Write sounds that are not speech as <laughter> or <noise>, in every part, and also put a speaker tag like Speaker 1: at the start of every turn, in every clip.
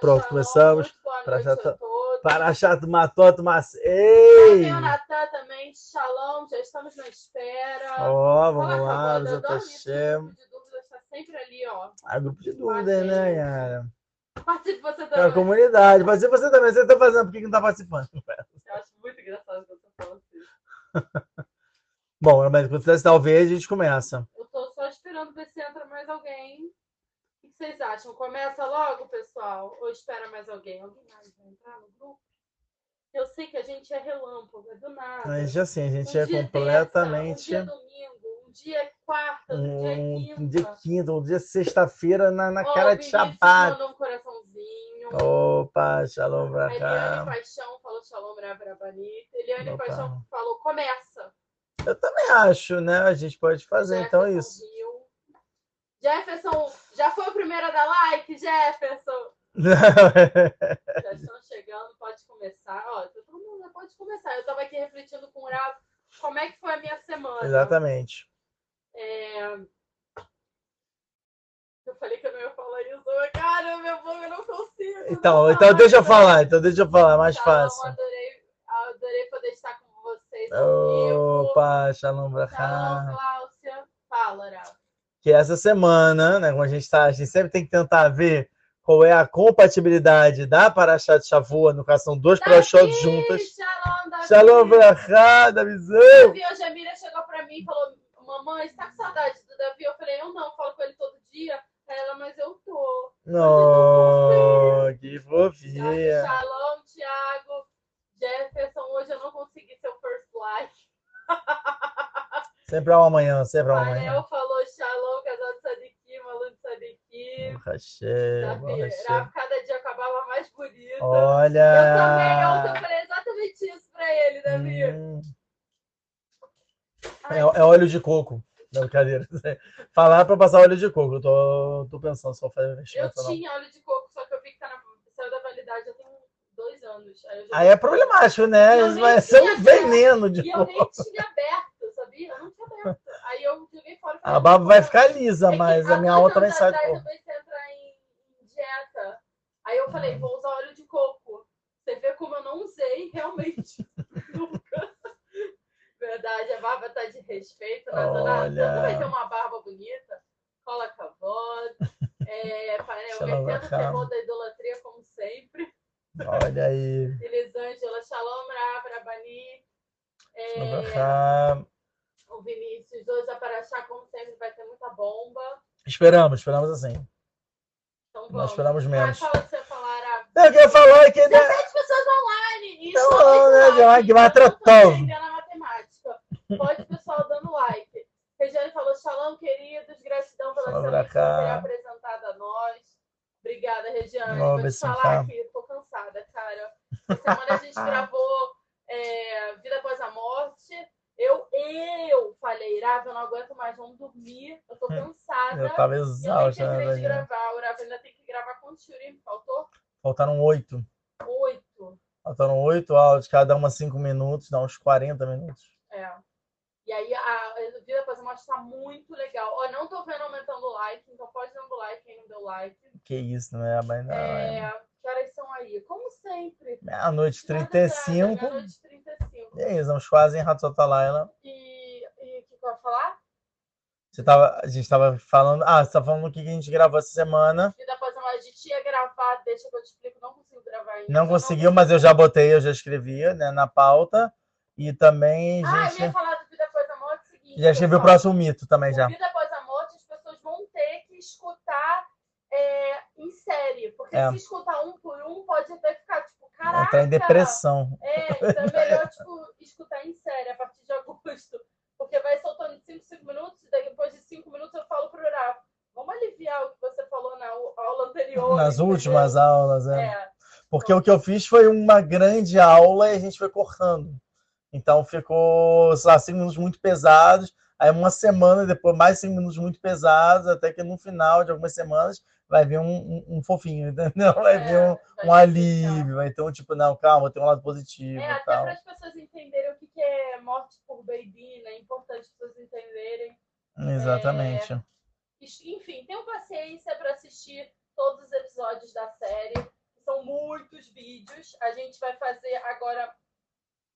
Speaker 1: Pronto,
Speaker 2: Shalom,
Speaker 1: começamos. Para
Speaker 2: a todos.
Speaker 1: Para chato, matou, mas. Ei!
Speaker 2: Natan também, Shalom, já estamos na espera.
Speaker 1: Ó,
Speaker 2: Fala,
Speaker 1: vamos lá,
Speaker 2: de dúvidas está sempre ali, ó.
Speaker 1: Ah, grupo de dúvidas, né, Yara?
Speaker 2: Participe você
Speaker 1: É a
Speaker 2: também.
Speaker 1: comunidade. Mas e você também? Você tá fazendo? Por que não tá participando?
Speaker 2: Eu acho muito engraçado quando você fala assim. <laughs>
Speaker 1: Bom, mas talvez a gente começa.
Speaker 2: Eu tô só esperando ver se entra mais alguém. Vocês acham? Começa logo, pessoal? Ou espera mais alguém? Alguém mais vai entrar no grupo? Eu sei que a gente é relâmpago, é do nada.
Speaker 1: A gente assim, a gente
Speaker 2: Um
Speaker 1: é completamente.
Speaker 2: terça, um dia domingo, um dia quarta, um dia quinta.
Speaker 1: um dia quinta, um dia sexta-feira na, na
Speaker 2: Ó,
Speaker 1: cara de Shabbat.
Speaker 2: mandou um coraçãozinho.
Speaker 1: Opa, shalom pra
Speaker 2: Eliane. Paixão falou Shalom Brabanita. Eliane
Speaker 1: Opa.
Speaker 2: Paixão falou começa.
Speaker 1: Eu também acho, né? A gente pode fazer então
Speaker 2: Jefferson
Speaker 1: isso.
Speaker 2: Rio. Jefferson, já foi o primeiro a dar like, Jefferson? Já estão chegando, pode começar. Ó, todo mundo já pode começar. Eu estava aqui refletindo com o Rafa como é que foi a minha semana.
Speaker 1: Exatamente.
Speaker 2: É, Eu falei que eu não ia falar isso, cara, minha boca eu não consigo.
Speaker 1: Então,
Speaker 2: não
Speaker 1: então deixa eu falar, então deixa eu falar, mais fácil.
Speaker 2: Adorei, adorei poder estar com vocês.
Speaker 1: Opa, shalom.
Speaker 2: Cláudia. Fala, Rafa.
Speaker 1: Que essa semana, né, como a gente tá, a gente sempre tem que tentar ver qual é a compatibilidade da Parashat Shavua, no caso são duas Parashot
Speaker 2: Davi,
Speaker 1: juntas.
Speaker 2: Shalom, Davi.
Speaker 1: Shalom pra cá, da visão.
Speaker 2: Davi, hoje a Miriam chegou pra mim e falou: Mamãe, você tá com saudade do Davi? Eu falei: Eu não, falo com ele todo dia. Ela, mas eu tô.
Speaker 1: Não, que fofinha.
Speaker 2: Shalom, Thiago. Jefferson, hoje eu não consegui ser o first like. <laughs>
Speaker 1: Sempre ao amanhã, sempre ao amanhã.
Speaker 2: Manel falou Shalom, casal de Sadiqui, Malu de
Speaker 1: Hashem.
Speaker 2: Rafa, cada dia acabava mais bonita.
Speaker 1: Olha.
Speaker 2: Eu também, ontem eu falei exatamente isso pra ele, Davi.
Speaker 1: Hum,
Speaker 2: Ai,
Speaker 1: é, é óleo de coco. Não, brincadeira. <laughs> Falar pra passar óleo de coco. Eu tô, tô pensando vou fazer
Speaker 2: eu
Speaker 1: ou não.
Speaker 2: tinha óleo de coco, só que eu vi que tá na, saiu da validade já tem dois anos. Aí, eu já-
Speaker 1: Aí é problemático, né?
Speaker 2: Eu
Speaker 1: Vai ser um veneno de
Speaker 2: E eu
Speaker 1: coco.
Speaker 2: nem tinha aberto, Eu não tinha aberto. Aí eu joguei fora. falei,
Speaker 1: A barba vai
Speaker 2: "Não,
Speaker 1: ficar lisa,
Speaker 2: É
Speaker 1: mas a minha outra nem sai do corpo.
Speaker 2: Comecei a entrar em, dieta. Aí eu falei, vou usar óleo de coco. Você vê como eu não usei, <laughs> realmente. Nunca. Verdade, a barba tá de respeito. Na zona
Speaker 1: Olha.
Speaker 2: Natan vai ter uma barba bonita. Cola com a voz. É, eu
Speaker 1: Shalom
Speaker 2: metendo o terror da idolatria, como sempre.
Speaker 1: Olha aí.
Speaker 2: Elisângela, Shalom, Rav, Rabani. É. o Vinícius, hoje a Paraxá, como sempre, vai ter muita bomba.
Speaker 1: Esperamos, esperamos assim.
Speaker 2: Então vamos.
Speaker 1: Nós esperamos
Speaker 2: Ah,
Speaker 1: menos.
Speaker 2: fala o que você falar, Rav.
Speaker 1: Eu queria falar é que né,
Speaker 2: 17 pessoas online. Isso
Speaker 1: Então,
Speaker 2: é
Speaker 1: né,
Speaker 2: like.
Speaker 1: que vai tratando.
Speaker 2: a matemática. Pode o pessoal dando like. Regiane falou, Shalom, queridos. Gratidão pela você ter apresentado a nós. Obrigada, Regiane. Vou te falar que tô cansada, cara. Essa semana a gente <laughs> gravou é, Vida Após a Morte. Eu, eu falei, Rafa, eu não aguento mais, vamos dormir. Eu tô <laughs> cansada.
Speaker 1: Eu tava
Speaker 2: E eu nem
Speaker 1: exausta. né?
Speaker 2: gravar. O Rafa ainda tem que gravar com o Shuri. Faltou
Speaker 1: Faltaram oito.
Speaker 2: oito.
Speaker 1: Faltaram oito áudios, cada uma cinco minutos, dá uns 40 minutos.
Speaker 2: É. E aí a, Vida Após a Morte tá muito legal. Ó, não tô vendo aumentando o like, então pode dando like quem não deu like.
Speaker 1: Que isso, não é? Mas não, é.
Speaker 2: É, que horas são aí? Como sempre.
Speaker 1: Meia-noite
Speaker 2: Nada
Speaker 1: 35.
Speaker 2: atrasa, Meia-noite e 35.
Speaker 1: E é isso, vamos quase em Ratsotalaila.
Speaker 2: E e o que eu ia falar?
Speaker 1: Você tava, a gente tava falando. Ah, você tava falando o que a gente gravou essa semana.
Speaker 2: Vida Após a gente ia gravar, deixa que eu te explico, não consigo gravar ainda.
Speaker 1: Não conseguiu, mas eu já botei, eu já escrevi né, na pauta. E também a
Speaker 2: Ah, eu ia
Speaker 1: gente
Speaker 2: falar do Vida Após a Morte é o seguinte.
Speaker 1: já escreveu o próximo mito também já.
Speaker 2: Vida Após a Morte, as pessoas vão ter que escutar é, em série. Porque
Speaker 1: É.
Speaker 2: se escutar um por um, pode até ficar tipo, caraca.
Speaker 1: Entrar em depressão.
Speaker 2: É, então é melhor tipo, escutar em série a partir de agosto. Porque vai soltando em 5, 5 minutos, e depois de 5 minutos eu falo pro Rafa. Vamos aliviar o que você falou na au- aula anterior.
Speaker 1: Nas
Speaker 2: entendeu?
Speaker 1: últimas aulas, é.
Speaker 2: É,
Speaker 1: Porque o que eu fiz foi uma grande aula e a gente foi cortando. Então ficou, sei lá, cinco minutos muito pesados. Aí uma semana depois, mais cinco minutos muito pesados, até que no final de algumas semanas vai vir um, um- um fofinho, <laughs> entendeu? Vai
Speaker 2: é,
Speaker 1: vir um, um alívio, vai ter um tipo, não, calma, tem um lado positivo
Speaker 2: É, até para as pessoas entenderem o que que é morte por baby, né? É importante as pessoas entenderem.
Speaker 1: Exatamente.
Speaker 2: Enfim, tenham paciência para assistir todos os episódios da série. muitos vídeos. A gente vai fazer agora.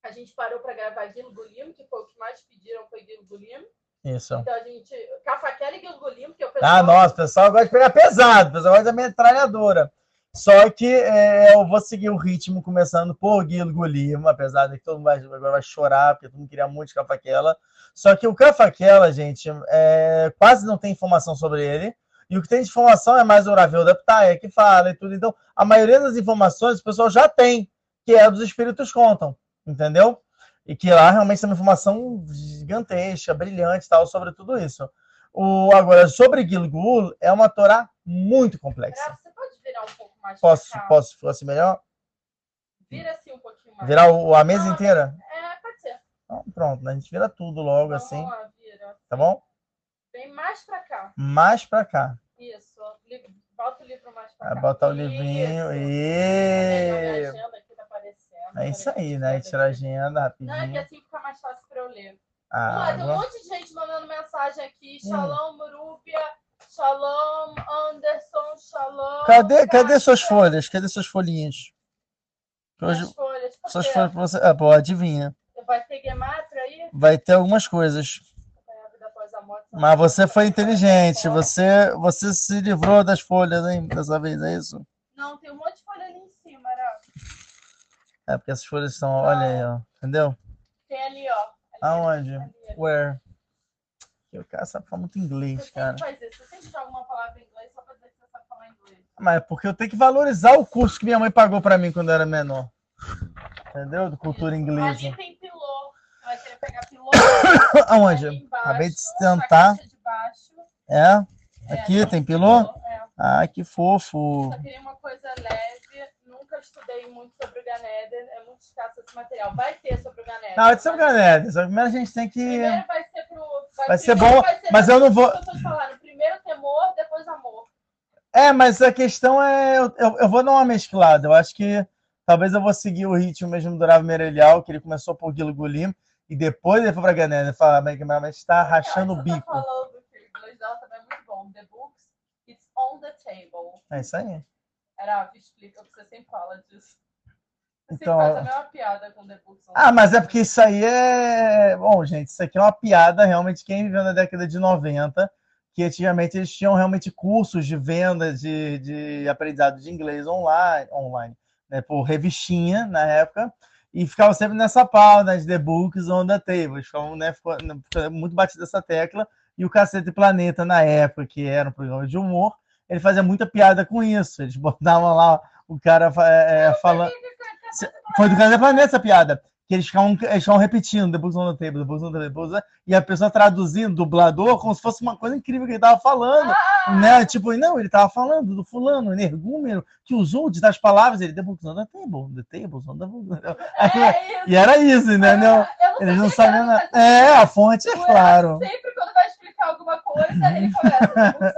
Speaker 2: A gente parou para gravar Guilo Gulim, que foi o que mais pediram, foi Guilo Gulim.
Speaker 1: Isso.
Speaker 2: Então a gente. Cafaquela e Guilo Gulim, que eu
Speaker 1: Ah, nossa, o pessoal gosta de pegar pesado, o pessoal gosta da metralhadora. Só que é, eu vou seguir o ritmo começando por Guilo Golima, apesar de que todo mundo vai, vai chorar, porque todo mundo queria muito Cafaquela. Só que o Cafaquela, gente, é, quase não tem informação sobre ele. E o que tem de informação é mais o Ravel da Ptaia que fala e tudo. Então, a maioria das informações o pessoal já tem, que é dos espíritos contam, entendeu? E que lá realmente tem uma informação gigantesca, brilhante tal, sobre tudo isso. O, agora, sobre Gilgul, é uma Torá muito complexa.
Speaker 2: Você pode virar um pouco mais
Speaker 1: Posso,
Speaker 2: pra cá?
Speaker 1: posso, se fosse melhor?
Speaker 2: Vira assim um pouquinho mais.
Speaker 1: Virar o- a mesa
Speaker 2: Não,
Speaker 1: inteira?
Speaker 2: É, pode ser.
Speaker 1: Então, pronto, né? a gente vira tudo logo
Speaker 2: Vamos
Speaker 1: assim,
Speaker 2: lá, vira.
Speaker 1: tá bom?
Speaker 2: Vem mais pra cá.
Speaker 1: Mais pra cá.
Speaker 2: Isso. Bota o livro mais pra
Speaker 1: Vai
Speaker 2: cá.
Speaker 1: botar o livrinho
Speaker 2: Isso.
Speaker 1: e.
Speaker 2: Minha agenda aqui tá aparecendo.
Speaker 1: É isso aí, né?
Speaker 2: eu
Speaker 1: Tira a agenda
Speaker 2: Não, é que
Speaker 1: rapidinho.
Speaker 2: assim fica mais fácil pra eu ler.
Speaker 1: Ah,
Speaker 2: Ah, tem um monte de gente mandando mensagem aqui.
Speaker 1: Hum.
Speaker 2: Shalom, Rúbia. Shalom, Anderson. Shalom.
Speaker 1: Cadê, cadê suas folhas? Cadê suas folhinhas? Hoje,
Speaker 2: folhas.
Speaker 1: Suas folhas você. Ah, pô, adivinha.
Speaker 2: Vai ter Gematria aí?
Speaker 1: Vai ter algumas coisas. Mas você foi inteligente. Você, você se livrou das folhas, hein? Dessa vez, é isso?
Speaker 2: Não, tem um monte de folha ali em cima, né?
Speaker 1: É porque essas folhas são. Olha aí, ó. Entendeu?
Speaker 2: Tem ali, ó. Ali,
Speaker 1: Aonde?
Speaker 2: ali, ali.
Speaker 1: Where? O cara sabe falar muito
Speaker 2: Você
Speaker 1: inglês,
Speaker 2: sempre
Speaker 1: cara.
Speaker 2: faz isso. Você sempre joga uma palavra em inglês só pra dizer que você sabe falar inglês.
Speaker 1: Mas é porque eu tenho que valorizar o curso que minha mãe pagou pra mim quando eu era menor. Entendeu? De cultura inglesa.
Speaker 2: Ali tem pilô. Você vai querer pegar pilô. <coughs>
Speaker 1: Aonde?
Speaker 2: embaixo,
Speaker 1: Acabei de
Speaker 2: caixa de.
Speaker 1: É?
Speaker 2: É,
Speaker 1: Aqui tem pilô?
Speaker 2: É.
Speaker 1: Ah, que fofo.
Speaker 2: Só queria uma coisa leve. Estudei muito sobre o Ganeder. É muito escasso esse material. Vai ter sobre o Ganeder.
Speaker 1: Não, ser galera. Só que Primeiro a gente tem que.
Speaker 2: Primeiro vai ser pro.
Speaker 1: Vai ser
Speaker 2: primeiro
Speaker 1: bom,
Speaker 2: vai ser
Speaker 1: mas eu não vou-
Speaker 2: isso que eu tô te falando. Primeiro temor, depois amor.
Speaker 1: É, mas a questão é. Eu, eu- eu vou dar uma mesclada. Eu acho que talvez eu vou seguir o ritmo mesmo do Rav Merelial, que ele começou por Guilo Gulim, e depois ele foi pra Gané. Ele fala, mas mas está rachando o
Speaker 2: Você
Speaker 1: bico.
Speaker 2: Tá falando que o também é muito bom. The books, it's on the table.
Speaker 1: É isso aí.
Speaker 2: Era, explica o que você sempre fala disso. Você
Speaker 1: Então-
Speaker 2: sempre faz a mesma piada com The books
Speaker 1: Ah, mas é porque isso aí é. Bom, gente, isso aqui é uma piada realmente. Quem viveu na década de 90, que antigamente eles tinham realmente cursos de venda de, de aprendizado de inglês online, online né, por revistinha na época, e ficavam sempre nessa pau, nas The Books on the Table. Eles ficavam, né, ficou, ficou muito batido essa tecla. E o Cacete Planeta, na época, que era um programa de humor, ele fazia muita piada com isso. Eles botavam lá o cara é, é, falando. Foi do Cacete Planeta essa piada. Que eles ficavam, eles ficavam repetindo, Books on the Table, Books on the Table, e a pessoa traduzindo, dublador, como se fosse uma coisa incrível que ele estava falando. Né? Tipo, não, ele estava falando do fulano, energúmeno, que usou de das palavras, ele, Books on the Table, The Tables on the.
Speaker 2: É isso.
Speaker 1: E era isso, entendeu?
Speaker 2: Eu
Speaker 1: Eles não sabiam nada. É, a fonte é claro.
Speaker 2: Sempre quando vai explicar alguma coisa, ele começa.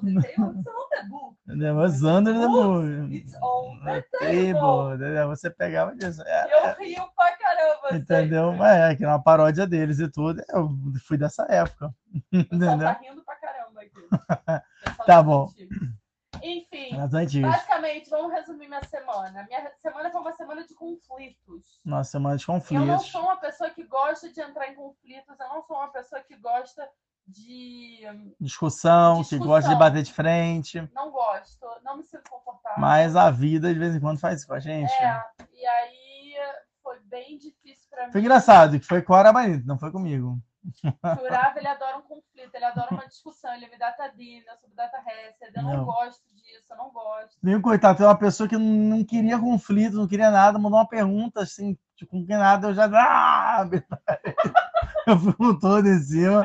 Speaker 2: Table. Table on the book.
Speaker 1: Entendeu? Mas under the book.
Speaker 2: It's on the table.
Speaker 1: Table? Você pegava disso. É,
Speaker 2: eu rio pra caramba.
Speaker 1: entendeu?
Speaker 2: sempre.
Speaker 1: Mas é, que era uma paródia deles e tudo. Eu fui dessa época. <laughs> Entendeu?
Speaker 2: tá rindo pra caramba aqui. <laughs>
Speaker 1: Tá bom.
Speaker 2: antigo. Enfim, basicamente, vamos resumir minha semana. Minha semana foi uma semana de conflitos.
Speaker 1: Nossa, semana de
Speaker 2: Eu não
Speaker 1: conflitos.
Speaker 2: sou uma pessoa que gosta de entrar em conflitos, eu não sou uma pessoa que gosta de.
Speaker 1: Discussão, que
Speaker 2: Discussão.
Speaker 1: gosta de bater de frente.
Speaker 2: Não gosto, não me sinto confortável.
Speaker 1: Mas a vida de vez em quando faz isso com a gente.
Speaker 2: É, e aí foi bem difícil pra mim.
Speaker 1: Foi engraçado, que foi com a Arabanito, não foi comigo.
Speaker 2: O Urava, ele adora um conflito, ele adora uma discussão, ele me data dina sobre data Hesed, eu não,
Speaker 1: Não.
Speaker 2: gosto disso, eu não gosto.
Speaker 1: Viu, coitado, tem uma pessoa que não queria conflito, não queria nada, mandou uma pergunta assim, tipo, com que nada, eu já. Ah! <laughs> Eu fui todo em cima.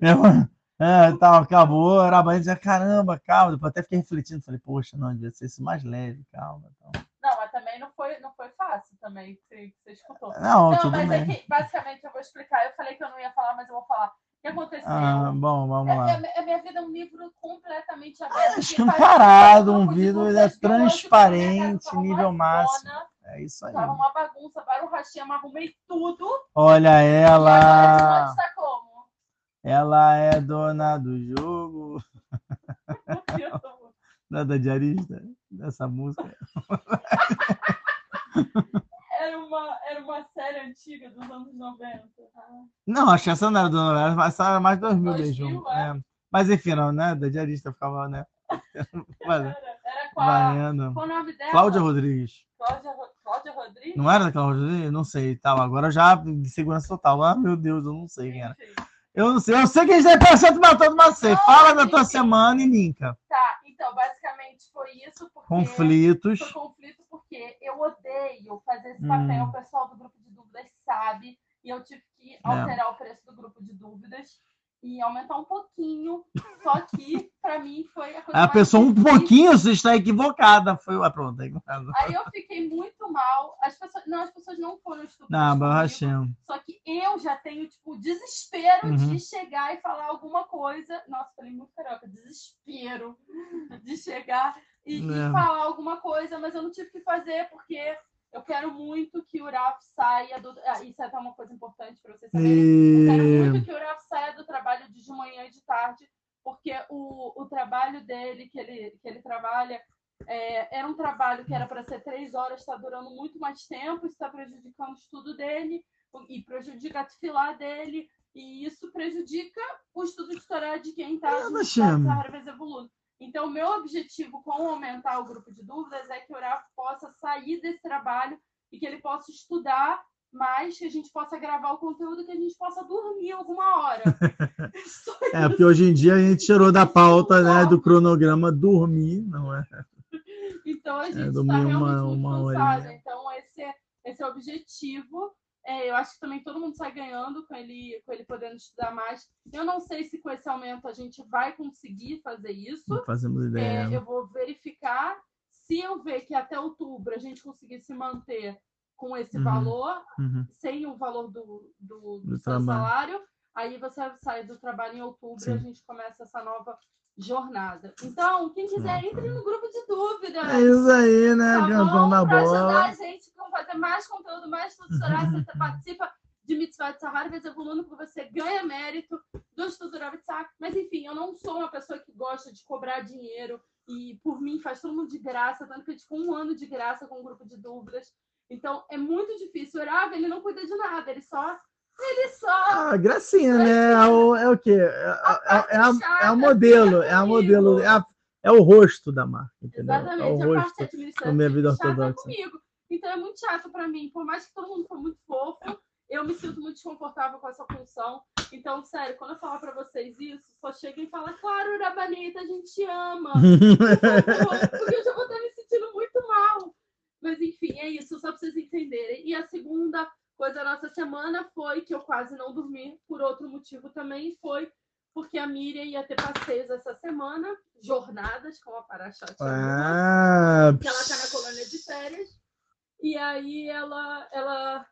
Speaker 1: Eu, <laughs> é, tal, acabou, era banho, dizia, caramba, calma. Depois até fiquei refletindo, falei, poxa, não, devia ser isso mais leve, calma. Então.
Speaker 2: Não, mas também não foi, não foi fácil também que você, que escutou.
Speaker 1: Não,
Speaker 2: Não,
Speaker 1: tudo
Speaker 2: mas
Speaker 1: bem.
Speaker 2: é que basicamente eu vou explicar. Eu falei que eu não ia falar, mas eu vou falar. O que aconteceu?
Speaker 1: Ah, bom, vamos
Speaker 2: É-
Speaker 1: lá.
Speaker 2: é- é minha vida é um livro completamente aberto. que
Speaker 1: escancarado,
Speaker 2: faz
Speaker 1: um vidro, é transparente, nível máximo. É isso aí.
Speaker 2: Tava uma bagunça, para o rachema, arrumei tudo.
Speaker 1: Olha
Speaker 2: E agora
Speaker 1: ela.
Speaker 2: esse monte tá como?
Speaker 1: Ela é dona do jogo. <laughs> Nada diarista. dessa música.
Speaker 2: Era uma, era uma série antiga dos anos 90. Ah.
Speaker 1: Não, acho que essa não era do 90, mas essa era mais 2000
Speaker 2: 2000,
Speaker 1: mesmo.
Speaker 2: é.
Speaker 1: É. Mas enfim, não, né? Da diarista ficava, né? <laughs>
Speaker 2: Era, era.
Speaker 1: Baiana.
Speaker 2: Qual o nome dela?
Speaker 1: Cláudia Rodrigues.
Speaker 2: Cláudia, Cláudia Rodrigues?
Speaker 1: Não era da Cláudia Rodrigues? Não sei. Tal. Agora já de segurança total. Ah, meu Deus, eu não sei quem era.
Speaker 2: Enfim.
Speaker 1: Eu não sei. Eu sei que a gente tá pensando matando você. Fala da tua semana e linka.
Speaker 2: Tá, então, basicamente foi isso. Porque
Speaker 1: Conflitos.
Speaker 2: Foi conflito porque eu odeio fazer esse
Speaker 1: Hum.
Speaker 2: papel. O pessoal do grupo de dúvidas sabe. E eu tive que
Speaker 1: É.
Speaker 2: alterar o preço do grupo de dúvidas e aumentar um pouquinho. Só que, pra mim, foi a coisa
Speaker 1: A pessoa um
Speaker 2: difícil.
Speaker 1: pouquinho, você está equivocada. Foi. Ah, pronto, tá equivocada.
Speaker 2: Aí eu fiquei muito mal. As pessoas, não, as pessoas não foram estúpidas.
Speaker 1: Não,
Speaker 2: comigo. Só que eu já tenho, tipo, desespero
Speaker 1: Uhum.
Speaker 2: de chegar e falar alguma coisa. Nossa, falei muito carioca, desespero de chegar e, e
Speaker 1: É.
Speaker 2: falar alguma coisa, mas eu não tive que fazer porque eu quero muito que o Raf saia do. Ah, isso é até uma coisa importante para vocês saberem. Eu quero
Speaker 1: E...
Speaker 2: muito que o Raf saia do trabalho de manhã e de tarde, porque o, o trabalho dele, que ele, que ele trabalha, é, era um trabalho que era para ser três horas, está durando muito mais tempo, está prejudicando o estudo dele e prejudica a tefilá dele, e isso prejudica o estudo de Torá de quem está
Speaker 1: Ah, Hashem.
Speaker 2: Então, o meu objetivo com aumentar o grupo de dúvidas é que o Raf possa sair desse trabalho e que ele possa estudar mais, que a gente possa gravar o conteúdo, que a gente possa dormir alguma hora. <laughs>
Speaker 1: É, porque hoje em dia a gente tirou da pauta, né, do cronograma dormir, não é?
Speaker 2: Então a gente
Speaker 1: É,
Speaker 2: está
Speaker 1: dormir
Speaker 2: realmente
Speaker 1: uma-
Speaker 2: muito
Speaker 1: uma
Speaker 2: cansado. Então esse é, esse é o objetivo. É, eu acho que também todo mundo sai ganhando com ele, com ele podendo estudar mais. Eu não sei se com esse aumento a gente vai conseguir fazer isso.
Speaker 1: Não fazemos
Speaker 2: É,
Speaker 1: ideia.
Speaker 2: eu vou verificar. Se eu ver que até outubro a gente conseguir se manter com esse
Speaker 1: Uhum.
Speaker 2: valor,
Speaker 1: Uhum.
Speaker 2: sem o valor do, do, do
Speaker 1: Do
Speaker 2: seu
Speaker 1: trabalho.
Speaker 2: salário, aí você sai do trabalho em outubro e a
Speaker 1: Sim.
Speaker 2: gente começa essa nova jornada. Então, quem quiser, entre no grupo de dúvidas.
Speaker 1: É isso aí, né?
Speaker 2: Tá
Speaker 1: da
Speaker 2: Pra ajudar
Speaker 1: bola.
Speaker 2: a gente a fazer mais conteúdo, mais tudo estourar, você participa de Mitzvah de Sahara, vezes evoluindo, porque você ganha mérito do Estudo Rav Tzak. Mas, enfim, eu não sou uma pessoa que gosta de cobrar dinheiro e, por mim, faz todo mundo de graça, tanto que eu tive um ano de graça com um grupo de dúvidas. Então, é muito difícil. O Rav, ele não cuida de nada, ele só... Ele só...
Speaker 1: Ah, gracinha, né? É o, é o quê? É, é, é, a- é o modelo, é a modelo, é, a- é o rosto da marca, entendeu? É o
Speaker 2: Exatamente, a
Speaker 1: rosto
Speaker 2: parte
Speaker 1: da
Speaker 2: administrativa
Speaker 1: minha vida
Speaker 2: é
Speaker 1: ortodoxa.
Speaker 2: comigo. Então é muito chato pra mim. Por mais que todo mundo foi muito fofo, eu me sinto muito desconfortável com essa função. Então, sério, quando eu falar pra vocês isso, só cheguem e fala, claro, Urabanita, a gente te ama. <laughs> Porque eu já vou estar me sentindo muito mal. Mas enfim, é isso, só pra vocês entenderem. E a segunda coisa da nossa semana foi que eu quase não dormi, por outro motivo também, foi porque a Miriam ia ter passeios essa semana, jornadas, como a Parachat chamou
Speaker 1: Ah,
Speaker 2: que ela tá na colônia de férias. E aí ela, ela.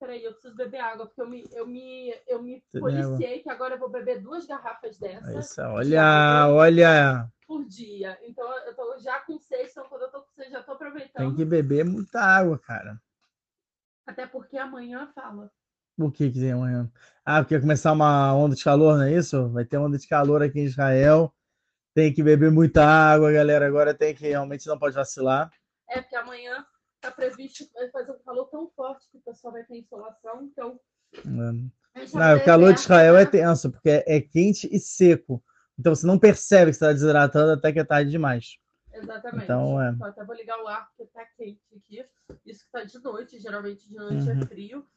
Speaker 2: Peraí, eu preciso beber água, porque eu me, eu me, eu me policiei que agora eu vou beber duas garrafas dessas
Speaker 1: isso, olha, olha,
Speaker 2: por dia. Então eu tô já com seis, então quando eu tô com seis, já tô aproveitando.
Speaker 1: tem que beber muita água, cara.
Speaker 2: Até porque amanhã fala.
Speaker 1: O que que tem amanhã? Ah, porque começar uma onda de calor, não é isso? Vai ter onda de calor aqui em Israel. Tem que beber muita água, galera. Agora tem que realmente não pode vacilar.
Speaker 2: É, porque amanhã tá previsto vai fazer um calor tão forte que o pessoal vai ter insolação. Então.
Speaker 1: Não, o calor de Israel
Speaker 2: né?
Speaker 1: é tenso, porque é quente e seco. Então você não percebe que está desidratando até que é tarde demais.
Speaker 2: Exatamente.
Speaker 1: Então, é.
Speaker 2: Eu até vou ligar o ar, porque tá quente aqui. Isso que tá de noite, geralmente de noite
Speaker 1: Uhum.
Speaker 2: é frio.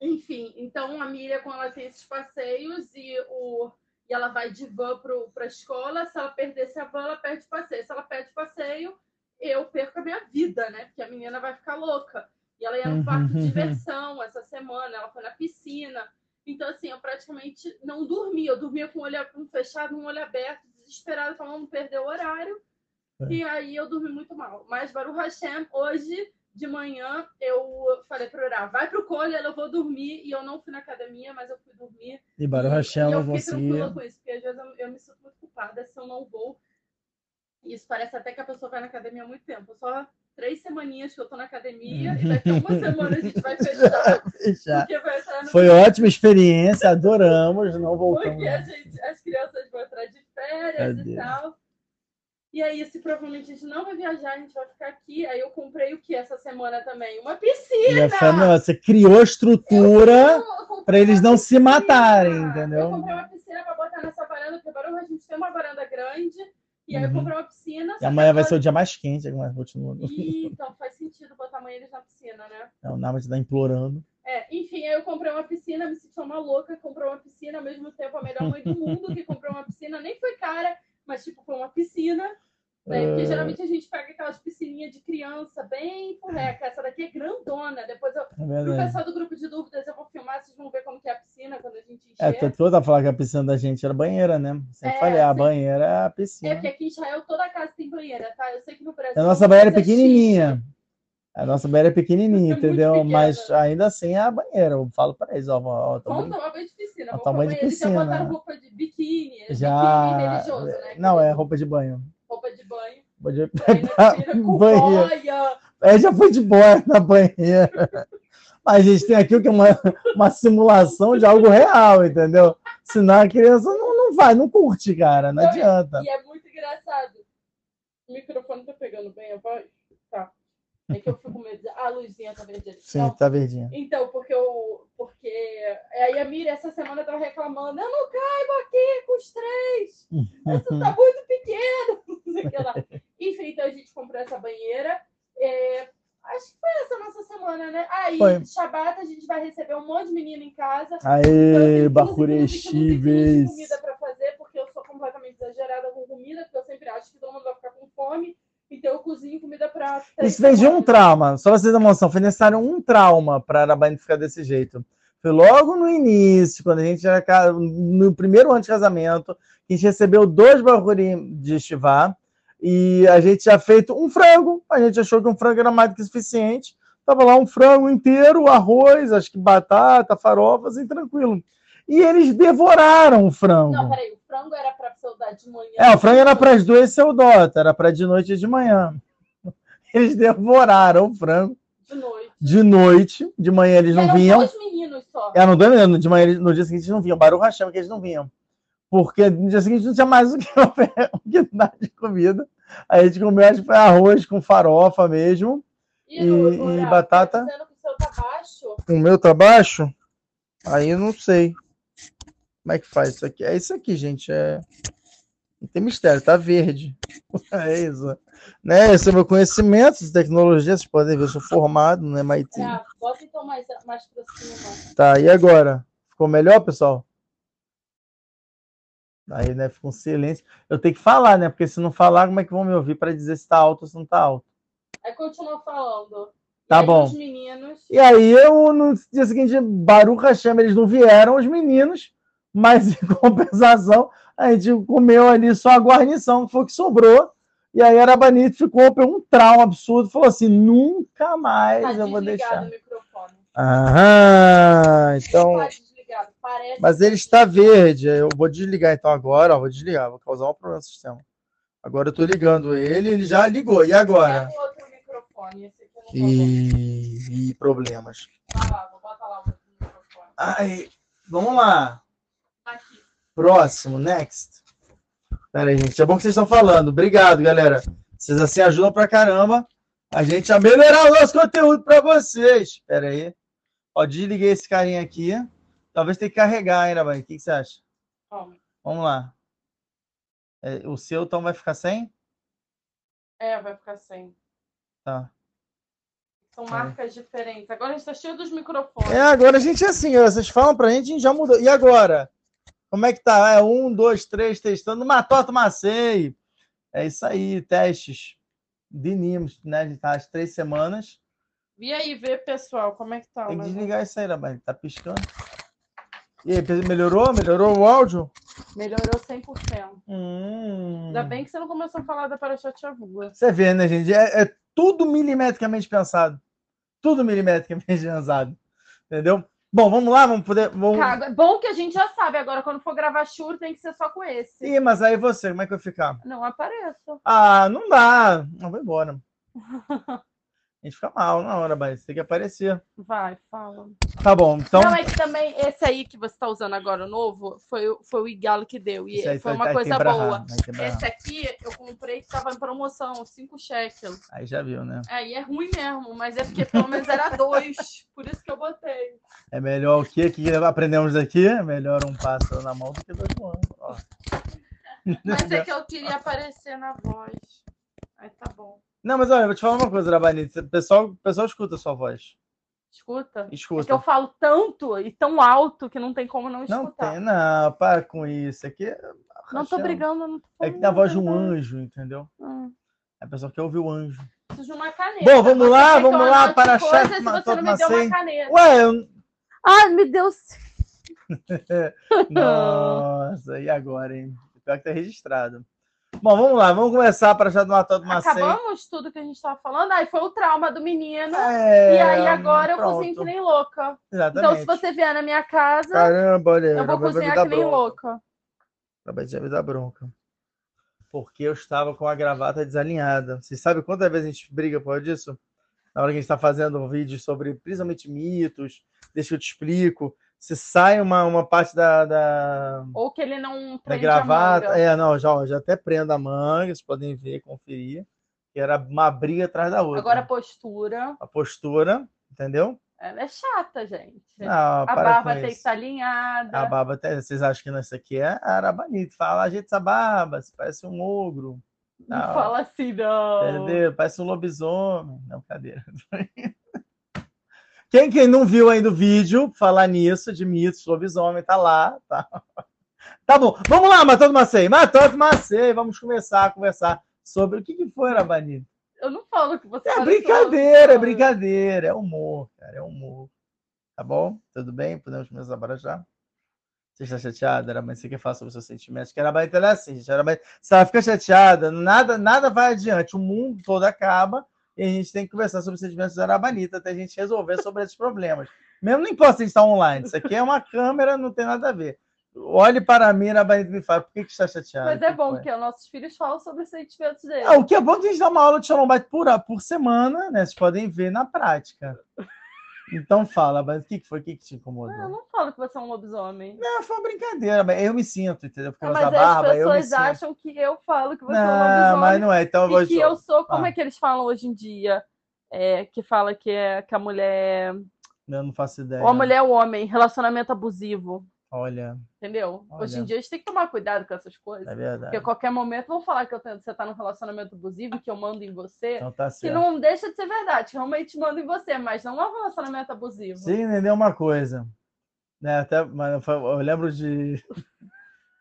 Speaker 2: Enfim, então a Miriam, quando ela tem esses passeios e, o, e ela vai de van para a escola, se ela perdesse a van, ela perde o passeio. Se ela perde o passeio, eu perco a minha vida, né? Porque a menina vai ficar louca. E ela ia no parque de
Speaker 1: Uhum.
Speaker 2: diversão essa semana, ela foi na piscina. Então, assim, eu praticamente não dormia. Eu dormia com o olho fechado, um olho aberto, desesperada, falando não perder o horário.
Speaker 1: É.
Speaker 2: E aí eu dormi muito mal. Mas Baruch Hashem, hoje de manhã, eu falei para orar, vai pro colo, eu vou dormir. E eu não fui na academia, mas eu fui dormir.
Speaker 1: E Baruch Hashem
Speaker 2: e eu fiquei
Speaker 1: conseguia.
Speaker 2: tranquila com isso, porque às vezes eu, eu me sinto muito culpada se eu não vou. Isso parece até que a pessoa vai na academia há muito tempo. Só três semaninhas que eu tô na academia e daqui a uma semana a gente vai <laughs> fechar. Porque vai
Speaker 1: Foi ótima experiência, adoramos, não voltamos.
Speaker 2: porque a gente, as crianças vão entrar de férias
Speaker 1: Cadê?
Speaker 2: e tal. E aí, se provavelmente a gente não vai viajar, a gente vai ficar aqui. Aí eu comprei o que essa semana também? Uma piscina!
Speaker 1: Você criou estrutura para eles não se matarem, entendeu? Eu
Speaker 2: comprei uma piscina para botar nessa varanda, porque Barulho a gente tem uma varanda grande. E aí uhum. eu comprei uma piscina.
Speaker 1: E amanhã vai ser o dia mais quente, mas continua.
Speaker 2: Ih, então faz sentido botar amanhã eles na piscina, né?
Speaker 1: Não, nada te tá implorando.
Speaker 2: É, enfim, aí eu comprei uma piscina, me senti uma louca, comprei uma piscina, ao mesmo tempo a melhor mãe do mundo que comprou uma piscina, nem foi cara, mas tipo, foi uma piscina. Né? Porque é. geralmente a gente pega aquelas piscininhas de criança bem furreca. Essa daqui é grandona. Depois eu, é pro pessoal do grupo de dúvidas, eu vou filmar, vocês vão ver como que é a piscina quando a gente encher.
Speaker 1: É, toda falar que a piscina da gente era banheira, né? Você é, falei, a banheira é a piscina.
Speaker 2: É, porque aqui em Israel toda casa tem banheira, tá? Eu sei que no Brasil.
Speaker 1: A nossa banheira é pequenininha. A nossa banheira é pequenininha, <laughs> é entendeu? Mas ainda assim é a banheira. Eu falo para eles, ó, ó
Speaker 2: tamanho, tomar banho de piscina.
Speaker 1: O tamanho de piscina. Já
Speaker 2: botaram roupa de biquíni,
Speaker 1: já...
Speaker 2: biquíni religioso, né?
Speaker 1: Não, é roupa de banho.
Speaker 2: Roupa de banho.
Speaker 1: Roupa de <laughs> banho. É, já foi de boia na banheira. Mas a gente tem aqui o que é uma, uma simulação de algo real, entendeu? Senão a criança não, não vai, não curte, cara, não, não adianta.
Speaker 2: E é muito engraçado. O microfone tá pegando bem a voz? Tá. É que eu fico com medo. De... Ah, a luzinha tá verdinha.
Speaker 1: Sim, então, tá verdinha.
Speaker 2: Então, porque eu. Porque. Aí a Miriam essa semana tava reclamando. Eu não caibo aqui com os três. Isso tá <laughs> muito pequeno. <laughs> Enfim, então a gente comprou essa banheira. É... Acho que foi essa nossa semana, né? Aí, foi. Shabbat, a gente vai receber um monte de menino em casa.
Speaker 1: Aê, então, Bacurestíveis!
Speaker 2: comida para fazer, porque eu sou completamente exagerada com comida, porque eu sempre acho que todo mundo vai ficar com fome. Então eu cozinho comida para.
Speaker 1: Isso fez de um trauma, só vocês terem noção, foi necessário um trauma para a Arabaine ficar desse jeito. Foi logo no início, quando a gente era no primeiro ano de casamento, que a gente recebeu dois barulhinhos de estivá e a gente tinha feito um frango. A gente achou que um frango era mais do que suficiente. Tava lá um frango inteiro, arroz, acho que batata, farofas e tranquilo. E eles devoraram o frango.
Speaker 2: Não, peraí, o frango era de manhã. É,
Speaker 1: o frango era para as duas ser o dota, era para de noite e de manhã. <laughs> Eles devoraram o frango.
Speaker 2: De noite.
Speaker 1: De noite, de manhã eles não vinham.
Speaker 2: Dois meninos só.
Speaker 1: Eram dois meninos, de manhã, no dia seguinte eles não vinham. Barulho rachando que eles não vinham. Porque no dia seguinte não tinha mais o que, <laughs> o que dar de comida. Aí a gente comeu, acho arroz com farofa mesmo. E, e, e batata. Tá
Speaker 2: seu?
Speaker 1: O meu tá baixo? Aí eu não sei. Como é que faz isso aqui? É isso aqui, gente. É... Não tem mistério, tá verde. <laughs> É isso. Né? Esse é o meu conhecimento de tecnologia. Vocês podem ver, eu sou formado no MIT.
Speaker 2: É, bota então mais, mais pra cima.
Speaker 1: Tá, e agora? Ficou melhor, pessoal? Aí, né, fica um silêncio. Eu tenho que falar, né? Porque se não falar, como é que vão me ouvir para dizer se tá alto ou se não tá alto?
Speaker 2: Aí continua falando.
Speaker 1: Tá e bom.
Speaker 2: Meninos...
Speaker 1: E aí, eu, no dia seguinte, Baruch Hashem, eles não vieram, os meninos mas em <laughs> compensação, a gente comeu ali só a guarnição, que foi o que sobrou. E aí a Arabanite ficou com um trauma absurdo, falou assim: nunca mais tá eu vou deixar.
Speaker 2: O microfone.
Speaker 1: Ah, então. Mas ele está verde. Eu vou desligar então agora, ó, vou desligar, vou causar um problema no sistema. Agora eu estou ligando ele, ele já ligou. E agora? E... e problemas.
Speaker 2: Ah, vou botar lá o microfone.
Speaker 1: Ai, vamos lá. Próximo, next. Pera aí, gente. É bom que vocês estão falando. Obrigado, galera. Vocês assim ajudam pra caramba a gente a melhorar o nosso conteúdo para vocês. Pera aí. Ó, desliguei esse carinha aqui. Talvez tenha que carregar ainda, vai. O que, que você acha?
Speaker 2: Vamos.
Speaker 1: Vamos lá. É, o seu então vai ficar sem?
Speaker 2: É, vai ficar sem.
Speaker 1: Tá.
Speaker 2: São marcas é. diferentes. Agora a gente tá cheio dos microfones.
Speaker 1: É, agora a gente é assim, vocês falam pra gente, a gente já mudou. E agora? Como é que tá? É um, dois, três, testando. Matou, macei. É isso aí, testes. Dinimos, né? A gente tá às três semanas.
Speaker 2: E aí, vê, pessoal, como é que tá?
Speaker 1: Tem que desligar isso aí, Labane. Tá piscando. E aí, melhorou? Melhorou o áudio?
Speaker 2: Melhorou 100%.
Speaker 1: Hum.
Speaker 2: Ainda bem que você não começou a falar da Parashat Avua.
Speaker 1: Você vê, né, gente? É, é, tudo milimetricamente pensado. Tudo milimetricamente <laughs> pensado. Entendeu? Bom, vamos lá, vamos poder. Vamos...
Speaker 2: Cara, bom que a gente já sabe. Agora, quando for gravar churro, tem que ser só com esse.
Speaker 1: Ih, mas aí você, como é que vai ficar?
Speaker 2: Não apareço.
Speaker 1: Ah, não dá. Não vou embora. <laughs> A gente fica mal na hora, mas tem que aparecer.
Speaker 2: Vai, fala.
Speaker 1: Tá bom, então.
Speaker 2: Não, é que também esse aí que você tá usando agora, o novo, foi, o- foi o Igalo que deu. E
Speaker 1: aí
Speaker 2: foi
Speaker 1: tá-
Speaker 2: uma
Speaker 1: tá
Speaker 2: coisa boa.
Speaker 1: quebrar
Speaker 2: Esse aqui eu comprei que tava em promoção, 5 shekels.
Speaker 1: Aí já viu, né?
Speaker 2: É, e é ruim mesmo, mas é porque pelo menos era dois. <laughs> Por isso que eu botei.
Speaker 1: É melhor o que que aprendemos aqui? É melhor um pássaro na mão do que dois voando.
Speaker 2: Mas é <laughs> que eu queria aparecer na voz. Aí tá bom.
Speaker 1: Não, mas olha, eu vou te falar uma coisa, Rabanito. O pessoal, pessoal escuta a sua voz.
Speaker 2: Escuta? É que
Speaker 1: Escuta.
Speaker 2: eu falo tanto e tão alto que não tem como não
Speaker 1: Não
Speaker 2: escutar.
Speaker 1: tem, não, para com isso. Aqui é
Speaker 2: Não tô brigando, não tô
Speaker 1: É que tem a voz de um anjo, entendeu?
Speaker 2: Hum.
Speaker 1: A pessoa quer ouvir o anjo.
Speaker 2: Preciso de uma caneta.
Speaker 1: Bom, vamos lá,
Speaker 2: que
Speaker 1: vamos lá para a chefe
Speaker 2: se você não me deu uma caneta.
Speaker 1: Ué, eu...
Speaker 2: Ai, me deu. <laughs>
Speaker 1: Nossa, e agora, hein? Pior que tá registrado. Bom, vamos lá, vamos começar para já do Matot Macei.
Speaker 2: Acabamos tudo que a gente tava falando. Aí foi o trauma do menino.
Speaker 1: É,
Speaker 2: e aí agora eu
Speaker 1: pronto.
Speaker 2: cozinho que nem louca.
Speaker 1: Exatamente.
Speaker 2: Então, se você vier na minha casa,
Speaker 1: Caramba, olha,
Speaker 2: eu vou cozinhar que nem
Speaker 1: bronca.
Speaker 2: louca.
Speaker 1: Acabei de me dar bronca. Porque eu estava com a gravata desalinhada. Vocês sabem quantas vezes a gente briga por disso? Na hora que a gente está fazendo um vídeo sobre, principalmente, mitos, deixa que eu te explico. Se sai uma, uma parte da, da,
Speaker 2: Ou que ele não
Speaker 1: da gravata. É, não, já, já até prendo a manga, vocês podem ver, conferir. Que era uma briga atrás da outra.
Speaker 2: Agora a postura.
Speaker 1: a postura, entendeu?
Speaker 2: Ela é chata, gente.
Speaker 1: Não,
Speaker 2: a barba tem que estar alinhada.
Speaker 1: A barba, até, vocês acham que não, isso aqui é arabanito. Fala, ajeita essa barba, você parece um ogro.
Speaker 2: Não
Speaker 1: Não.
Speaker 2: fala assim, não.
Speaker 1: Entendeu? Parece um lobisomem. Não, cadeira. <laughs> Quem, quem não viu ainda o vídeo, falar nisso, de mitos, lobisomem, tá lá. Tá, <laughs> tá bom. Vamos lá, Matando Macei. Matando Macei. Vamos começar a conversar sobre o que, que foi, Arabanito.
Speaker 2: Eu não falo que você
Speaker 1: É brincadeira, é brincadeira. É humor, cara, é humor. Tá bom? Tudo bem? Podemos começar para já? Você está chateada? Arabanito, você quer falar sobre os seus sentimentos? Que ela é assim, gente. Arabanito, se ela fica chateada, nada, nada vai adiante. O mundo todo acaba e a gente tem que conversar sobre os sentimentos da Arabanita até a gente resolver sobre esses problemas. Mesmo não importa se a gente está online. Isso aqui é uma câmera, não tem nada a ver. Olhe para mim, Arabanita, e me fala, por que, que está chateada?
Speaker 2: Mas é
Speaker 1: que
Speaker 2: bom,
Speaker 1: foi?
Speaker 2: porque os nossos filhos falam sobre os sentimentos deles.
Speaker 1: Ah, o que é bom é que a gente dá uma aula de Shalom por, por semana, né? Vocês podem ver na prática. Então fala, mas o que foi? O que que te incomodou?
Speaker 2: Ah, eu não falo que você é um lobisomem.
Speaker 1: Não, foi uma brincadeira, mas eu me sinto, entendeu? Porque eu
Speaker 2: mas
Speaker 1: uso a
Speaker 2: as
Speaker 1: barba, eu me
Speaker 2: pessoas
Speaker 1: sinto.
Speaker 2: acham que eu falo que você é um
Speaker 1: Não,
Speaker 2: lobisomem.
Speaker 1: mas não é, então eu vou
Speaker 2: e que eu sou, como
Speaker 1: Ah.
Speaker 2: é que eles falam hoje em dia? É, que fala que, é, que a mulher.
Speaker 1: Eu não faço ideia.
Speaker 2: Ou a mulher é o homem, relacionamento abusivo.
Speaker 1: Olha,
Speaker 2: Entendeu? Hoje em
Speaker 1: Olha.
Speaker 2: dia a gente tem que tomar cuidado com essas coisas.
Speaker 1: é verdade.
Speaker 2: Porque a qualquer momento vão falar que eu tenho- você tá num relacionamento abusivo, que eu mando em você.
Speaker 1: Então tá
Speaker 2: Que
Speaker 1: certo.
Speaker 2: não deixa de ser verdade, que realmente mando em você, mas não é um relacionamento abusivo.
Speaker 1: Sim, entendeu uma coisa. Né, até, mas eu lembro de. <laughs>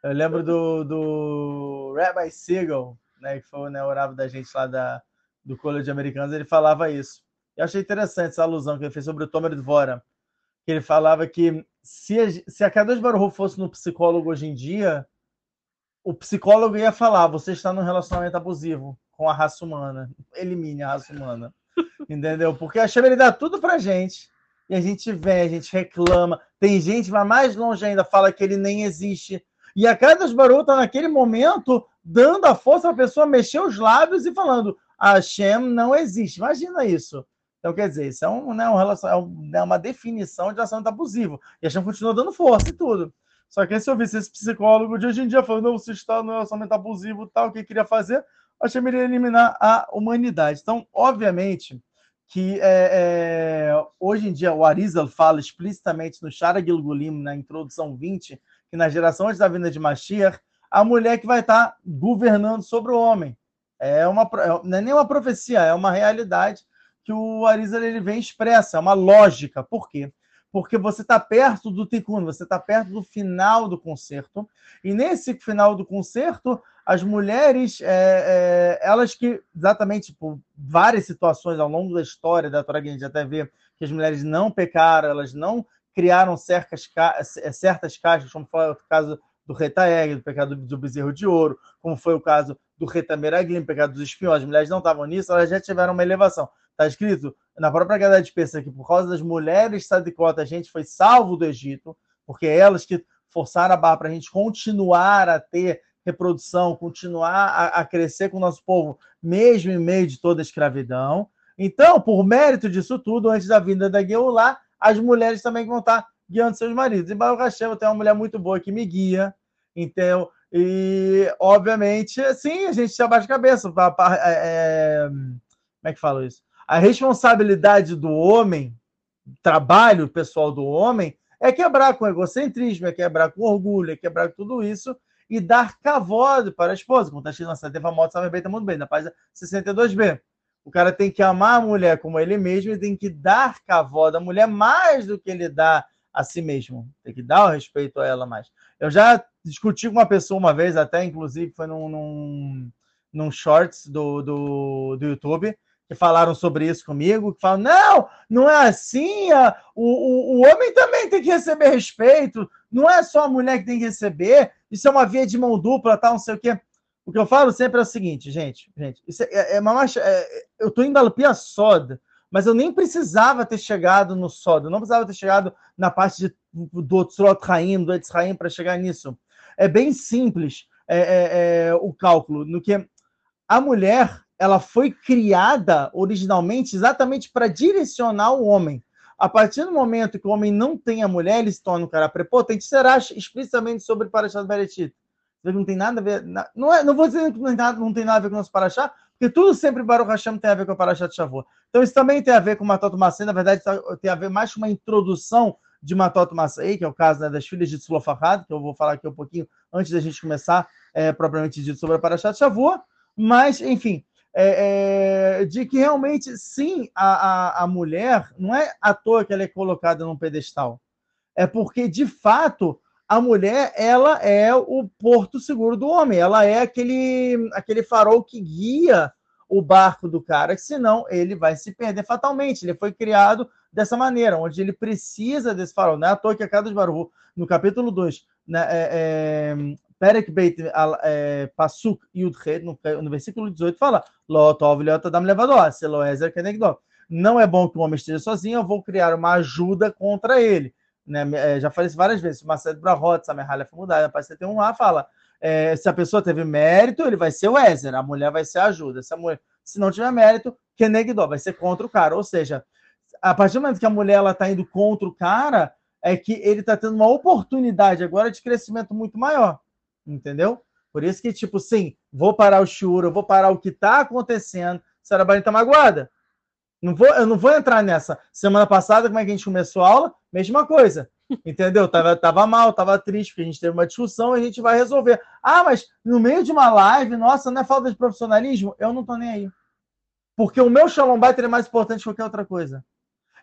Speaker 1: Eu lembro do, do Rabbi Siegel, né, que foi né, o orável da gente lá da, do College de Americanos, ele falava isso. Eu achei interessante essa alusão que ele fez sobre o Tomer Dvora. Que ele falava que se a, se a fosse no psicólogo hoje em dia, o psicólogo ia falar: você está num relacionamento abusivo com a raça humana. Elimine a raça humana. Entendeu? Porque a Hashem ele dá tudo pra gente. E a gente vem, a gente reclama. Tem gente que vai mais longe ainda, fala que ele nem existe. E a Kadosh Baruch está naquele momento dando a força a pessoa mexer os lábios e falando: a Hashem não existe. Imagina isso. Então, quer dizer, isso é, um, né, um relacion... é um- é uma definição de relacionamento abusivo. E a Hashem continua dando força e tudo. Só que se eu visse esse psicólogo de hoje em dia falando, não, você está no relacionamento abusivo tal, o que queria fazer, a Hashem iria eliminar a humanidade. Então, obviamente, que é, é, hoje em dia o Arizal fala explicitamente no Shara Gilgulim, na introdução 20, que na geração antes da vinda de Mashiach, a mulher que vai estar governando sobre o homem. É uma, é- não é nem uma profecia, é uma realidade que o Arizal ele vem expressa, é uma lógica. Por quê? Porque você está perto do Tikkun, você está perto do final do concerto, e nesse final do concerto, as mulheres, é, é, elas que, exatamente por várias situações ao longo da história da Torá, a gente até vê que as mulheres não pecaram, elas não criaram certas, certas caixas, como foi o caso do Retaeg, do pecado do bezerro de ouro, como foi o caso do Retameraglim, pecado dos espiões, as mulheres não estavam nisso, elas já tiveram uma elevação. Está escrito na própria Gadá de Pensa que por causa das mulheres sadicota a gente foi salvo do Egito, porque é elas que forçaram a barra para a gente continuar a ter reprodução, continuar a, a crescer com o nosso povo, mesmo em meio de toda a escravidão. Então, por mérito disso tudo, antes da vinda da Geulah, as mulheres também vão estar guiando seus maridos. E Baruch Hashem, eu tenho uma mulher muito boa que me guia, então, e obviamente, sim, a gente abaixa a cabeça. É, como é que fala isso? A responsabilidade do homem, trabalho pessoal do homem, é quebrar com egocentrismo, é quebrar com orgulho, é quebrar com tudo isso e dar cavalo para a esposa. Como está escrito na Santa Moto, sabe bem, está muito bem, na página 62b. O cara tem que amar a mulher como ele mesmo e tem que dar cavalo à mulher mais do que ele dá a si mesmo. Tem que dar o respeito a ela mais. Eu já discuti com uma pessoa uma vez, até inclusive foi num, num, num shorts do, do, do YouTube, que falaram sobre isso comigo, que falam, não, não é assim, o, o, o homem também tem que receber respeito, não é só a mulher que tem que receber, isso é uma via de mão dupla, tal, não sei o quê. O que eu falo sempre é o seguinte, gente, gente, isso é, é, é uma é, eu estou indo a Pia Soda, mas eu nem precisava ter chegado no Soda, eu não precisava ter chegado na parte de, do Otzrot Raim, do Etz Raim, para chegar nisso. É bem simples é, é, é, o cálculo, no que a mulher ela foi criada originalmente exatamente para direcionar o homem. A partir do momento que o homem não tem a mulher, ele se torna um cara prepotente, será explicitamente sobre Parashat Bereshit. Não tem nada a ver. Não, é, não vou dizer que não tem, nada, não tem nada a ver com o nosso Parashat, porque tudo sempre Baruch Hashem tem a ver com o Parashat Shavuot. Então isso também tem a ver com Matot Massei, na verdade tá, tem a ver mais com uma introdução de Matot Massei, que é o caso né, das filhas de Tzlofachad, que eu vou falar aqui um pouquinho antes da gente começar é, propriamente dito sobre a Parashat Shavuot. Mas, enfim, é, é, de que realmente, sim, a, a, a mulher, não é à toa que ela é colocada num pedestal. É porque, de fato, a mulher ela é o porto seguro do homem, ela é aquele, aquele farol que guia o barco do cara, que senão ele vai se perder fatalmente. Ele foi criado dessa maneira, onde ele precisa desse farol. Não é à toa que a cada de Baruch, no capítulo 2, né, é, é, Perek Beit Pasuk Yudchet, no, no versículo 18, fala: Não é bom que o homem esteja sozinho, eu vou criar uma ajuda contra ele. Né? É, já falei isso várias vezes. Marcelo Brahot, Samerhalha Famudai, na página 71 lá, fala: é, se a pessoa teve mérito, ele vai ser o Ezer, a mulher vai ser a ajuda. Se, a mulher, se não tiver mérito, Kenegdó, vai ser contra o cara. Ou seja, a partir do momento que a mulher está indo contra o cara, é que ele está tendo uma oportunidade agora de crescimento muito maior entendeu? Por isso que, tipo, sim, vou parar o choro, vou parar o que está acontecendo. Sarabani está magoada. Não vou, eu não vou entrar nessa. Semana passada, como é que a gente começou a aula? Mesma coisa. Entendeu? Tava, tava mal, tava triste, porque a gente teve uma discussão e a gente vai resolver. Ah, mas no meio de uma live, nossa, não é falta de profissionalismo? Eu não tô nem aí. Porque o meu Shalom é mais importante que qualquer outra coisa.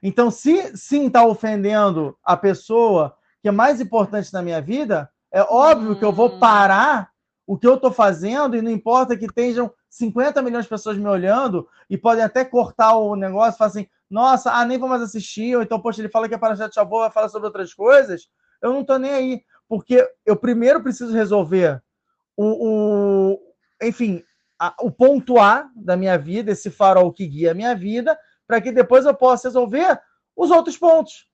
Speaker 1: Então, se sim está ofendendo a pessoa que é mais importante na minha vida, é óbvio que eu vou hum. parar o que eu estou fazendo e não importa que tenham 50 milhões de pessoas me olhando e podem até cortar o negócio e falar assim, nossa, ah, nem vou mais assistir, ou então, poxa, ele fala que é para já Shavuot, vai falar sobre outras coisas, eu não estou nem aí, porque eu primeiro preciso resolver o, o enfim, a, o ponto A da minha vida, esse farol que guia a minha vida, para que depois eu possa resolver os outros pontos.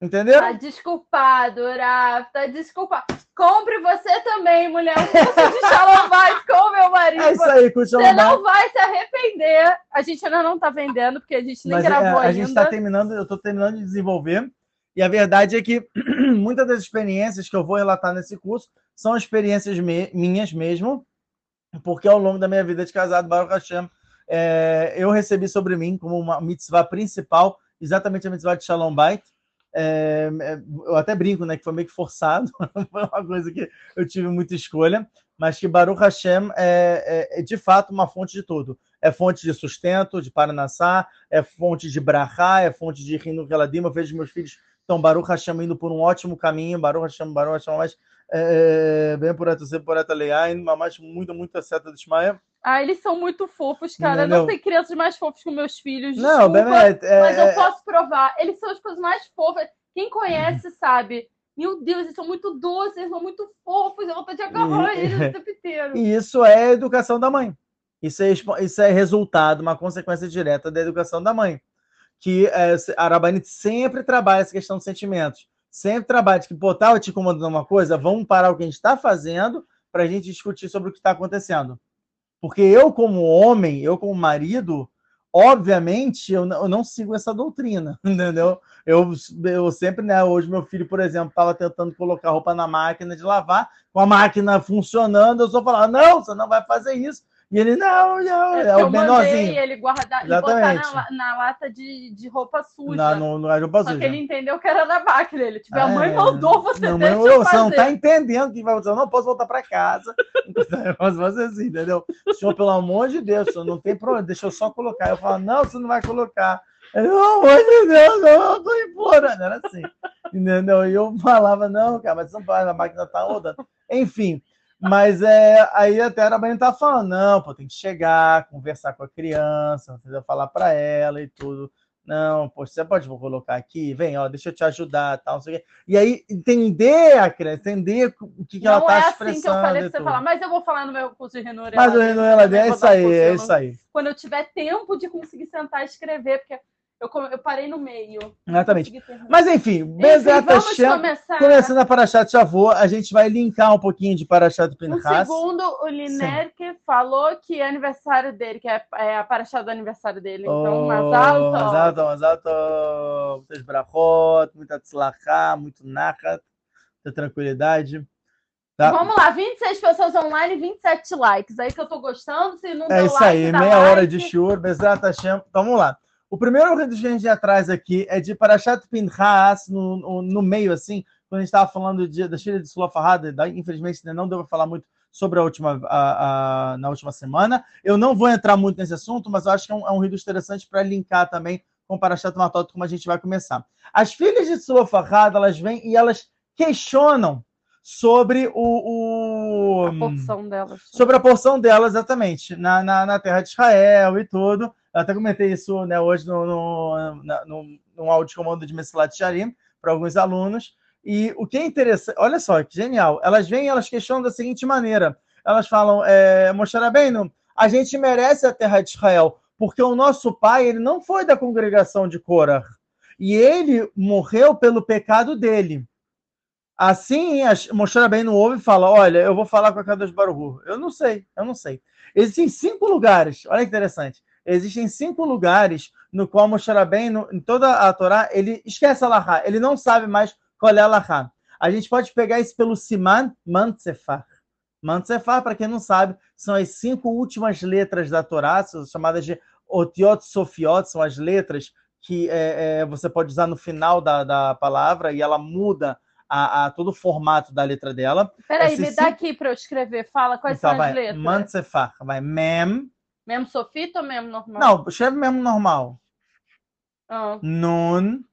Speaker 1: Entendeu?
Speaker 2: Tá desculpado, Rafa, tá desculpado. Compre você também, mulher, um curso de Shalom Bait <laughs> com meu marido.
Speaker 1: É isso aí, com o
Speaker 2: Shalom Você não vai se arrepender. A gente ainda não tá vendendo, porque a gente nem Mas, é, gravou
Speaker 1: é, a
Speaker 2: ainda.
Speaker 1: A gente tá terminando, eu tô terminando de desenvolver. E a verdade é que <clears throat> muitas das experiências que eu vou relatar nesse curso são experiências me minhas mesmo, porque ao longo da minha vida de casado, Baruch Hashem, é, eu recebi sobre mim como uma mitzvah principal, exatamente a mitzvah de Shalom Bait, é, é, eu até brinco, né, que foi meio que forçado, <laughs> foi uma coisa que eu tive muita escolha, mas que Baruch Hashem é, é, é de fato uma fonte de tudo. É fonte de sustento, de Paranassá, é fonte de Brahá, é fonte de Rino Geladim. Eu vejo meus filhos estão Baruch Hashem indo por um ótimo caminho, Baruch Hashem, Baruch Hashem, mas bem por essa por essa leia, mas muito, muito seta do Ismael.
Speaker 2: Ah, eles são muito fofos, cara. Não, não, não tem crianças mais fofas que meus filhos. Desculpa, não, bem, é, é, mas eu é, posso provar. Eles são as coisas mais fofas. Quem conhece sabe. Meu Deus, eles são muito doces, eles são muito fofos. Eu vou pedir agarrar eles <laughs> o tempo inteiro.
Speaker 1: E isso é a educação da mãe. Isso é, isso é resultado, uma consequência direta da educação da mãe. Que é, a Rabanit sempre trabalha essa questão de sentimentos. Sempre trabalha de que, pô, tá te incomodando uma coisa, vamos parar o que a gente está fazendo para a gente discutir sobre o que está acontecendo. Porque eu, como homem, eu, como marido, Obviamente, eu não, eu não sigo essa doutrina, <laughs> entendeu? Eu, eu sempre, né? Hoje, meu filho, por exemplo, estava tentando colocar roupa na máquina de lavar, com a máquina funcionando, eu só falava: não, você não vai fazer isso. E ele, não, não, é,
Speaker 2: é o menorzinho. ele guardar e botar na, na, lata de, de roupa suja. Na,
Speaker 1: no, no, roupa
Speaker 2: Só
Speaker 1: suja.
Speaker 2: que ele entendeu que era da máquina. Ele, tipo, é, a mãe mandou você
Speaker 1: não,
Speaker 2: deixa
Speaker 1: mãe, Você não tá entendendo que vai acontecer. Eu não posso voltar para casa. <laughs> Eu posso fazer assim, entendeu? Senhor, pelo amor de Deus, senhor, não tem problema, deixa eu só colocar. Eu falo, não, você não vai colocar. Ele, pelo amor de Deus, não, eu tô implorando. Era assim, entendeu? E eu falava, não, cara, mas não pode, a máquina tá rodando. Enfim, mas é, aí até a mãe tá falando, não, pô, tem que chegar, conversar com a criança, entendeu? falar para ela e tudo. Não, pô, você pode vou colocar aqui, vem, ó, deixa eu te ajudar, tal, não sei o quê. E aí entender a criança, entender o que, que ela tá expressando. Não é assim que eu falei pra você falar,
Speaker 2: mas eu vou falar no meu curso de Renúria.
Speaker 1: Mas o Renúria é isso aí, é isso aí.
Speaker 2: Quando eu tiver tempo de conseguir sentar e escrever, porque eu, eu parei no meio.
Speaker 1: Exatamente. Mas enfim, Bezerra Hashem, começar... começando a Parashat Shavuot, a gente vai linkar um pouquinho de Parashat Pinchas.
Speaker 2: No segundo, o Linerke falou que é aniversário dele, que é, é a Parashat do aniversário dele. Então, oh, mais alto.
Speaker 1: Mais alto, mais alto. Muitas brachot, muita tzlachá, muito nachat, muita tranquilidade.
Speaker 2: Tá. Vamos lá, 26 pessoas online, 27 likes. Aí que eu tô gostando, se não
Speaker 1: É isso like, aí, meia like. hora de shur, Bezerra. Então vamos lá. O primeiro vídeo que a gente atrás aqui é de Parashat Pinchas, no, no, no meio, assim, quando a gente estava falando de, da filha de Sulafahad, infelizmente não deu para falar muito sobre a última, a, a, na última semana. Eu não vou entrar muito nesse assunto, mas eu acho que é um, é um interessante para linkar também com o Parashat Matot, como a gente vai começar. As filhas de Sulafahad, elas vêm e elas questionam sobre o,
Speaker 2: o, a porção delas.
Speaker 1: Sobre a porção delas, exatamente, na, na, na terra de Israel e tudo. Eu até comentei isso né, hoje no, no, no, no áudio comando de Messilat Sharim para alguns alunos. E o que é interessante, olha só, que genial. Elas vêm elas questionam da seguinte maneira: elas falam, é, Moshe Rabbeinu, a gente merece a terra de Israel, porque o nosso pai ele não foi da congregação de Korah. E ele morreu pelo pecado dele. Assim, Moshe Rabbeinu ouve e fala: Olha, eu vou falar com a Kadosh Baruch Eu não sei, eu não sei. Existem cinco lugares, olha que interessante existem cinco lugares no qual Moshe Rabbeinu, em toda a Torá, ele esquece a Lahá, ele não sabe mais qual é a Lahá. A gente pode pegar isso pelo Siman Mantsefar. Mantsefar, para quem não sabe, são as cinco últimas letras da Torá, chamadas de Otiot Sofiot, são as letras que é, é, você pode usar no final da, da palavra e ela muda a, a, todo o formato da letra dela.
Speaker 2: Peraí, me dá aqui para eu escrever. Fala quais então, são as letras.
Speaker 1: Mantsefar, vai Mem,
Speaker 2: mesmo sofito ou mesmo normal?
Speaker 1: Não, escreve mesmo normal.
Speaker 2: Ah.
Speaker 1: Nun.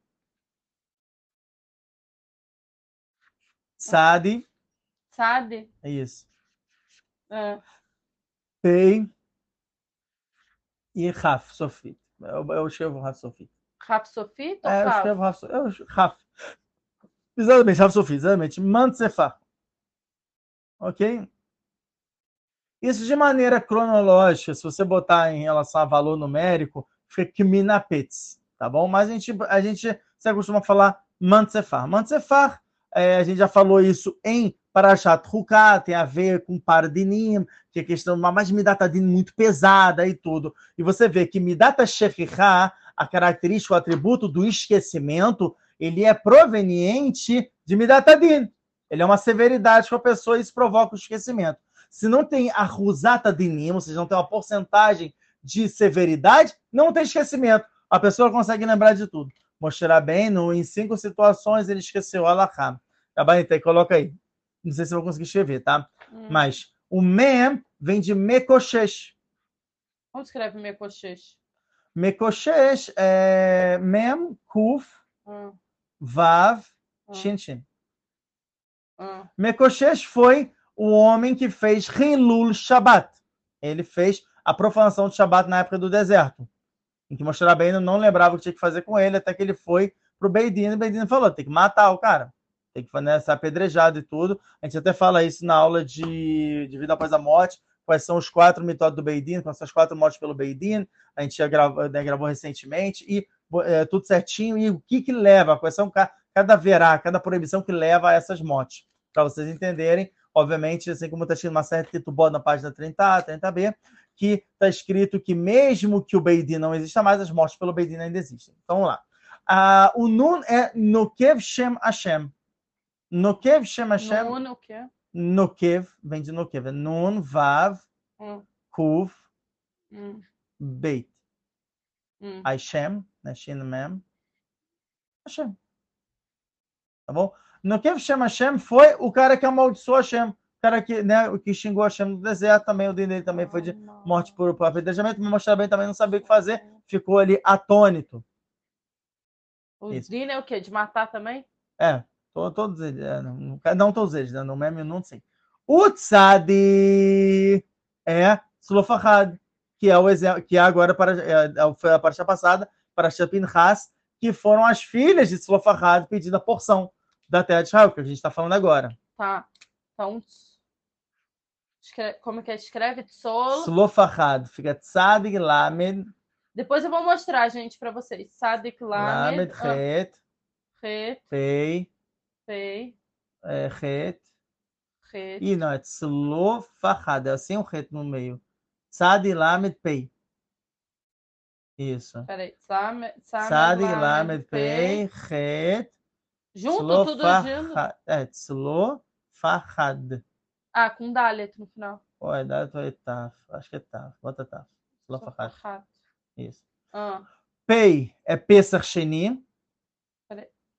Speaker 1: Sadi.
Speaker 2: Sadi?
Speaker 1: É isso.
Speaker 2: É.
Speaker 1: Pei. E Raf, sofito. Eu, eu escrevo Raf sofito.
Speaker 2: Raf sofito
Speaker 1: é, eu escrevo Raf sofito. Raf. Exatamente, Raf sofito, exatamente. Mantsefar. Ok? Isso de maneira cronológica, se você botar em relação a valor numérico, fica Kminapetz, tá bom? Mas a gente, a gente você costuma falar Mantsefar. Mantsefar, é, a gente já falou isso em Parashat Huká, tem a ver com Pardinim, que é questão de uma mais Midatadim muito pesada e tudo. E você vê que Midata Shechihá, a característica, o atributo do esquecimento, ele é proveniente de Midatadim. Ele é uma severidade com a pessoa e isso provoca o esquecimento. Se não tem a rusata de nimo, ou seja, não tem uma porcentagem de severidade, não tem esquecimento. A pessoa consegue lembrar de tudo. Mostrar bem, no, em cinco situações ele esqueceu Alahá. Tá coloca aí. Não sei se eu vou conseguir escrever, tá? Hum. Mas o mem vem de mekoshesh.
Speaker 2: Como escreve mekoshesh?
Speaker 1: Mekoshesh é mem, kuf, hum. Vav, shin, shin. Hum. Mekoshesh foi o homem que fez Hilul Shabbat. Ele fez a profanação de Shabbat na época do deserto, em que Moshe Rabbeinu não lembrava o que tinha que fazer com ele, até que ele foi pro Beidin, e o Beidin falou, tem que matar o cara, tem que né, ser apedrejado e tudo. A gente até fala isso na aula de, de Vida Após a Morte, quais são os quatro mitódios do Beidin, com essas quatro mortes pelo Beidin, a gente já gravou, né, gravou recentemente, e é, tudo certinho, e o que que leva, quais são cada verá, cada proibição que leva a essas mortes, para vocês entenderem Obviamente, assim como está escrito uma certa Ketubot na página 30A, 30B, que está escrito que mesmo que o Beidin não exista mais, as mortes pelo Beidin ainda existem. Então vamos lá. Ah, o Nun é Nokev Shem Hashem. Nokev Shem Hashem.
Speaker 2: Nun, o quê?
Speaker 1: Nokev, vem de Nokev. É Nun, Vav,
Speaker 2: Hum,
Speaker 1: Kuv,
Speaker 2: hum,
Speaker 1: Beit.
Speaker 2: hum.
Speaker 1: Hashem, Shin Mem. Hashem. Tá bom? Nokev Shem Hashem foi o cara que amaldiçoou Hashem. O cara que, né, que xingou Hashem no deserto também. O dele dele também foi de morte por, apedrejamento. Mas mostrar bem também não sabia o que fazer. Ficou ali atônito.
Speaker 2: O
Speaker 1: Isso.
Speaker 2: Din é o quê? De matar também?
Speaker 1: É, to- todos eles. é, não, não- todos eles, né? No meme não sim. O Tzadi é Slofahad, que é o exemplo, que é agora para é, é, foi a parte passada para Pinhas, que foram as filhas de Slofahad pedindo a porção da terra de Israel, que a gente está falando agora.
Speaker 2: Tá. Então, como que é? Escreve Tsolo.
Speaker 1: Slofahad fica Tzadi Lamed,
Speaker 2: Depois eu vou mostrar, gente, pra vocês. Sadik
Speaker 1: Lamed,
Speaker 2: Lamed. ah,
Speaker 1: Het, Pei,
Speaker 2: Pei,
Speaker 1: é, Het.
Speaker 2: Re.
Speaker 1: Ih, não, é Tzlofahad, é sem um Het no meio. Tzadi Lamed Pei. Isso.
Speaker 2: Peraí. Samed,
Speaker 1: Tzadi Lamed Pei, Het,
Speaker 2: Junto, tudo junto.
Speaker 1: É, Tzlofahad.
Speaker 2: Ah, com Dalet no final.
Speaker 1: Ou é Dalet ou é Taf? Acho que é Taf. Bota Taf. Tzlofahad.
Speaker 2: Sofahad.
Speaker 1: Isso.
Speaker 2: Ah,
Speaker 1: Pei é Pesach Sheni.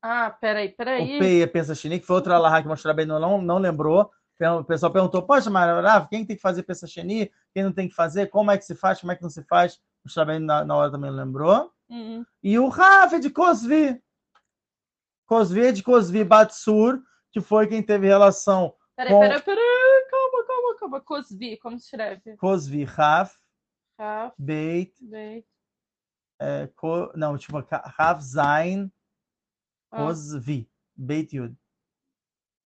Speaker 2: ah peraí,
Speaker 1: O
Speaker 2: peraí.
Speaker 1: Pei é Pesach Sheni, que foi outra Lahá que mostrar bem não, não lembrou. O pessoal perguntou, poxa, Maravilha, quem tem que fazer Pesach Sheni? Quem não tem que fazer? Como é que se faz? Como é que não se faz? Mostrar bem na, na hora também lembrou.
Speaker 2: Uhum.
Speaker 1: E o Rav é de Cosvi. Cosvi é de Cosvi Batsur, que foi quem teve relação
Speaker 2: Peraí,
Speaker 1: Com-
Speaker 2: peraí, peraí. Calma, calma, calma. Cosvi, como se escreve?
Speaker 1: Cosvi Rav,
Speaker 2: Raf,
Speaker 1: Beit,
Speaker 2: Beit.
Speaker 1: é, Co- não, tipo Rav Zain,
Speaker 2: Ah,
Speaker 1: Cosvi, Beit Yud.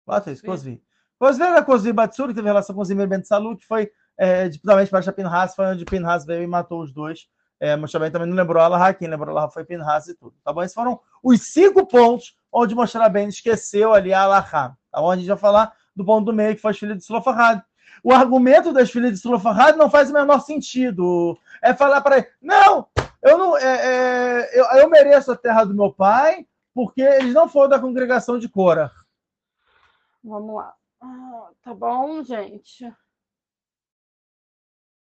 Speaker 1: Bota isso.
Speaker 2: Cosvi.
Speaker 1: Cosvi era Cosvi Batsur, que teve relação com Zimmer Ben Salu, que foi é, diretamente para Pinhas, foi onde Pinhas veio e matou os dois. É, Moshe Ben também não lembrou Allah, quem lembrou Allah foi Pinhas e tudo. Tá bom? Esses foram os cinco pontos onde Moshe Ben esqueceu ali a Allah. Tá bom? A gente vai falar do ponto do meio, que foi as filhas de Slofahad. O argumento das filhas de Slofahad não faz o menor sentido. É falar para ele, não, eu não, é, é, eu, eu mereço a terra do meu pai, porque eles não foram da congregação de Cora.
Speaker 2: Vamos lá. Ah, tá bom, gente.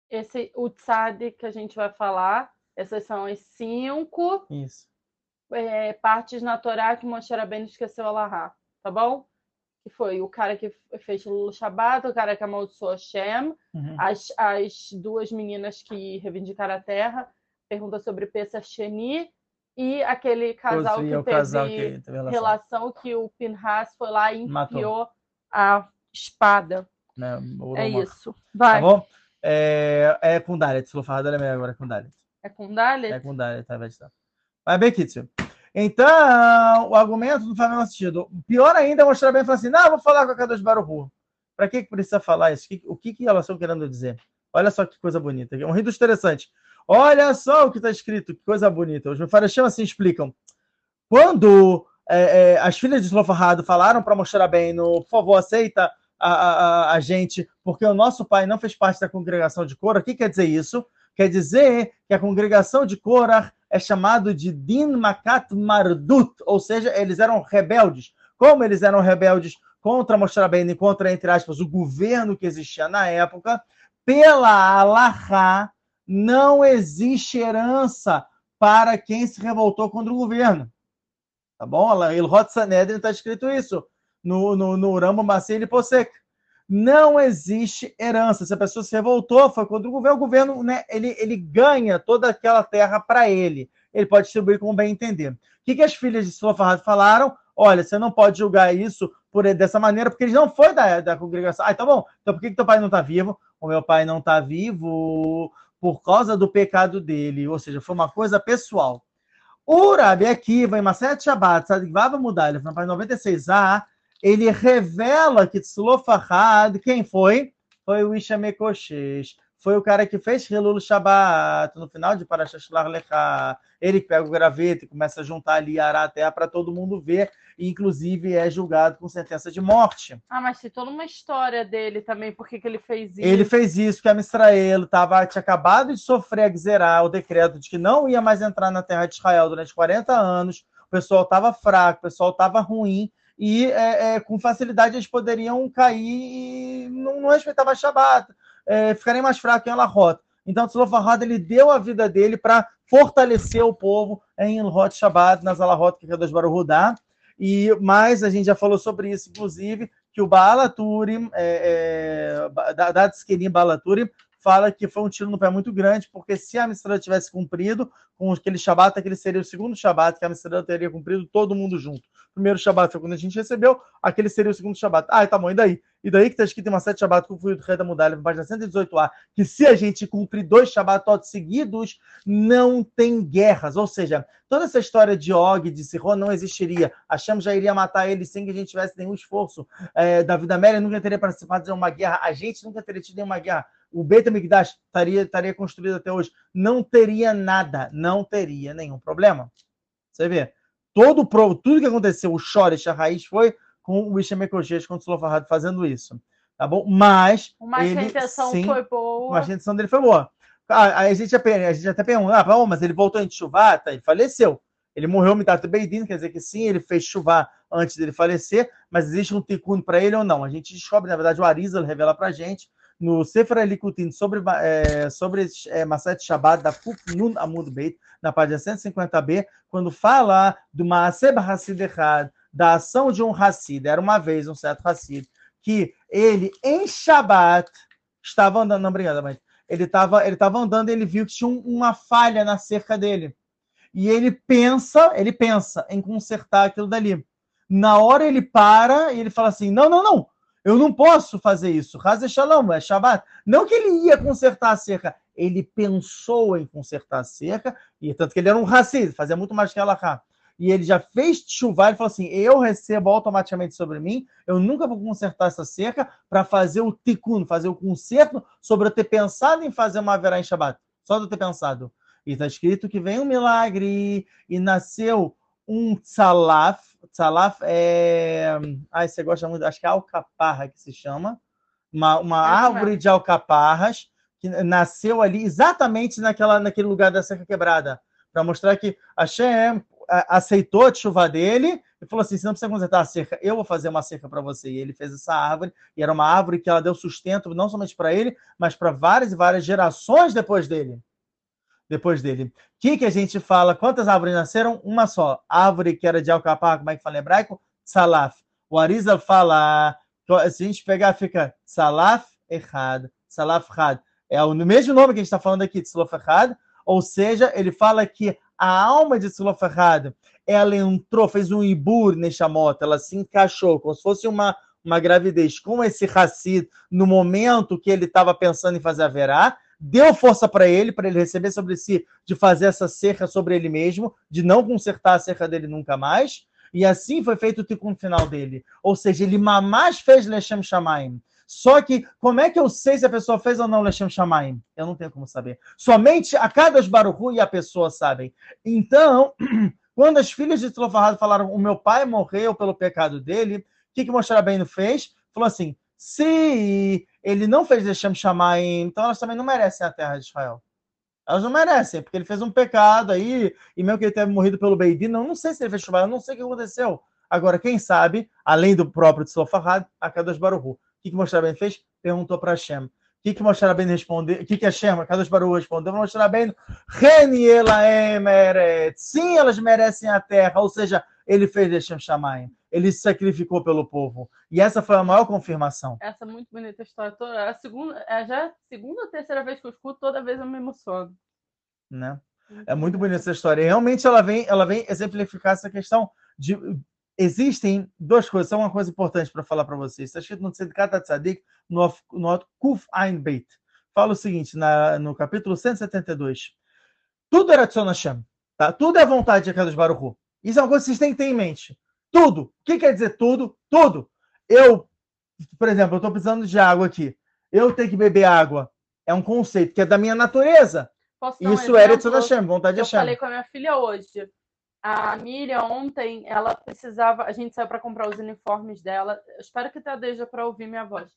Speaker 2: Esse, o Tzad que a gente vai falar, essas são as cinco é, partes na Torá que Moshe Rabbeinu esqueceu Alahá, tá bom? Que foi o cara que fez o Shabbat, o cara que amaldiçoou Hashem,
Speaker 1: Uhum.
Speaker 2: as, as duas meninas que reivindicaram a terra, pergunta sobre Pesach Sheni, e aquele casal que
Speaker 1: é
Speaker 2: teve
Speaker 1: casal que teve relação.
Speaker 2: relação que o Pinhas foi lá e
Speaker 1: Matou.
Speaker 2: enfiou a espada.
Speaker 1: Né? O
Speaker 2: É isso.
Speaker 1: Tá
Speaker 2: Vai.
Speaker 1: bom? É, é com Dalet. Slofahad é agora é com Dalet.
Speaker 2: É com Dalet?
Speaker 1: É com Dalet, tá? Vai estar. Mas bem, Kitsu. Então, o argumento não faz o menor sentido. Pior ainda é mostrar bem e falar assim: não, vou falar com a Kadosh Baruhu. Para que, que precisa falar isso? O que, que elas estão querendo dizer? Olha só que coisa bonita. Um rito interessante. Olha só o que está escrito, que coisa bonita. Os Mefarashim assim explicam. Quando é, é, as filhas de Slofahad falaram para mostrar bem, no, por favor, aceita a, a, a- gente, porque o nosso pai não fez parte da congregação de Korah. O que quer dizer isso? Quer dizer que a congregação de Korah é chamado de Din Makat Mardut, ou seja, eles eram rebeldes. Como eles eram rebeldes contra Moshe e contra, entre aspas, o governo que existia na época, pela Alahá, não existe herança para quem se revoltou contra o governo. Tá bom? Ilhot Sanedrin está escrito isso no, no, no Ramo Macia e. Não existe herança. Se a pessoa se revoltou, foi contra o governo, o governo né, ele, ele ganha toda aquela terra para ele. Ele pode distribuir como bem entender. O que, que as filhas de Slofarrad falaram? Olha, você não pode julgar isso por dessa maneira, porque ele não foi da, da congregação. Ah, tá bom. Então por que, que teu pai não está vivo? O meu pai não está vivo por causa do pecado dele. Ou seja, foi uma coisa pessoal. O Rabi Akiva, em Maset Sadikvava mudar, ele na página 96a, ele revela que Tzlofahad, quem foi? Foi o Ishamekoshesh. Foi o cara que fez Hilul Shabbat no final de Parashat Lecha. Ele que pega o graveto e começa a juntar ali, a terra para todo mundo ver. e inclusive é julgado com sentença de morte.
Speaker 2: Ah, mas tem toda uma história dele também, por que ele fez isso?
Speaker 1: Ele fez isso, que a Mistraelo tava, tinha acabado de sofrer a Gzerá, o decreto de que não ia mais entrar na terra de Israel durante 40 anos, o pessoal estava fraco, o pessoal estava ruim, e é, é, com facilidade eles poderiam cair e não, não respeitava a Shabbat, é, ficarem mais fracos em Alahot. Então, Tzlofarhad, ele deu a vida dele para fortalecer o povo em Ilhot Shabbat, nas Alahot que Redas Baruhudá. E mais, a gente já falou sobre isso, inclusive, que o Baalaturim, é, é, Dadskenim Baalaturim, fala que foi um tiro no pé muito grande, porque se a Mistura tivesse cumprido com aquele Shabat, aquele seria o segundo Shabat que a Mistura teria cumprido todo mundo junto. O primeiro Shabat foi quando a gente recebeu, aquele seria o segundo Shabat. Ah, tá bom, e daí? E daí que está escrito em uma sete Shabat que o Fui do Rei da Mudalha, página 118a, que se a gente cumprir dois Shabbatot seguidos, não tem guerras. Ou seja, toda essa história de Og, de Sihon, não existiria. A Shem já iria matar ele sem que a gente tivesse nenhum esforço. É, da Méria nunca teria participado de uma guerra. A gente nunca teria tido nenhuma guerra o Beit HaMikdash estaria, estaria construído até hoje, não teria nada, não teria nenhum problema. Você vê, todo tudo que aconteceu, o Shoresh, a raiz, foi com o Ishem Ekojesh, com o Tzlofarad fazendo isso. Tá bom? Mas.
Speaker 2: Mas ele, a intenção sim, foi boa.
Speaker 1: Mas a intenção dele foi boa. Ah, aí a gente, a gente até pergunta, ah, mas ele voltou em chuva, tá, ele faleceu. Ele morreu Mitat Beidin, quer dizer que sim, ele fez chuva antes dele falecer, mas existe um tikkun para ele ou não? A gente descobre, na verdade, o Arizal revela para gente no Sefer Elikutin sobre, é, sobre é, Maset Shabbat da Kuf Nun Amud Beit, na página 150b, quando fala do Maaseb Hassid Echad, da ação de um Hassid, era uma vez um certo Hassid, que ele, em Shabbat, estava andando, não, obrigada, mas ele estava ele tava andando e ele viu que tinha um, uma falha na cerca dele. E ele pensa, ele pensa em consertar aquilo dali. Na hora ele para e ele fala assim: não, não, não, eu não posso fazer isso. Haze Shalom, é Shabbat. Não que ele ia consertar a cerca, ele pensou em consertar a cerca, e tanto que ele era um Hassid, fazia muito mais que ela E ele já fez chuva e falou assim: eu recebo automaticamente sobre mim, eu nunca vou consertar essa cerca para fazer o tikkun, fazer o conserto sobre eu ter pensado em fazer uma verá em Shabbat. Só de eu ter pensado. E está escrito que vem um milagre e nasceu um tzalaf. Tzalaf é. Ai, você gosta muito, acho que é alcaparra que se chama. Uma, uma árvore de alcaparras que nasceu ali exatamente naquela, naquele lugar da cerca quebrada. Para mostrar que a Shem aceitou a chuva dele e falou assim: você não precisa consertar a cerca, eu vou fazer uma cerca para você. E ele fez essa árvore, e era uma árvore que ela deu sustento não somente para ele, mas para várias e várias gerações depois dele depois dele. O que, que a gente fala? Quantas árvores nasceram? Uma só. Árvore que era de alcapá, como é que fala em hebraico? Salaf. O Arizal fala, se a gente pegar, fica Salaf errado. Salaf errado. É o mesmo nome que a gente está falando aqui, de Tzlof errado. Ou seja, ele fala que a alma de Tzlof errado, ela entrou, fez um ibur nessa moto, ela se encaixou, como se fosse uma, uma gravidez com esse Hassid no momento que ele estava pensando em fazer a verá, deu força para ele, para ele receber sobre si, de fazer essa cerca sobre ele mesmo, de não consertar a cerca dele nunca mais. E assim foi feito o tikkun final dele. Ou seja, ele mamás fez Lechem Shamaim. Só que, como é que eu sei se a pessoa fez ou não Lechem Shamaim? Eu não tenho como saber. Somente a cada Baruchu e a pessoa sabem. Então, <clears throat> quando as filhas de Tzlofarrad falaram, o meu pai morreu pelo pecado dele, o que, que Moshe Rabbeinu fez? Falou assim, se ele não fez Hashem chamar, então elas também não merecem a terra de Israel. Elas não merecem, porque ele fez um pecado aí, e mesmo que ele tenha morrido pelo Beidin, não, não sei se ele fez chuva, eu não sei o que aconteceu. Agora, quem sabe, além do próprio Tzlofarad, a Kadosh Baruhu. O que, que Moshe Rabbeinu fez? Perguntou para Hashem. O que, que Moshe Rabbeinu respondeu? O que, que Hashem, a Kadosh Baruhu respondeu? Moshe Rabbeinu, Sim, elas merecem a terra. Ou seja, ele fez Hashem Shamayim ele se sacrificou pelo povo. E essa foi a maior confirmação.
Speaker 2: Essa é muito bonita história. É a segunda, é já a segunda ou terceira vez que eu escuto, toda vez eu me emociono.
Speaker 1: Né? É muito bonita essa história. E realmente ela vem, ela vem exemplificar essa questão de existem duas coisas, são uma coisa importante para falar para vocês. Está escrito no Tzedkat Tzadik, no, no Kuf Ein Beit. Fala o seguinte, na, no capítulo 172. Tudo era Tzon Hashem, tá? Tudo é vontade de Akadosh Baruch Isso é uma coisa que vocês têm que ter em mente. Tudo. O que quer dizer tudo? Tudo. Eu, por exemplo, eu estou precisando de água aqui. Eu tenho que beber água. É um conceito que é da minha natureza. Isso um é Eretz Hashem, vontade de.
Speaker 2: Eu falei com a minha filha hoje. a Miriam ontem, ela precisava, a gente saiu para comprar os uniformes dela. Eu espero que esteja para ouvir minha voz.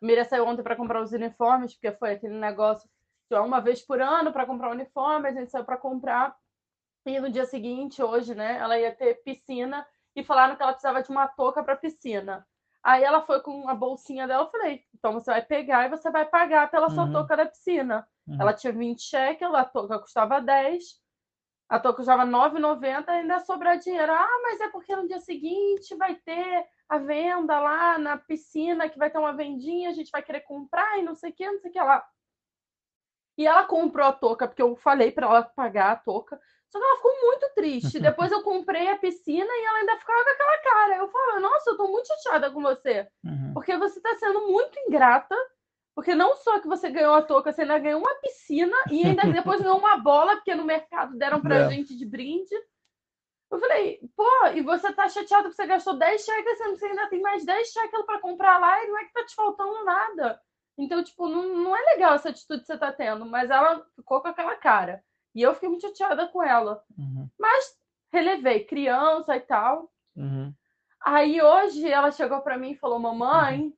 Speaker 2: A Miriam saiu ontem para comprar os uniformes, porque foi aquele negócio de uma vez por ano para comprar uniforme, a gente saiu para comprar. E no dia seguinte, hoje, né, ela ia ter piscina e falaram que ela precisava de uma touca para piscina. Aí ela foi com a bolsinha dela, eu falei, então você vai pegar e você vai pagar pela sua uhum. touca da piscina. Uhum. Ela tinha 20 cheques, a touca custava 10, a touca custava 9,90, ainda sobrar dinheiro. Ah, mas é porque no dia seguinte vai ter a venda lá na piscina, que vai ter uma vendinha, a gente vai querer comprar e não sei o que, não sei o que lá. E ela comprou a touca, porque eu falei para ela pagar a touca. Só que ela ficou muito triste. <laughs> Depois eu comprei a piscina e ela ainda ficava com aquela cara. Eu falo, nossa, eu tô muito chateada com você. Uhum. Porque você tá sendo muito ingrata. Porque não só que você ganhou a touca, você ainda ganhou uma piscina e ainda <laughs> depois ganhou uma bola, porque no mercado deram pra é. gente de brinde. Eu falei, pô, e você tá chateado que você gastou 10 cheques, você ainda tem mais 10 cheques para comprar lá e não é que tá te faltando nada. Então, tipo, não, não é legal essa atitude que você tá tendo, mas ela ficou com aquela cara. E eu fiquei muito chateada com ela. Uhum. Mas relevei, criança e tal. Uhum. Aí hoje ela chegou para mim e falou: Mamãe, uhum.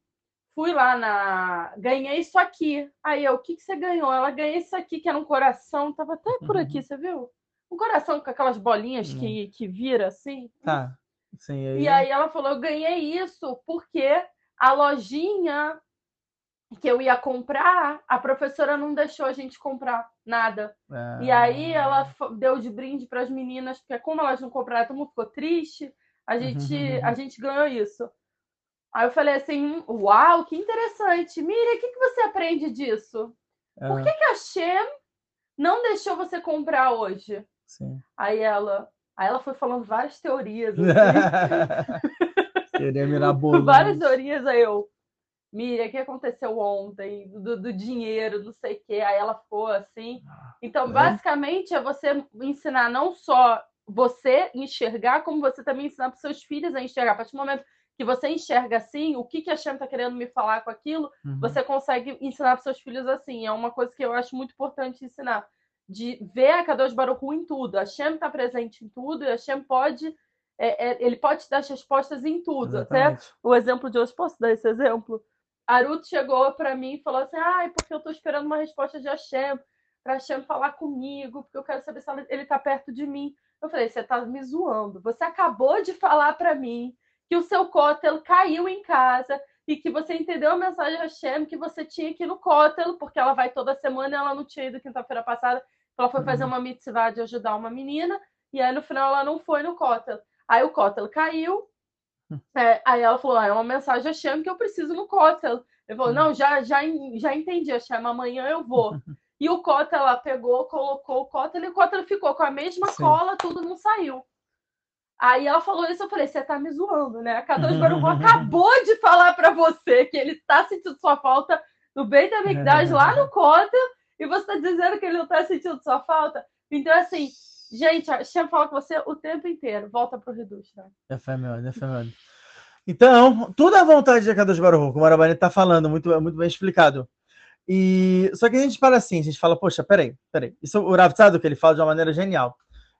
Speaker 2: fui lá na. Ganhei isso aqui. Aí eu, o que, que você ganhou? Ela ganhei isso aqui, que era um coração. Tava até por aqui, uhum. você viu? Um coração com aquelas bolinhas que, que vira assim.
Speaker 1: Tá. Sim,
Speaker 2: aí... E aí ela falou: Eu ganhei isso porque a lojinha que eu ia comprar, a professora não deixou a gente comprar nada. Ah. E aí ela deu de brinde para as meninas, porque como elas não compraram, todo mundo ficou triste, a gente, a gente ganhou isso. Aí eu falei assim, uau, que interessante. Miriam, o que, que você aprende disso? Por ah. que, que a Shem não deixou você comprar hoje? Sim. Aí ela, aí ela foi falando várias teorias.
Speaker 1: Assim. <laughs> Queria mirabolante. <laughs>
Speaker 2: várias teorias, aí eu, Miriam, o que aconteceu ontem? Do, do dinheiro, não sei o quê. Aí ela ficou assim. Então, é. basicamente, é você ensinar não só você enxergar, como você também ensinar para seus filhos a enxergar. A partir do momento que você enxerga assim, o que, que a Shem está querendo me falar com aquilo, uhum. você consegue ensinar para seus filhos assim. É uma coisa que eu acho muito importante ensinar. De ver a Kadosh Baruch em tudo. A Shem está presente em tudo e a Shem pode... É, é, ele pode te dar as respostas em tudo. Até o exemplo de hoje, posso dar esse exemplo? A Ruth chegou para mim e falou assim: ai, porque eu estou esperando uma resposta de Hashem, para Hashem falar comigo, porque eu quero saber se ele está perto de mim. Eu falei: você está me zoando. Você acabou de falar para mim que o seu cótel caiu em casa e que você entendeu a mensagem de Hashem que você tinha que ir no cótel, porque ela vai toda semana e ela não tinha ido quinta-feira passada. Ela foi fazer uhum. uma mitzvah de ajudar uma menina e aí no final ela não foi no cótel. Aí o cótel caiu, é, aí ela falou: ah, é uma mensagem a Shem que eu preciso no Kotel. Ele falou: não, já, já, já entendi, a Shem, amanhã eu vou. <laughs> E o Kotel, ela pegou, colocou o Kotel e o Kotel ficou com a mesma Sim. cola, tudo não saiu. Aí ela falou isso, eu falei: você tá me zoando, né? A Kadosh Baruch <laughs> acabou de falar para você que ele tá sentindo sua falta no bem da verdade lá no Kotel e você tá dizendo que ele não tá sentindo sua falta. Então, assim, Gente, deixa eu falar com você o tempo inteiro. Volta pro Reduz, tá?
Speaker 1: É fé meu, é fé meu. Então, tudo à vontade de Kadosh Baruch, como a Arabani está falando, muito, muito bem explicado. E só que a gente fala assim, a gente fala, poxa, peraí, peraí. Isso o Rav que ele fala de uma maneira genial.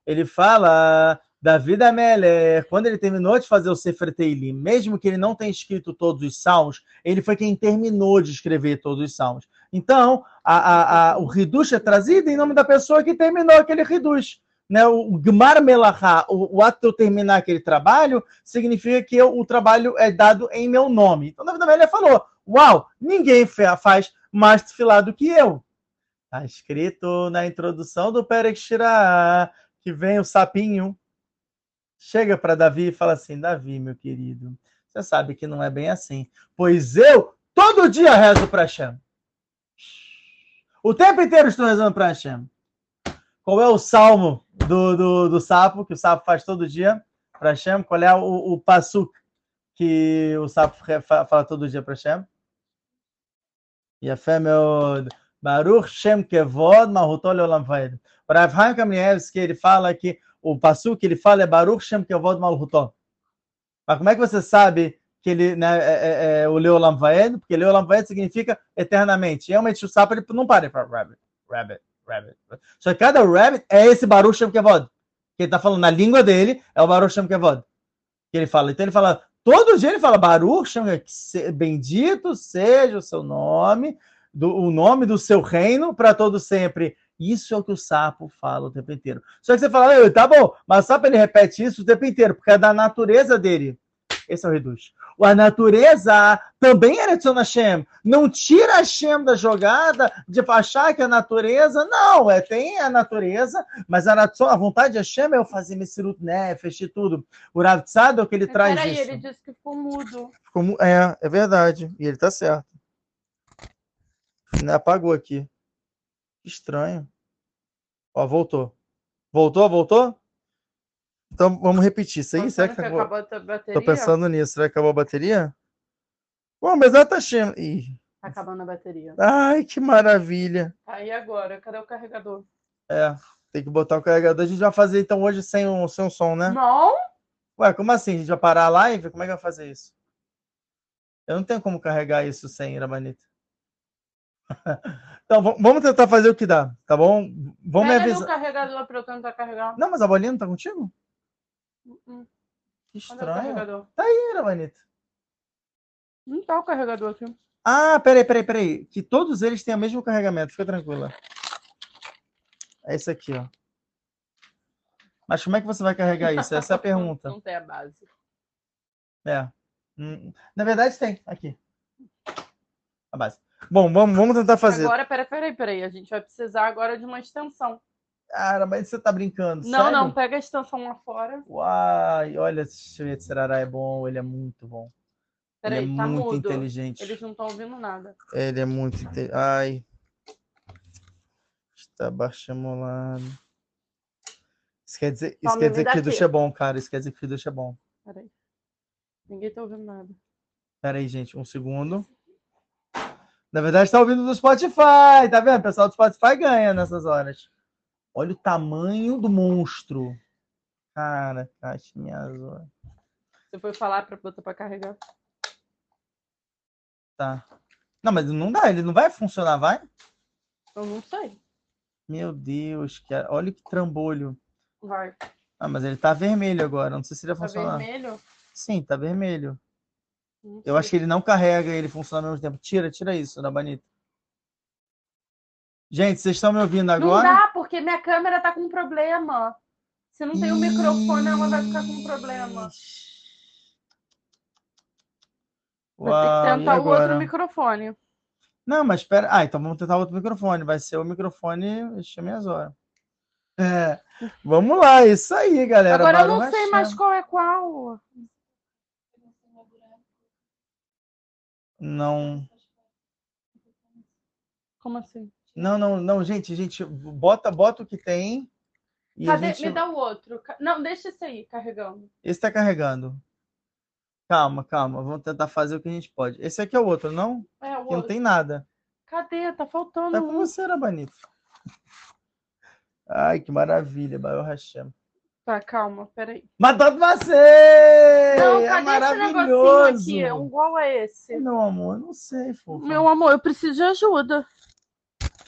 Speaker 1: Ele fala da vida Meller, quando ele terminou de fazer o Sefer Teilim, mesmo que ele não tenha escrito todos os salmos, ele foi quem terminou de escrever todos os salmos. Então, a, a, a, o Hidush é trazido em nome da pessoa que terminou aquele Hidush né, o Gmar Melachá, o, o ato de eu terminar aquele trabalho, significa que eu, o trabalho é dado em meu nome. Então, verdade, ele falou: Uau, ninguém faz mais tefilá do que eu. Está escrito na introdução do Perek Shirah, que vem o sapinho, chega para Davi e fala assim: Davi, meu querido, você sabe que não é bem assim, pois eu todo dia rezo para Hashem. O tempo inteiro estou rezando para Hashem qual é o salmo do, do, do sapo, que o sapo faz todo dia para Hashem? Qual é o, o que o sapo fala todo dia para Hashem? fé meu... Baruch Shem Kevod Mahutol Olam Vaed. Para Avraham Haim Kamievski, ele fala que o passo que ele fala é Baruch Shem Kevod Mahutol. Mas como é que você sabe que ele, né, é, é, é o Leolam Vaed? Porque Leolam Vaed significa eternamente. Realmente o sapo ele não para para Rabbit. Rabbit rabbit. Só que cada rabbit é esse Baruch Shem Kevod, que Que ele tá falando na língua dele, é o Baruch Shem Kevod. Que ele fala. Então ele fala, todo dia ele fala, Baruch Shem, bendito seja o seu nome, do, o nome do seu reino para todo sempre. Isso é o que o sapo fala o tempo inteiro. Só que você fala, tá bom, mas o sapo ele repete isso o tempo inteiro, porque é da natureza dele. Esse é o reduz. A natureza também é Eretzon Hashem. Não tira Hashem da jogada de achar que a natureza. Não, é, tem a natureza, mas a, a vontade de Hashem é eu fazer Messirut Nefesh e tudo. O Rav o que ele mas traz peraí,
Speaker 2: isso. ele disse que ficou mudo.
Speaker 1: Ficou, é, é verdade. E ele tá certo. Apagou aqui. Que estranho. Ó, voltou. Voltou, voltou? Então vamos repetir isso aí. Será que, acabou... acabou a bateria? Tô pensando nisso. Será que acabou a bateria? Bom, mas ela tá cheia. Ih.
Speaker 2: Tá acabando a bateria.
Speaker 1: Ai, que maravilha.
Speaker 2: Aí agora, cadê o carregador?
Speaker 1: É, tem que botar o carregador. A gente vai fazer então hoje sem o, sem o som, né?
Speaker 2: Não.
Speaker 1: Ué, como assim? A gente vai parar a live? Como é que vai fazer isso? Eu não tenho como carregar isso sem Iramanita. <laughs> Então, vamos tentar fazer o que dá, tá bom? Vamos
Speaker 2: Pega me avisar. o carregador para eu tentar carregar.
Speaker 1: Não, mas a bolinha não tá contigo? Uh -uh. Que estranho. Tá aí, Ravanita.
Speaker 2: Não tá o carregador aqui.
Speaker 1: Ah, peraí, peraí, peraí. Que todos eles têm o mesmo carregamento, fica tranquila. É esse aqui, ó. Mas como é que você vai carregar isso? Essa é a <laughs> pergunta.
Speaker 2: Não tem a base.
Speaker 1: É. Hum, na verdade, tem. Aqui. A base. Bom, vamos, vamos tentar fazer.
Speaker 2: Agora, peraí, peraí, peraí. A gente vai precisar agora de uma extensão.
Speaker 1: Cara, mas você tá brincando,
Speaker 2: Não, sério? não, pega a extensão lá fora.
Speaker 1: Uai, olha, esse Serará é bom, ele é muito bom.
Speaker 2: Peraí,
Speaker 1: ele é
Speaker 2: tá
Speaker 1: muito
Speaker 2: mudo.
Speaker 1: inteligente.
Speaker 2: Eles não estão ouvindo nada.
Speaker 1: Ele é muito inteligente. Ai. Está bachamolado. Isso quer dizer, isso quer dizer que o Fidush é bom, cara. Isso quer dizer que o Fidush é bom.
Speaker 2: Peraí. Ninguém tá ouvindo nada.
Speaker 1: Peraí, gente, um segundo. Na verdade, está ouvindo do Spotify, tá vendo? O pessoal do Spotify ganha nessas horas. Olha o tamanho do monstro. Cara, caixinha azul.
Speaker 2: Você foi falar para botar para carregar?
Speaker 1: Tá. Não, mas não dá, ele não vai funcionar, vai?
Speaker 2: Eu não sei.
Speaker 1: Meu Deus, cara. olha que trambolho.
Speaker 2: Vai.
Speaker 1: Ah, mas ele tá vermelho agora. Não sei se ele vai tá funcionar.
Speaker 2: Tá vermelho?
Speaker 1: Sim, tá vermelho. Eu acho que ele não carrega e ele funciona ao mesmo tempo. Tira, tira isso da Banita. Gente, vocês estão me ouvindo agora?
Speaker 2: Não dá, porque minha câmera tá com problema. Se não tem o um microfone, ela vai ficar com problema. Vai ter que tentar o outro microfone.
Speaker 1: Não, mas espera. Ah, então vamos tentar outro microfone. Vai ser o microfone minhas horas. É. Vamos lá, isso aí, galera.
Speaker 2: Agora eu não sei mais qual é qual.
Speaker 1: Não.
Speaker 2: Como assim?
Speaker 1: Não, não, não, gente, gente, bota, bota o que tem.
Speaker 2: E Cadê? Gente... Me dá o outro. Não, deixa esse aí carregando.
Speaker 1: Esse tá carregando. Calma, calma. Vamos tentar fazer o que a gente pode. Esse aqui é o outro, não?
Speaker 2: É, o
Speaker 1: outro. Não tem nada.
Speaker 2: Cadê? Tá faltando.
Speaker 1: Tá com você, Rabanito. Ai, que maravilha, Baio Hashem.
Speaker 2: Tá, calma, peraí.
Speaker 1: Matando você!
Speaker 2: Não, é cadê maravilhoso. esse negocinho aqui? Um igual a esse.
Speaker 1: Meu amor, não sei, fofa.
Speaker 2: Meu amor, eu preciso de ajuda.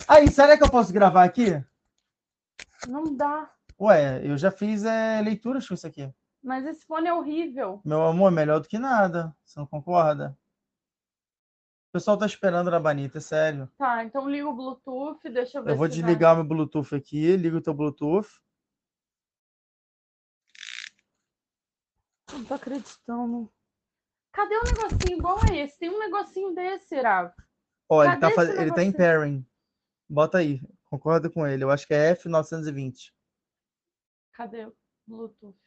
Speaker 1: Aí, será que eu posso gravar aqui?
Speaker 2: Não dá.
Speaker 1: Ué, eu já fiz é, leituras com isso aqui.
Speaker 2: Mas esse fone é horrível.
Speaker 1: Meu amor, é melhor do que nada. Você não concorda? O pessoal tá esperando na Banita, é sério.
Speaker 2: Tá, então liga o Bluetooth, deixa eu ver.
Speaker 1: Eu vou desligar vai. meu Bluetooth aqui, liga o teu Bluetooth.
Speaker 2: Não tô acreditando. Cadê um negocinho igual a esse? Tem um negocinho desse, Rav.
Speaker 1: Ó, ele tá, faz... ele tá em pairing. Bota aí. Concorda com ele. Eu acho que é F920.
Speaker 2: Cadê o Bluetooth?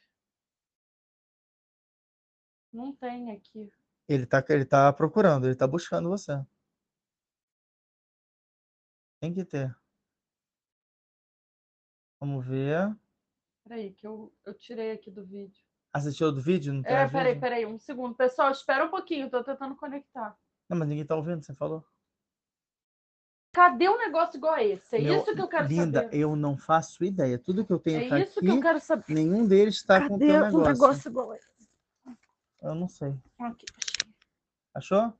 Speaker 2: Não tem aqui.
Speaker 1: Ele tá, ele tá procurando, ele tá buscando você. Tem que ter. Vamos ver.
Speaker 2: Peraí, que eu, eu tirei aqui do vídeo.
Speaker 1: Assistiu do vídeo? Não
Speaker 2: é, peraí, vídeo? peraí, um segundo. Pessoal, espera um pouquinho, tô tentando conectar.
Speaker 1: Não, mas ninguém tá ouvindo, você falou.
Speaker 2: Cadê um negócio igual a esse? É Meu, isso que eu quero
Speaker 1: linda,
Speaker 2: saber.
Speaker 1: Linda, eu não faço ideia. Tudo que eu tenho
Speaker 2: é
Speaker 1: tá
Speaker 2: isso
Speaker 1: aqui,
Speaker 2: que eu quero saber.
Speaker 1: nenhum deles está com o negócio.
Speaker 2: um negócio igual a esse?
Speaker 1: Eu não sei.
Speaker 2: Aqui.
Speaker 1: Achou?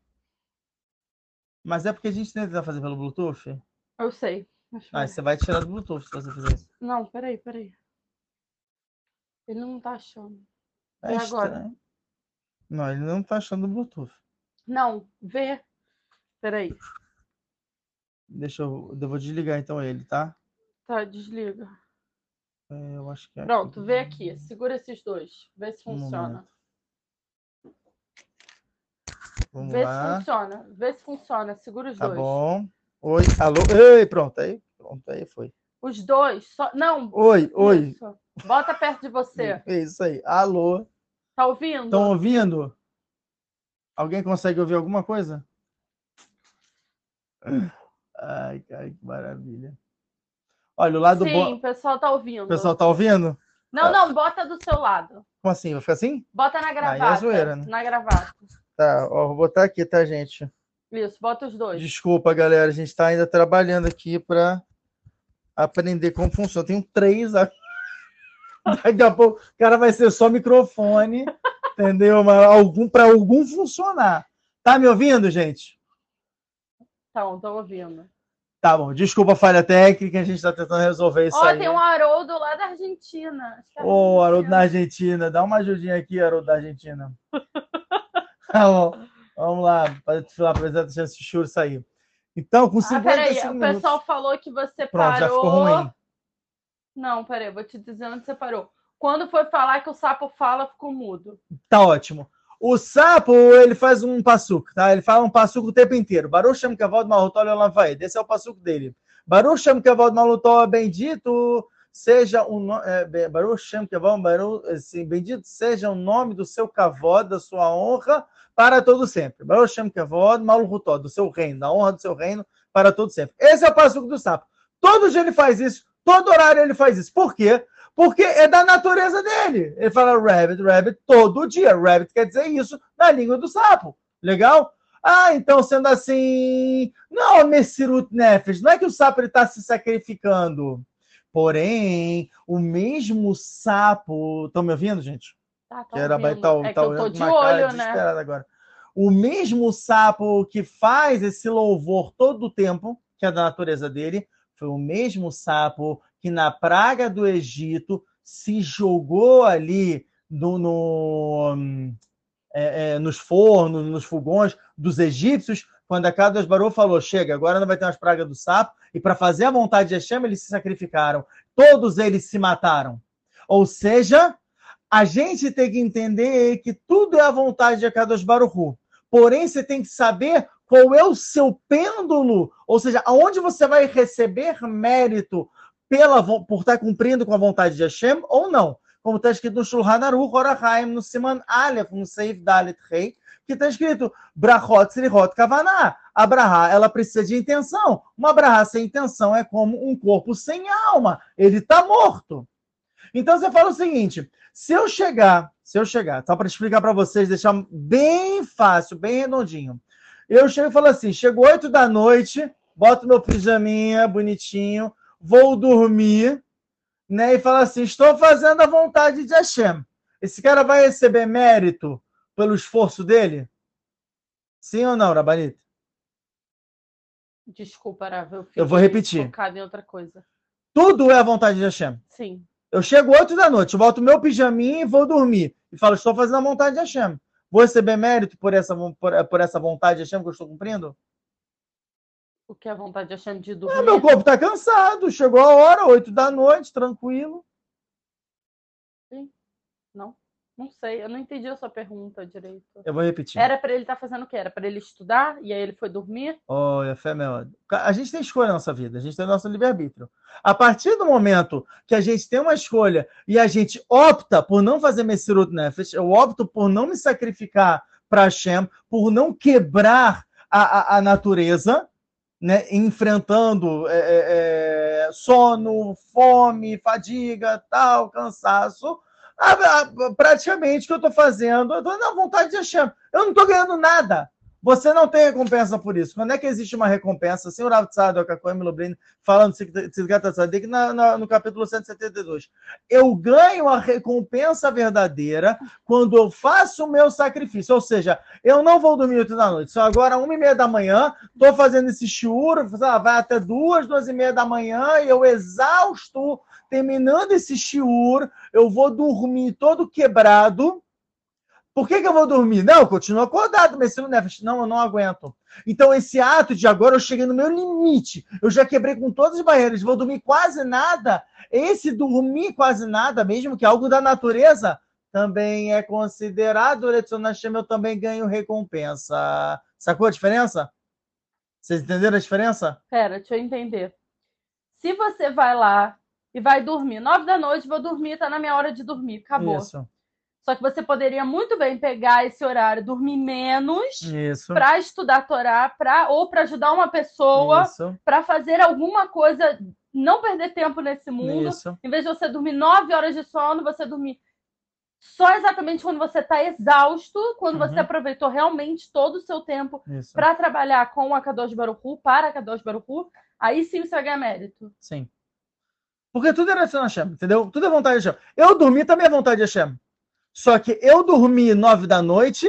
Speaker 1: Mas é porque a gente tenta fazer pelo Bluetooth?
Speaker 2: Eu sei.
Speaker 1: Ah, você vai tirar do Bluetooth se você fizer isso.
Speaker 2: Não, peraí, peraí. Ele não tá achando.
Speaker 1: É
Speaker 2: E agora?
Speaker 1: Não, ele não tá achando o Bluetooth.
Speaker 2: Não, vê. Peraí.
Speaker 1: Deixa eu. Eu vou desligar então ele, tá?
Speaker 2: Tá, desliga.
Speaker 1: É, eu acho que é. aqui.
Speaker 2: Pronto, vê aqui. Segura esses dois. Vê se
Speaker 1: Um
Speaker 2: funciona.
Speaker 1: Vamos
Speaker 2: Vê se
Speaker 1: lá.
Speaker 2: funciona. Vê se funciona. Segura os
Speaker 1: Tá
Speaker 2: dois.
Speaker 1: bom. Oi, alô. Ei, pronto, aí. Pronto, aí foi.
Speaker 2: Os dois. Só... Não.
Speaker 1: Oi, oi.
Speaker 2: Isso. Bota perto de você. <laughs>
Speaker 1: É isso aí. Alô.
Speaker 2: Tá ouvindo?
Speaker 1: Estão ouvindo? Alguém consegue ouvir alguma coisa? Ai, cara, que maravilha. Olha, o lado
Speaker 2: Sim,
Speaker 1: bom.
Speaker 2: o pessoal tá ouvindo.
Speaker 1: O pessoal tá ouvindo?
Speaker 2: Não, não, bota do seu lado.
Speaker 1: Como assim? Vai ficar assim?
Speaker 2: Bota na
Speaker 1: é
Speaker 2: gravata.
Speaker 1: zoeira, né?
Speaker 2: Na gravata.
Speaker 1: Tá, ó, vou botar aqui, tá, gente?
Speaker 2: Isso, bota os dois.
Speaker 1: Desculpa, galera, a gente tá ainda trabalhando aqui para aprender como funciona. Tem três. <laughs> Daqui a pouco o cara vai ser só microfone, entendeu? Mas algum para algum funcionar. Tá me ouvindo, gente?
Speaker 2: Então, tô ouvindo.
Speaker 1: Tá bom. Desculpa a falha técnica, a gente tá tentando resolver isso
Speaker 2: Ó,
Speaker 1: aí.
Speaker 2: tem um Haroldo lá da Argentina. É
Speaker 1: Ô, Haroldo da. Argentina, dá uma ajudinha aqui, Haroldo da Argentina. Tá bom. Vamos lá, para desfilar a chance de assistir sair. Então, com
Speaker 2: Ah,
Speaker 1: 55
Speaker 2: peraí, o
Speaker 1: minutos.
Speaker 2: pessoal falou que você
Speaker 1: Pronto,
Speaker 2: parou.
Speaker 1: já ficou ruim.
Speaker 2: Não, peraí, vou te dizer onde você parou. Quando foi falar que o sapo fala, ficou mudo.
Speaker 1: Tá ótimo. O sapo, ele faz um passuco, tá? Ele fala um passuco o tempo inteiro. Baruch Shem Kavod Malutol Yolavai. Esse é o passuco dele. Baruch Shem Kavod Malutol, bendito seja o nome... É, Baruch Shem Kavod, assim, bendito seja o nome do seu Kavod, da sua honra, para todo sempre. Baruch Shem Kavod Malutol, do seu reino, da honra do seu reino, para todo sempre. Esse é o passuco do sapo. Todo dia ele faz isso, todo horário ele faz isso. Por quê? Porque é da natureza dele. Ele fala rabbit, rabbit todo dia. Rabbit quer dizer isso na língua do sapo. Legal? Ah, então sendo assim, não, Messirut Nefesh, não é que o sapo está se sacrificando. Porém, o mesmo sapo. Estão me ouvindo, gente?
Speaker 2: Tá, tá
Speaker 1: Que era,
Speaker 2: ouvindo. é que
Speaker 1: tá
Speaker 2: eu tô de olho, né?
Speaker 1: agora. O mesmo sapo que faz esse louvor todo o tempo, que é da natureza dele, foi o mesmo sapo que na praga do Egito se jogou ali no, no, é, é, nos fornos, nos fogões dos egípcios, quando a Kadosh Barô falou: chega, agora não vai ter mais praga do sapo, e para fazer a vontade de Hashem, eles se sacrificaram. Todos eles se mataram. Ou seja, a gente tem que entender que tudo é a vontade de Akadosh Baruchu. Porém, você tem que saber qual é o seu pêndulo, ou seja, aonde você vai receber mérito pela, por estar cumprindo com a vontade de Hashem ou não. Como está escrito no Shulchan Aruch Horachaim, no Siman Aleph, no Seif Dalet Rei, que está escrito Brachot Srihot Kavaná. A ela precisa de intenção. Uma Brahá sem intenção é como um corpo sem alma. Ele está morto. Então você fala o seguinte: se eu chegar, se eu chegar, só para explicar para vocês, deixar bem fácil, bem redondinho. Eu chego e falo assim: chego 8 da noite, boto meu pijaminha bonitinho, vou dormir, né? E falo assim: estou fazendo a vontade de Hashem. Esse cara vai receber mérito pelo esforço dele? Sim ou não, Rabanita?
Speaker 2: Desculpa, Rafa, eu
Speaker 1: Eu vou repetir.
Speaker 2: em outra coisa.
Speaker 1: Tudo é a vontade de Hashem.
Speaker 2: Sim.
Speaker 1: Eu chego 8 da noite, eu boto meu pijaminha e vou dormir. E falo, estou fazendo a vontade de Hashem. Vou receber mérito por essa, por, por essa vontade de Hashem que eu estou cumprindo?
Speaker 2: O que é vontade de achando de
Speaker 1: Ah,
Speaker 2: dormir?
Speaker 1: meu corpo está cansado. Chegou a hora, 8 da noite, tranquilo.
Speaker 2: Não, não sei. Eu não entendi a sua pergunta direito.
Speaker 1: Eu vou repetir.
Speaker 2: Era para ele estar fazendo o quê? Era para ele estudar e aí ele foi dormir?
Speaker 1: Olha, fé meu. A gente tem escolha na nossa vida, a gente tem o nosso livre-arbítrio. A partir do momento que a gente tem uma escolha e a gente opta por não fazer Messirut Nefesh, eu opto por não me sacrificar para Hashem, por não quebrar a, a, a natureza, né, enfrentando é, é, é, sono, fome, fadiga, tal, cansaço. Ah, ah, praticamente o que eu estou fazendo, eu estou na vontade de Hashem. Eu não estou ganhando nada. Você não tem recompensa por isso. Quando é que existe uma recompensa? Assim, o Rav Tzadok, a Cohen Melobrin, falando Tzidgat Tzadik na, no capítulo 172. Eu ganho a recompensa verdadeira quando eu faço o meu sacrifício. Ou seja, eu não vou dormir 8 da noite. Só agora, uma e meia da manhã, estou fazendo esse shiur, vai até duas, duas e meia da manhã, e eu exausto, terminando esse shiur, eu vou dormir todo quebrado. Por que, que eu vou dormir? Não, eu continuo acordado, mas Nefesh. Não, eu não aguento. Então, esse ato de agora eu cheguei no meu limite, eu já quebrei com todas as barreiras, vou dormir quase nada. Esse dormir quase nada, mesmo que é algo da natureza, também é considerado Hashem, eu também ganho recompensa. Sacou a diferença? Vocês entenderam a diferença?
Speaker 2: Pera, deixa eu entender. Se você vai lá e vai dormir, nove da noite, vou dormir, tá na minha hora de dormir, acabou. Isso. Só que você poderia muito bem pegar esse horário, dormir menos, para estudar Torá, pra, ou para ajudar uma pessoa, para fazer alguma coisa, não perder tempo nesse mundo. Isso. Em vez de você dormir nove horas de sono, você dormir só exatamente quando você está exausto, quando uhum. você aproveitou realmente todo o seu tempo para trabalhar com a Kadosh Baruchu, para a Kadosh Baruchu, aí sim você vai ganhar mérito.
Speaker 1: Sim. Porque tudo é relação a Hashem, entendeu? Tudo é vontade de Hashem. Eu dormi também é vontade de Hashem. Só que eu dormi nove da noite,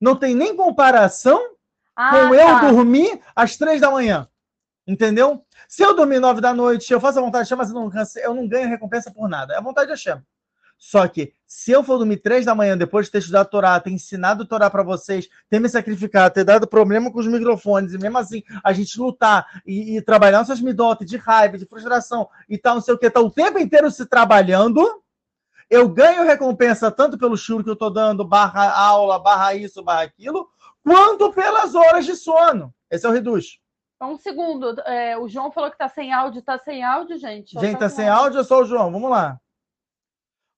Speaker 1: não tem nem comparação ah, com tá. eu dormir às três da manhã. Entendeu? Se eu dormir nove da noite, eu faço a vontade de Hashem, mas eu não, eu não ganho recompensa por nada. É a vontade de Hashem. Só que se eu for dormir três da manhã depois de ter estudado a Torá, ter ensinado a Torá para vocês, ter me sacrificado, ter dado problema com os microfones, e mesmo assim a gente lutar e, e trabalhar nossas midotes de raiva, de frustração e tal, não sei o que, tá o tempo inteiro se trabalhando, eu ganho recompensa tanto pelo churro que eu tô dando, barra aula, barra isso, barra aquilo, quanto pelas horas de sono. Esse é o Reduz.
Speaker 2: Um segundo, é, o João falou que tá sem áudio, tá sem áudio, gente?
Speaker 1: Gente, tá, tá sem áudio ou só o João? Vamos lá.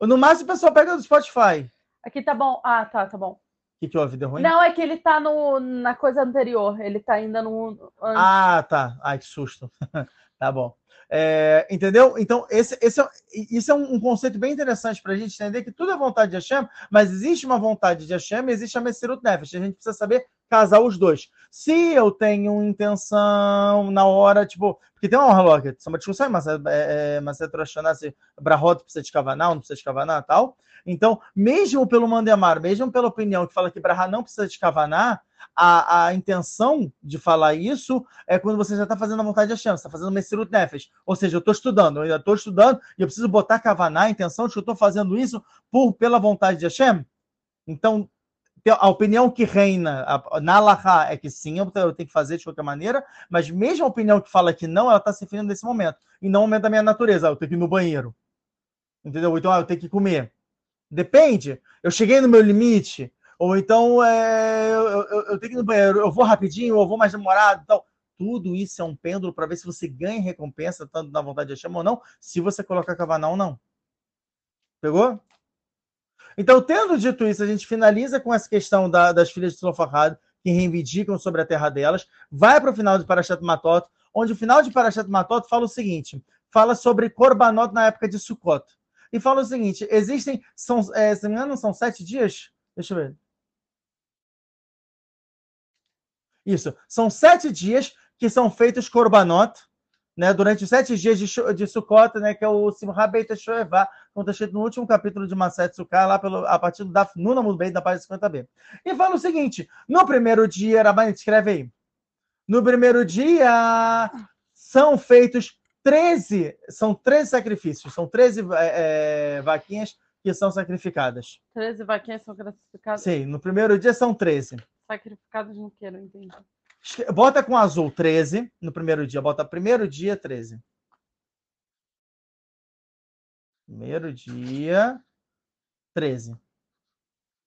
Speaker 1: No máximo, o pessoal pega do Spotify.
Speaker 2: Aqui tá bom. Ah, tá, tá bom. O
Speaker 1: que, que houve? Deu ruim?
Speaker 2: Não, é que ele tá no, na coisa anterior. Ele tá ainda no.
Speaker 1: Ah, tá. Ai, que susto. <laughs> tá bom. É, entendeu? Então, esse, esse é, isso é um, conceito bem interessante para a gente entender que tudo é vontade de Hashem, mas existe uma vontade de Hashem e existe a Messirut Nefesh. A gente precisa saber casar os dois. Se eu tenho intenção na hora, tipo, porque tem uma halacha, é uma discussão, mas é, é, mas é trochana se brahot precisa de kavaná, não precisa de kavaná tal. Então, mesmo pelo Mandemar, mesmo pela opinião que fala que brahá não precisa de kavaná, a, a intenção de falar isso é quando você já está fazendo a vontade de Hashem, você está fazendo Messirut Nefesh. Ou seja, eu estou estudando, eu ainda estou estudando e eu preciso botar Kavaná, a intenção de que eu estou fazendo isso por, pela vontade de Hashem. Então, a opinião que reina na Allahá é que sim, eu tenho que fazer de qualquer maneira, mas mesmo a opinião que fala que não, ela está se referindo nesse momento. E não momento da minha natureza, eu tenho que ir no banheiro. Entendeu? Então, ah, eu tenho que comer. Depende. Eu cheguei no meu limite, ou então é, eu, eu, eu, tenho que ir no banheiro, eu vou rapidinho, ou eu vou mais demorado. Então, tudo isso é um pêndulo para ver se você ganha recompensa, tanto na vontade de Hashem ou não, se você coloca Kavaná ou não. Pegou? Então, tendo dito isso, a gente finaliza com essa questão da, das filhas de Sulofahad, que reivindicam sobre a terra delas, vai para o final de Parashat Matot, onde o final de Parashat Matot fala o seguinte, fala sobre Korbanot na época de Sukkot. E fala o seguinte, existem, são, é, se não me engano, são sete dias? Deixa eu ver. Isso. São sete dias que são feitos korbanot, né, durante os sete dias de, de Sukkot, né, que é o Simcha Beit Shoevá, como está escrito no último capítulo de Maset Sukkah, lá pelo, a partir do Daf Nuna Mudbeit, da página 50b. E fala o seguinte, no primeiro dia, Rabanit, escreve aí, no primeiro dia são feitos 13, são 13 sacrifícios, são 13 é, é, vaquinhas que são sacrificadas.
Speaker 2: 13 vaquinhas são sacrificadas?
Speaker 1: Sim, no primeiro dia são 13.
Speaker 2: Sacrificadas no que? Não entendi.
Speaker 1: Bota com azul 13 no primeiro dia. Bota primeiro dia 13. Primeiro dia 13.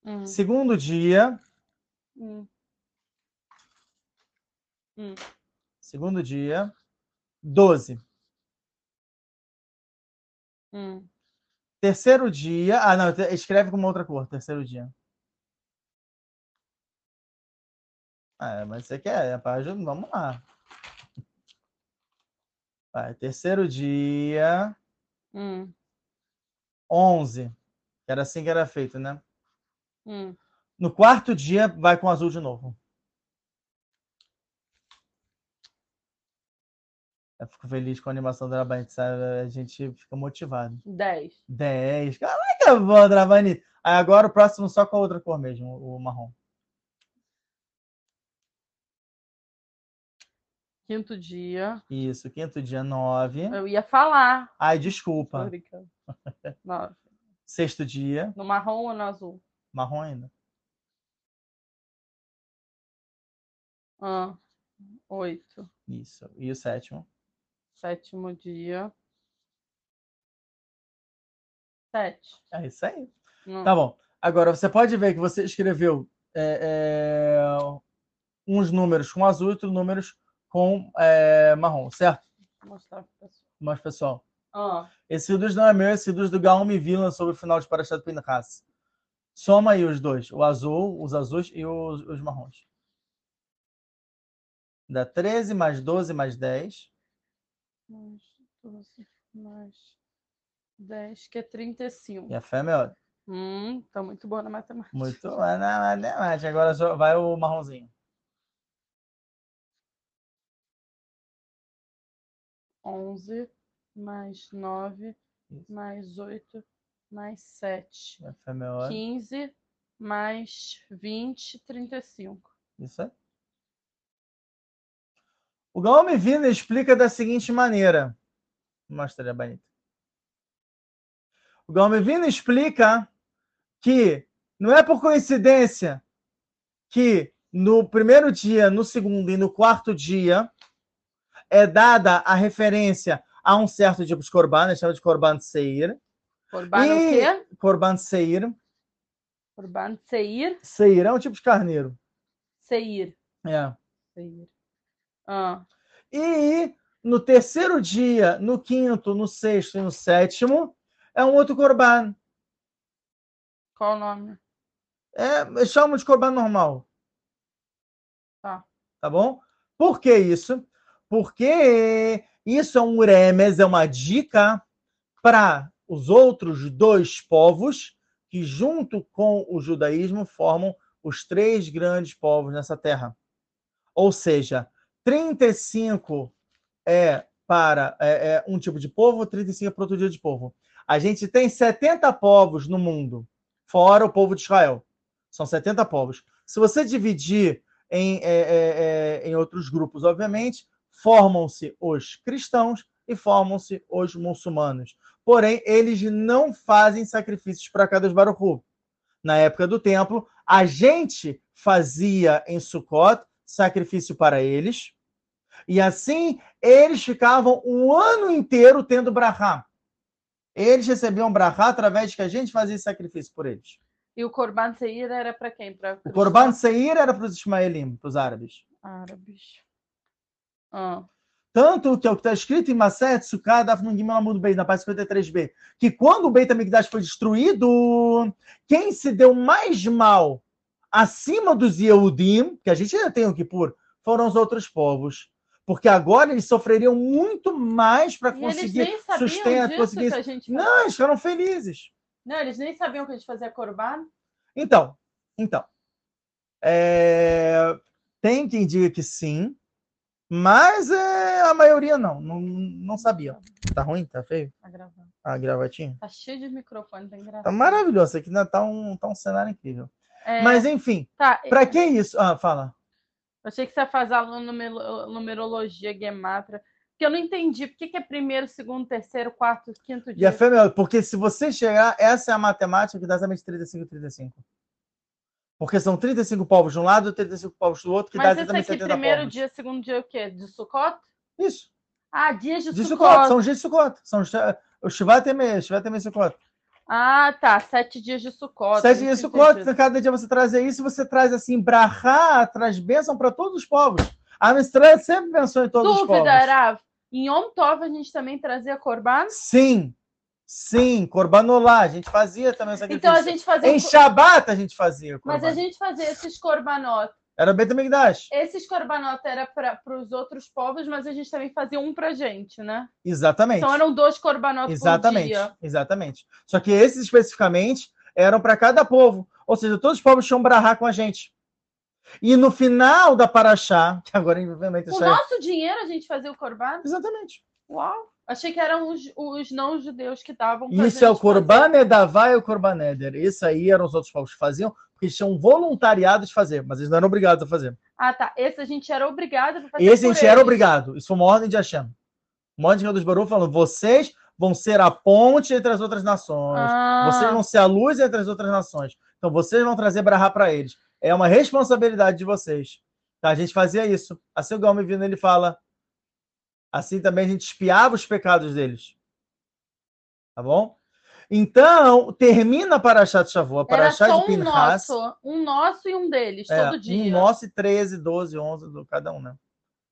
Speaker 1: Hum. Segundo dia. Hum. Hum. Segundo dia 12. Hum. Terceiro dia. Ah, não, escreve com uma outra cor. Terceiro dia. É, mas você quer a página? Vamos lá. Vai, terceiro dia. Hum. 11. Era assim que era feito, né? Hum. No quarto dia, vai com azul de novo. Eu fico feliz com a animação da Drabanite, sabe? A gente fica motivado.
Speaker 2: 10.
Speaker 1: 10. Caraca, bom, Drabanite. Aí agora o próximo só com a outra cor mesmo, o marrom.
Speaker 2: Quinto dia.
Speaker 1: Isso, quinto dia, nove.
Speaker 2: Eu ia falar.
Speaker 1: Ai, desculpa. <laughs>
Speaker 2: Nove.
Speaker 1: Sexto dia,
Speaker 2: No marrom ou no azul?
Speaker 1: marrom ainda.
Speaker 2: Ah, oito.
Speaker 1: Isso. E o sétimo?
Speaker 2: Sétimo dia. Sete.
Speaker 1: É isso aí.
Speaker 2: Hum.
Speaker 1: Tá bom. Agora, você pode ver que você escreveu é, é, uns números com azul e outros números com é, marrom, certo?
Speaker 2: Vou mostrar pro pessoal.
Speaker 1: Mas, pessoal,
Speaker 2: Ah,
Speaker 1: esse Sidus não é meu, esse Sidus do Gaumi Villain sobre o final de Parashat Pinchas. Soma aí os dois, o azul, os azuis e os, os marrons. Dá 13 mais 12 mais 10.
Speaker 2: mais 12, mais 10, que é 35.
Speaker 1: E a fé é melhor.
Speaker 2: Hum, tá muito boa na matemática.
Speaker 1: Muito é na matemática. Agora vai o marronzinho.
Speaker 2: 11, mais 9,
Speaker 1: Isso.
Speaker 2: mais 8, mais 7.
Speaker 1: E a fé é melhor.
Speaker 2: 15, mais 20, 35.
Speaker 1: Isso aí. O Gaome Vina explica da seguinte maneira. Mostra a bonita. O Gaome Vina explica que não é por coincidência que no primeiro dia, no segundo e no quarto dia é dada a referência a um certo tipo de corban, ele chama de corban seir.
Speaker 2: Corban
Speaker 1: E-
Speaker 2: o quê?
Speaker 1: Corban seir.
Speaker 2: Corban seir?
Speaker 1: Seir é um tipo de carneiro.
Speaker 2: Seir.
Speaker 1: É.
Speaker 2: Seir. Ah,
Speaker 1: E no terceiro dia, no quinto, no sexto e no sétimo, é um outro corban.
Speaker 2: qual o nome?
Speaker 1: É, chamo de corban normal.
Speaker 2: Tá.
Speaker 1: Tá bom? Por que isso? Porque isso é um remes, é uma dica para os outros dois povos que, junto com o judaísmo, formam os três grandes povos nessa terra. Ou seja, 35 é para é, é um tipo de povo, 35 é para outro dia de povo. A gente tem 70 povos no mundo, fora o povo de Israel. São 70 povos. Se você dividir em, é, é, é, em outros grupos, obviamente, formam-se os cristãos e formam-se os muçulmanos. Porém, eles não fazem sacrifícios para cada Baruch Hu. Na época do templo, a gente fazia em Sukkot sacrifício para eles, e assim eles ficavam um ano inteiro tendo brahá. Eles recebiam brahá através de que a gente fazia sacrifício por eles.
Speaker 2: E o Corban seir era para quem? Para
Speaker 1: O Corban Seir era para os Ismaelim, para os árabes.
Speaker 2: árabes. Ah,
Speaker 1: Tanto que é o que está escrito em Maset, Sukkah, Dafnun Gimel Amud Beis, na página 53b, que quando o Beit HaMikdash foi destruído, quem se deu mais mal acima dos Yehudim, que a gente ainda tem o Kippur, foram os outros povos. Porque agora eles sofreriam muito mais para conseguir sustento, conseguir...
Speaker 2: que a gente
Speaker 1: Não, eles ficaram felizes.
Speaker 2: Não, eles nem sabiam que a gente fazia Corban.
Speaker 1: Então, então, é, tem quem diga que sim, mas é, a maioria não, não, não sabia. Tá ruim? Tá feio?
Speaker 2: Tá gravando.
Speaker 1: A gravatinha?
Speaker 2: Tá cheio de microfone, tá engraçado.
Speaker 1: Tá maravilhoso, aqui ainda tá um, tá um cenário incrível.
Speaker 2: É,
Speaker 1: Mas enfim,
Speaker 2: tá,
Speaker 1: pra que isso? Ah, fala.
Speaker 2: eu achei que você ia fazer aula numerologia, gematra. Porque eu não entendi. Por que, que é primeiro, segundo, terceiro, quarto, quinto
Speaker 1: E
Speaker 2: dia?
Speaker 1: a fé é porque se você chegar, essa é a matemática que dá exatamente 35 e 35. Porque são 35 povos de um lado e 35 povos do outro, que dá
Speaker 2: Mas esse
Speaker 1: exatamente
Speaker 2: aqui,
Speaker 1: 70
Speaker 2: primeiro
Speaker 1: povos.
Speaker 2: dia, segundo dia, o quê? De Sukkot?
Speaker 1: Isso.
Speaker 2: Ah, dias de,
Speaker 1: De
Speaker 2: Sukkot.
Speaker 1: Sukkot, são dias de Sukkot. São o Shivat Emei, Shivat Emei Sukkot.
Speaker 2: Ah, tá. Sete dias de Sukkot.
Speaker 1: Sete dias de Sukkot, cada dia você trazer isso, você traz assim, brahá, traz bênção para todos os povos. A Mistrã sempre pensou em todos os povos.
Speaker 2: Dúvida, Rav. Em Yom Tov a gente também trazia Corban?
Speaker 1: Sim, sim, Korbanolá, a gente fazia também o sacrifício.
Speaker 2: Então a gente fazia.
Speaker 1: Em Shabat a gente fazia.
Speaker 2: Mas a gente fazia esses Korbanot.
Speaker 1: Era Beit HaMikdash.
Speaker 2: Esses Korbanot era para os outros povos, mas a gente também fazia um pra gente, né?
Speaker 1: Exatamente.
Speaker 2: Então eram dois Korbanot por
Speaker 1: Exatamente,
Speaker 2: dia.
Speaker 1: exatamente. Só que esses especificamente eram para cada povo. Ou seja, todos os povos tinham brahá com a gente. E no final da Paraxá, <laughs> que agora
Speaker 2: Com o nosso dinheiro a gente fazia o Korban?
Speaker 1: Exatamente.
Speaker 2: Uau! Achei que eram os, os não-judeus que estavam.
Speaker 1: Isso é o Corban Edavá e o Corban Eder. Isso aí eram os outros povos que faziam, porque eles tinham voluntariado de fazer, mas eles não eram obrigados a fazer.
Speaker 2: Ah, tá. Esse a gente era obrigado a
Speaker 1: fazer. Esse a gente eles. era obrigado. Isso foi uma ordem de Hashem. Uma ordem de dos Baru falando: vocês vão ser a ponte entre as outras nações. Ah. Vocês vão ser a luz entre as outras nações. Então vocês vão trazer Brahá para eles. É uma responsabilidade de vocês. Tá? A gente fazia isso. Assim o Galme vindo, ele fala: Assim também a gente espiava os pecados deles. Tá bom? Então, termina para Chat Shavuot, para Chat de Pinhas.
Speaker 2: Um nosso, um nosso e um deles, é, todo dia.
Speaker 1: Um nosso e 13, 12, 11 do cada um, né?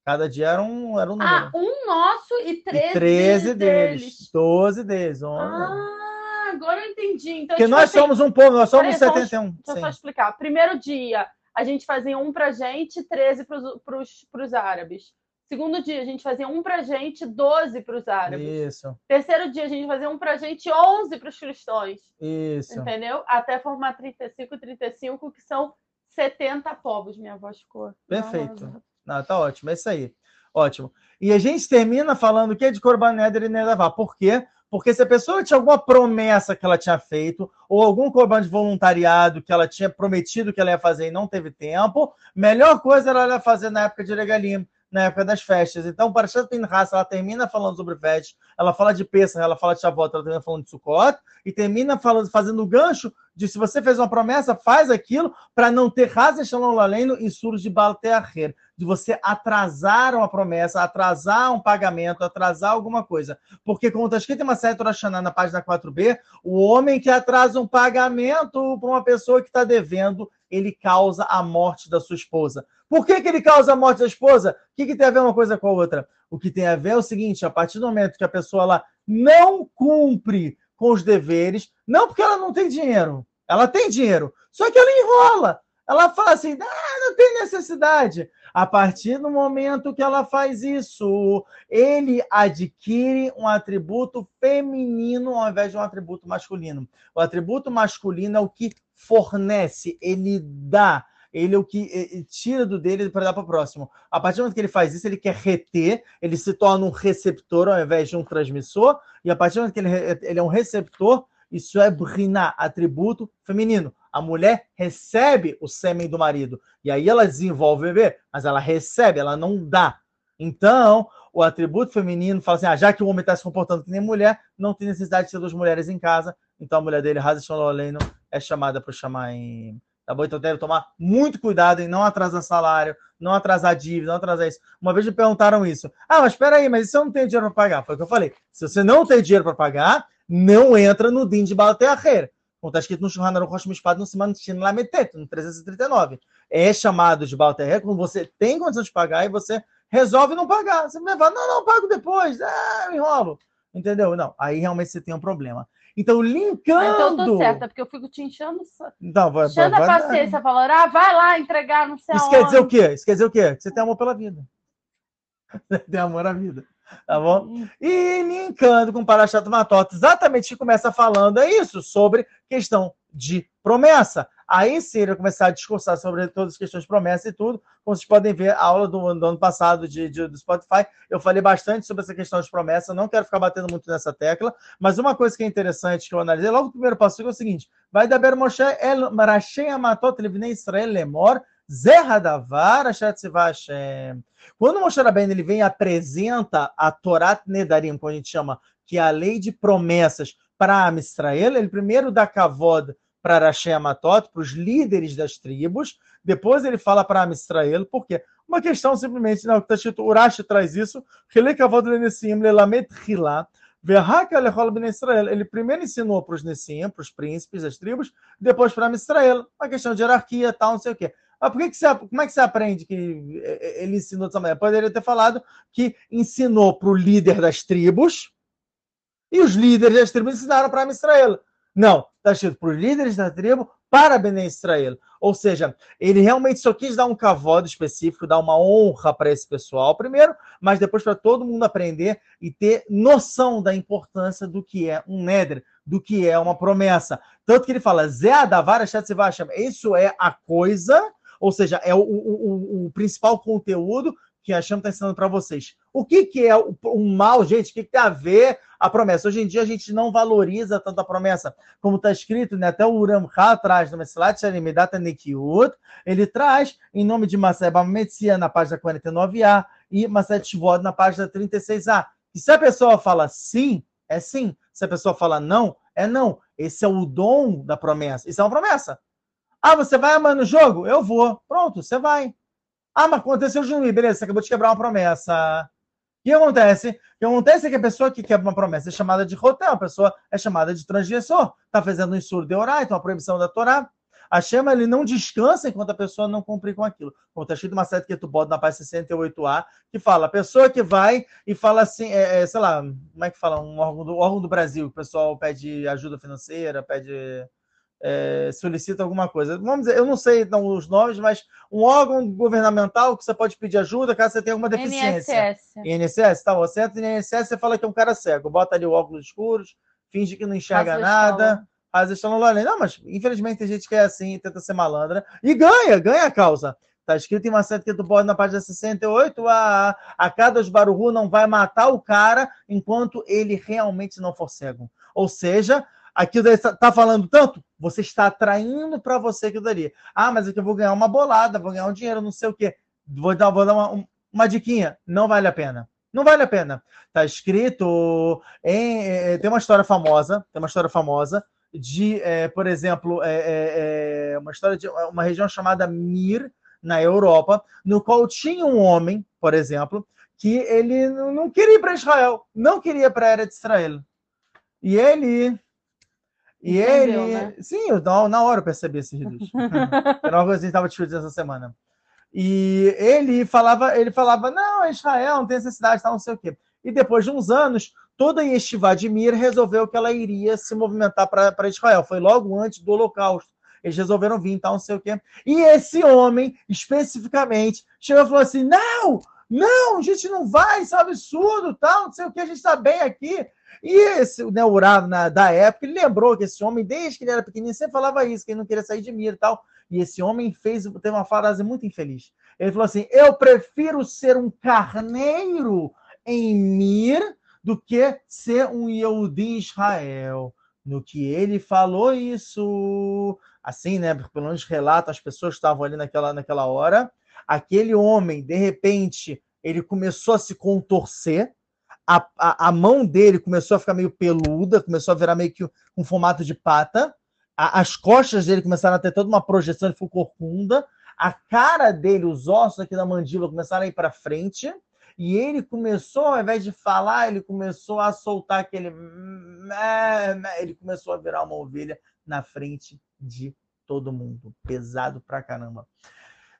Speaker 1: Cada dia era um, era um
Speaker 2: número. Ah, um nosso e 13, e 13 deles. deles.
Speaker 1: 12 deles. 11.
Speaker 2: Ah, agora eu entendi. Então,
Speaker 1: Porque tipo nós assim, somos um povo, nós somos Peraí, 71.
Speaker 2: Deixa eu só explicar. Primeiro dia, a gente fazia um para gente, 13 para os árabes. Segundo dia, a gente fazia um pra gente, 12 para os árabes.
Speaker 1: Isso.
Speaker 2: Terceiro dia, a gente fazia um pra gente, 11 para os cristãos.
Speaker 1: Isso.
Speaker 2: Entendeu? Até formar 35, 35, que são 70 povos. Minha voz ficou.
Speaker 1: Perfeito. Não, tá ótimo, é isso aí. Ótimo. E a gente termina falando que é de Corban Eder e Nedavá. Por quê? Porque se a pessoa tinha alguma promessa que ela tinha feito, ou algum corban de voluntariado que ela tinha prometido que ela ia fazer e não teve tempo, melhor coisa era ela fazer na época de Regalim na época das festas. Então, para Pinhas, ela termina falando sobre festas, ela fala de Pesach, ela fala de Shavuot, ela termina falando de Sukkot, e termina falando, fazendo o gancho de se você fez uma promessa, faz aquilo para não ter Hazen Shalom Laleno e surge de Balteacher, de você atrasar uma promessa, atrasar um pagamento, atrasar alguma coisa. Porque, como está escrito em uma certa na página 4b, o homem que atrasa um pagamento para uma pessoa que está devendo, ele causa a morte da sua esposa. Por que, que ele causa a morte da esposa? O que, que tem a ver uma coisa com a outra? O que tem a ver é o seguinte: a partir do momento que a pessoa ela não cumpre com os deveres, não porque ela não tem dinheiro, ela tem dinheiro, só que ela enrola. Ela fala assim: ah, não tem necessidade. A partir do momento que ela faz isso, ele adquire um atributo feminino ao invés de um atributo masculino. O atributo masculino é o que fornece, ele dá ele é o que tira do dele para dar para o próximo. A partir do momento que ele faz isso, ele quer reter, ele se torna um receptor ao invés de um transmissor, e a partir do momento que ele, ele é um receptor, isso é brina, atributo feminino. A mulher recebe o sêmen do marido, e aí ela desenvolve o bebê, mas ela recebe, ela não dá. Então, o atributo feminino fala assim: ah, já que o homem está se comportando que nem mulher, não tem necessidade de ter duas mulheres em casa, então a mulher dele, Hazeshon Loleno, é chamada para chamar em Tá bom? Então deve tomar muito cuidado em não atrasar salário, não atrasar dívida, não atrasar isso. Uma vez me perguntaram isso. Ah, mas espera aí, mas se eu não tenho dinheiro para pagar? Foi o que eu falei. Se você não tem dinheiro para pagar, não entra no DIN de Balaterreira. Como está escrito no Shulchan Aruch Mishpat no Siman Lametet, no 339. É chamado de Balaterreira quando você tem condição de pagar e você resolve não pagar. Você vai falar, não, não, pago depois. Ah, enrolo. Entendeu? Não, aí realmente você tem um problema. Então, linkando. Ah, então
Speaker 2: eu tô certa, porque eu fico te enchendo. Não, vai, enchendo vai, a paciência, falando, ah, vai lá entregar, não sei
Speaker 1: Isso
Speaker 2: aonde.
Speaker 1: quer dizer o quê? Isso quer dizer o quê? Que você tem amor pela vida. Você <laughs> tem amor à vida. Tá bom? Uhum. E linkando com o Parashat Matot, exatamente que começa falando é isso, sobre questão de promessa. Aí sim ele vai começar a discursar sobre todas as questões de promessa e tudo. Como vocês podem ver, a aula do, do ano passado de, de, do Spotify, eu falei bastante sobre essa questão de promessa. Não quero ficar batendo muito nessa tecla, mas uma coisa que é interessante que eu analisei logo no primeiro passo é o seguinte: vai da Moshe El Marashem Amatot Levnei Israel Lemor Zerradavar Hashem. Quando Moshe Rabbeinu ele vem e apresenta a Torat Nedarim, como a gente chama, que é a lei de promessas para Israel, ele primeiro dá kavod para Arashi Amatot, para os líderes das tribos. Depois ele fala para Amistrael, por quê? Uma questão simplesmente, não, está escrito, Urashi traz isso, ele primeiro ensinou para os Nessim, para os príncipes das tribos, depois para Amistrael. Uma questão de hierarquia, tal, não sei o quê. Mas por que, que você, como é que você aprende que ele ensinou dessa maneira? Poderia ter falado que ensinou para o líder das tribos e os líderes das tribos ensinaram para Amistrael. Não, está escrito para os líderes da tribo, para Bené Israel. Ou seja, ele realmente só quis dar um cavalo específico, dar uma honra para esse pessoal primeiro, mas depois para todo mundo aprender e ter noção da importância do que é um Neder, do que é uma promessa. Tanto que ele fala, Zé Adavar Isso é a coisa, ou seja, é o, o, o, o principal conteúdo que a Chama está ensinando para vocês. O que, que é o, mal, gente? O que, que tem a ver a promessa? Hoje em dia a gente não valoriza tanto a promessa, como está escrito, né? até o Uram atrás no Mesilat Shalimidata Nekiut, ele traz, em nome de Maseba Metzia, na página 49a, e Maset Shvod, na página 36a. E se a pessoa fala sim, é sim. Se a pessoa fala não, é não. Esse é o dom da promessa. Isso é uma promessa. Ah, você vai amar no jogo? Eu vou. Pronto, você vai. Ah, mas aconteceu Juiz, beleza, você acabou de quebrar uma promessa. O que acontece? O que acontece é que a pessoa que quebra uma promessa é chamada de rotel, a pessoa é chamada de transgressor. Está fazendo um insur de orar, então a proibição da Torá. A Shema ele não descansa enquanto a pessoa não cumprir com aquilo. Como está escrito uma sete que tu bota na página 68A, que fala, a pessoa que vai e fala assim, é, é, sei lá, como é que fala? Um órgão do, órgão do Brasil, o pessoal pede ajuda financeira, pede é, solicita alguma coisa. Vamos dizer, eu não sei os nomes, mas um órgão governamental que você pode pedir ajuda caso você tenha alguma deficiência. INSS. INSS, tá? Você entra no INSS, você fala que é um cara cego, bota ali o óculos escuros, finge que não enxerga nada. Às vezes estão lá, não, mas infelizmente tem gente que é assim, tenta ser malandra e ganha, ganha a causa. Está escrito em uma seta que tu pode na página 68, a, a cada Baruhu não vai matar o cara enquanto ele realmente não for cego. Ou seja, aquilo está tá falando tanto, você está atraindo para você aquilo dali. Ah, mas é que eu vou ganhar uma bolada, vou ganhar um dinheiro, não sei o quê. Vou dar, vou dar uma, uma diquinha. Não vale a pena. Não vale a pena. Está escrito em. É, tem uma história famosa, tem uma história famosa de, é, por exemplo, é, é, é uma história de uma região chamada Mir, na Europa, no qual tinha um homem, por exemplo, que ele não queria ir para Israel, não queria para a era de Israel. E ele e Entendeu, ele. Né? Sim, eu, na hora eu percebi esse reduto. Era <laughs> uma coisa que a gente estava discutindo essa semana. E ele falava, ele falava, não, Israel não tem necessidade, tal, não sei o quê. E depois de uns anos, toda Yeshiva de Mir resolveu que ela iria se movimentar para Israel. Foi logo antes do Holocausto. Eles resolveram vir, tal, não sei o quê. E esse homem, especificamente, chegou e falou assim: não, não, a gente não vai, isso é um absurdo, tal, não sei o que, a gente está bem aqui. E esse, né, da época, ele lembrou que esse homem, desde que ele era pequenininho, sempre falava isso, que ele não queria sair de Mir e tal. E esse homem fez, teve uma frase muito infeliz. Ele falou assim: Eu prefiro ser um carneiro em Mir do que ser um Yehudi Israel. No que ele falou isso, assim, né? Pelo menos relata, as pessoas estavam ali naquela, naquela hora. Aquele homem, de repente, ele começou a se contorcer a, a, a, mão dele começou a ficar meio peluda, começou a virar meio que um formato de pata, a, as costas dele começaram a ter toda uma projeção, ele ficou corcunda, a cara dele, os ossos aqui da mandíbula começaram a ir para frente, e ele começou, ao invés de falar, ele começou a soltar aquele. Ele começou a virar uma ovelha na frente de todo mundo. Pesado pra caramba.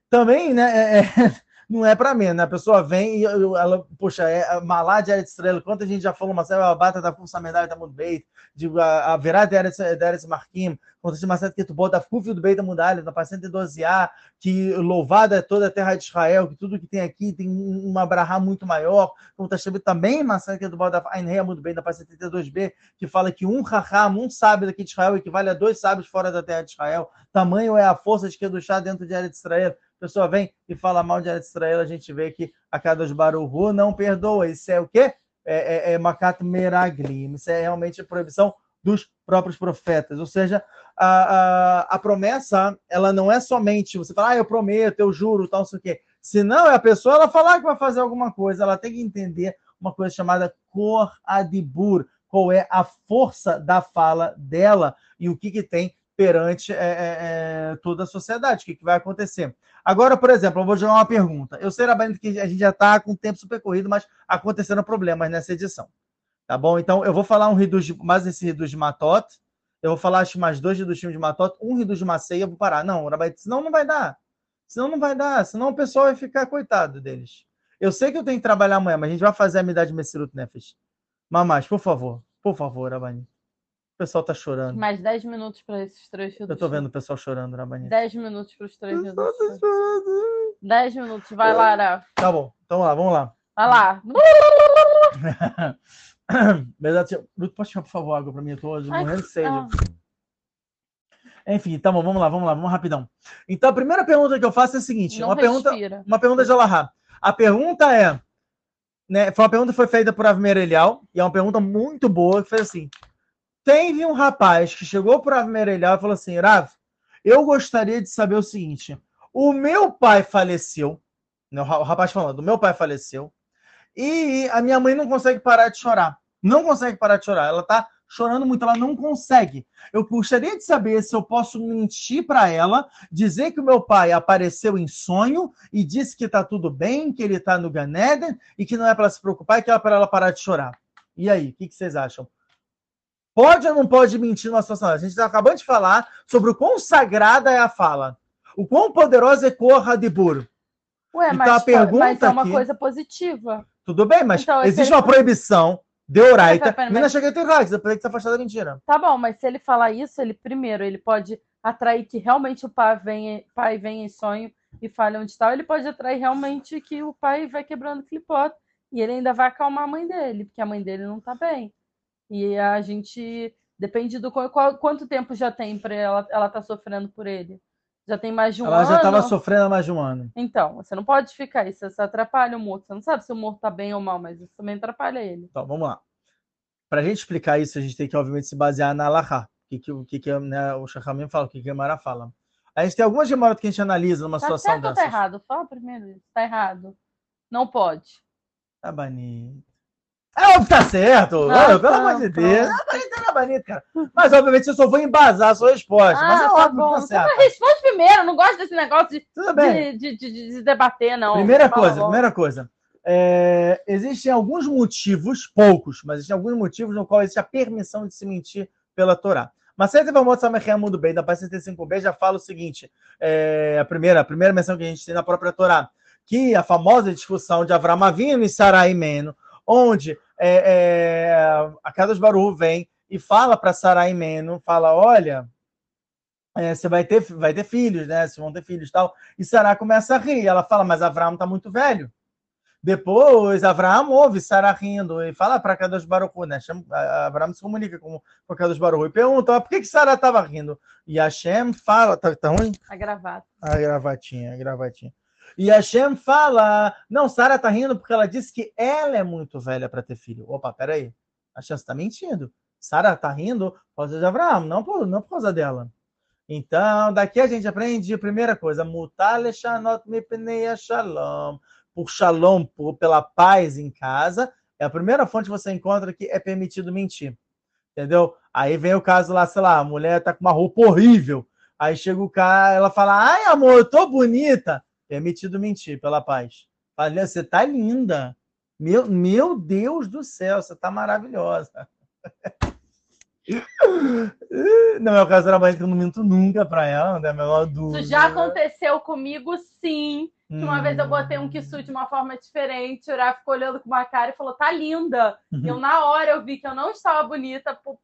Speaker 1: Também, né? É, é não é para mim, né? A pessoa vem e ela, poxa, é malá de Eretz Estrela, quanta gente já falou, Marcelo, a bata da Força Medalha muito bem, de a verá de Eretz Marquim, quando você Marcelo tu bota a Fúvio do Beit da Mudalha, na paciente 12A, que louvada é toda a terra de Israel, que tudo que tem aqui tem uma brahá muito maior, como está escrito também, Marcelo que tu bota a Ainreia muito bem, da paciente 32B, que fala que um raham, um sábio daqui de Israel, equivale a dois sábios fora da terra de Israel, tamanho é a força de chá dentro de Eretz Israel, pessoa vem e fala mal de Israel, a gente vê que a cada Baruhu não perdoa. Isso é o quê? É, é, é Makat Meraglim. Isso é realmente a proibição dos próprios profetas. Ou seja, a, a, a, promessa, ela não é somente você falar, ah, eu prometo, eu juro, tal, não sei o quê. Senão é a pessoa ela falar que vai fazer alguma coisa, ela tem que entender uma coisa chamada Kor Adibur, qual é a força da fala dela e o que, que tem perante é, é, é, toda a sociedade. O que, que, vai acontecer? Agora, por exemplo, eu vou jogar uma pergunta. Eu sei, Rabanito, que a gente já está com o tempo super corrido, mas aconteceram problemas nessa edição. Tá bom? Então, eu vou falar um reduz mais esse reduz de Matot. Eu vou falar acho, mais dois reduz de Matot, um reduz de Maceia, eu vou parar. Não, Rabanito, senão não vai dar. Senão não vai dar. Senão o pessoal vai ficar coitado deles. Eu sei que eu tenho que trabalhar amanhã, mas a gente vai fazer a amizade Messirut Nefesh. Mamás, por favor. Por favor, Rabanito. O pessoal tá chorando.
Speaker 2: Mais 10 minutos para esses três
Speaker 1: Eu tô vendo o pessoal chorando na banheira.
Speaker 2: 10 minutos para os três minutos. 10 minutos, vai lá, Ara.
Speaker 1: Tá bom, então vamos lá, vamos lá.
Speaker 2: Vai lá. <laughs>
Speaker 1: Verdade, pode chamar, por favor, água para mim? Eu tô morrendo de sede. Enfim, tá bom, vamos lá, vamos lá, vamos rapidão. Então, a primeira pergunta que eu faço é a seguinte: uma pergunta, uma pergunta de Alahá. A pergunta é, né, foi uma pergunta que foi feita por Elial, e é uma pergunta muito boa, que foi assim, teve um rapaz que chegou por Avmer Elial e falou assim, Rav, eu gostaria de saber o seguinte, o meu pai faleceu, né, o rapaz falando, o meu pai faleceu, e a minha mãe não consegue parar de chorar. Não consegue parar de chorar. Ela tá chorando muito, ela não consegue. Eu gostaria de saber se eu posso mentir para ela, dizer que o meu pai apareceu em sonho e disse que está tudo bem, que ele está no Ganeden e que não é para se preocupar e que é para ela parar de chorar. E aí, o que, que, vocês acham? Pode ou não pode mentir numa situação? A gente está acabando de falar sobre o quão sagrada é a fala, o quão poderosa é Corra de Buro.
Speaker 2: Ué, então, mas, a pergunta mas é uma aqui, coisa positiva.
Speaker 1: Tudo bem, mas então, existe uma proibição Deoraita. Mina cheguei a ter raiz, depois que se afastar da mentira.
Speaker 2: Tá bom, mas se ele falar isso, ele primeiro, ele pode atrair que realmente o pai vem, pai vem em sonho e fale onde está, ele pode atrair realmente que o pai vai quebrando clipote e ele ainda vai acalmar a mãe dele, porque a mãe dele não tá bem. E a gente depende do qual, quanto tempo já tem para ela ela tá sofrendo por ele. Já tem mais de um
Speaker 1: ela
Speaker 2: ano.
Speaker 1: Ela já estava sofrendo há mais de um ano.
Speaker 2: Então, você não pode ficar isso, você atrapalha o morto. Você não sabe se o morto está bem ou mal, mas isso também atrapalha ele.
Speaker 1: Então, vamos lá. Para a gente explicar isso, a gente tem que, obviamente, se basear na Alaha. O que, que, que, né, o Shachamim fala, o que, que a Mara fala. A gente tem algumas gemoras que a gente analisa numa
Speaker 2: tá
Speaker 1: situação
Speaker 2: certo
Speaker 1: dessas.
Speaker 2: Tá errado? Fala primeiro isso. Tá errado. Não pode.
Speaker 1: Tá bonito. É óbvio que tá certo. Não, pelo amor de Deus. Tá bonito, cara. Mas, obviamente, eu só vou embasar a sua resposta. Ah, mas é tá óbvio bom. que tá certo.
Speaker 2: responde primeiro. Não gosto desse negócio de, Tudo bem. De, de, de, de debater, não.
Speaker 1: Primeira Fala coisa, primeira coisa. É, existem alguns motivos, poucos, mas existem alguns motivos no qual existe a permissão de se mentir pela Torá. Mas se mostrar mundo bem, da página 65b já fala o seguinte: é, a, primeira, a primeira menção que a gente tem na própria Torá, que a famosa discussão de Avram Avinu e Sarai Meno, onde é, é, a Kadosh Baru vem e fala para Sarai Meno, fala, olha, é, você vai ter, vai ter filhos, né? Vocês vão ter filhos e tal. E Sarai começa a rir. Ela fala, mas Avram está muito velho. Depois, Abraão ouve Sara rindo e fala para Kadosh Baruch né? Abraão se comunica com, com Kadosh Baruch e pergunta por que, que Sara estava rindo. E Hashem fala... Tá, tá ruim?
Speaker 2: A gravata.
Speaker 1: A gravatinha, a gravatinha. E Hashem fala: Não, Sara tá rindo porque ela disse que ela é muito velha para ter filho. Opa, peraí. Hashem está mentindo. Sara tá rindo por causa de Abraão, não por, não por causa dela. Então, daqui a gente aprende a primeira coisa: Mutale shanot mipnei shalom. Por shalom, por, pela paz em casa. É a primeira fonte que você encontra que é permitido mentir. Entendeu? Aí vem o caso lá, sei lá, a mulher tá com uma roupa horrível. Aí chega o cara, ela fala: Ai, amor, eu tô bonita. Permitido mentir pela paz. Olha, você tá linda. Meu, meu Deus do céu, você tá maravilhosa. <laughs> Não é o caso da que eu não minto nunca pra ela, não é a menor dúvida.
Speaker 2: Isso já aconteceu comigo, sim. Que uma hum. vez eu botei um kisu de uma forma diferente, o Ura ficou olhando com uma cara e falou, tá linda. Uhum. Eu, na hora, eu vi que eu não estava bonita por,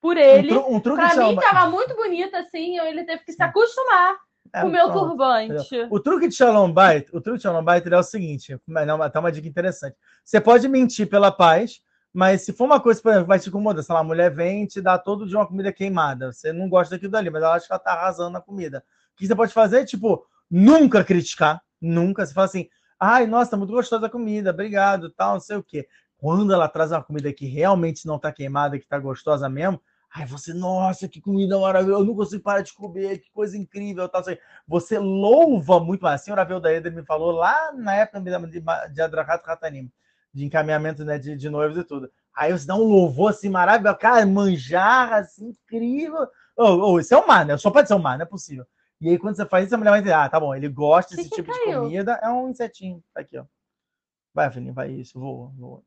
Speaker 2: por ele. Um, tru um pra mim, tava muito bonita, assim, ele teve que se acostumar. É, o meu pronto. turbante.
Speaker 1: O truque de Shalom Bait, o truque de Shalom Bait é o seguinte, não, até uma dica interessante. Você pode mentir pela paz, mas se for uma coisa que vai te incomodar, sei lá, a mulher vem e te dá todo de uma comida queimada, você não gosta daquilo dali, mas ela acha que ela tá arrasando na comida. O que você pode fazer? Tipo, nunca criticar, nunca. Você fala assim, ai, nossa, tá muito gostosa a comida, obrigado, tal, não sei o quê. Quando ela traz uma comida que realmente não tá queimada, que tá gostosa mesmo, Aí você, nossa, que comida maravilhosa, eu não consigo parar de comer, que coisa incrível. Assim. Você louva muito mais. A senhora Velda Eder me falou lá na época de, de Adrahat Ratanim, de encaminhamento né, de, de noivos e tudo. Aí você dá um louvor assim maravilhoso, cara, manjar assim, incrível. Oh, oh, isso é um mar, né? Só pode ser um mar, não é possível. E aí, quando você faz isso, a mulher vai dizer: Ah, tá bom, ele gosta desse que tipo que de comida. É um insetinho. Tá aqui, ó. Vai, filhinho, vai isso, voa, voa.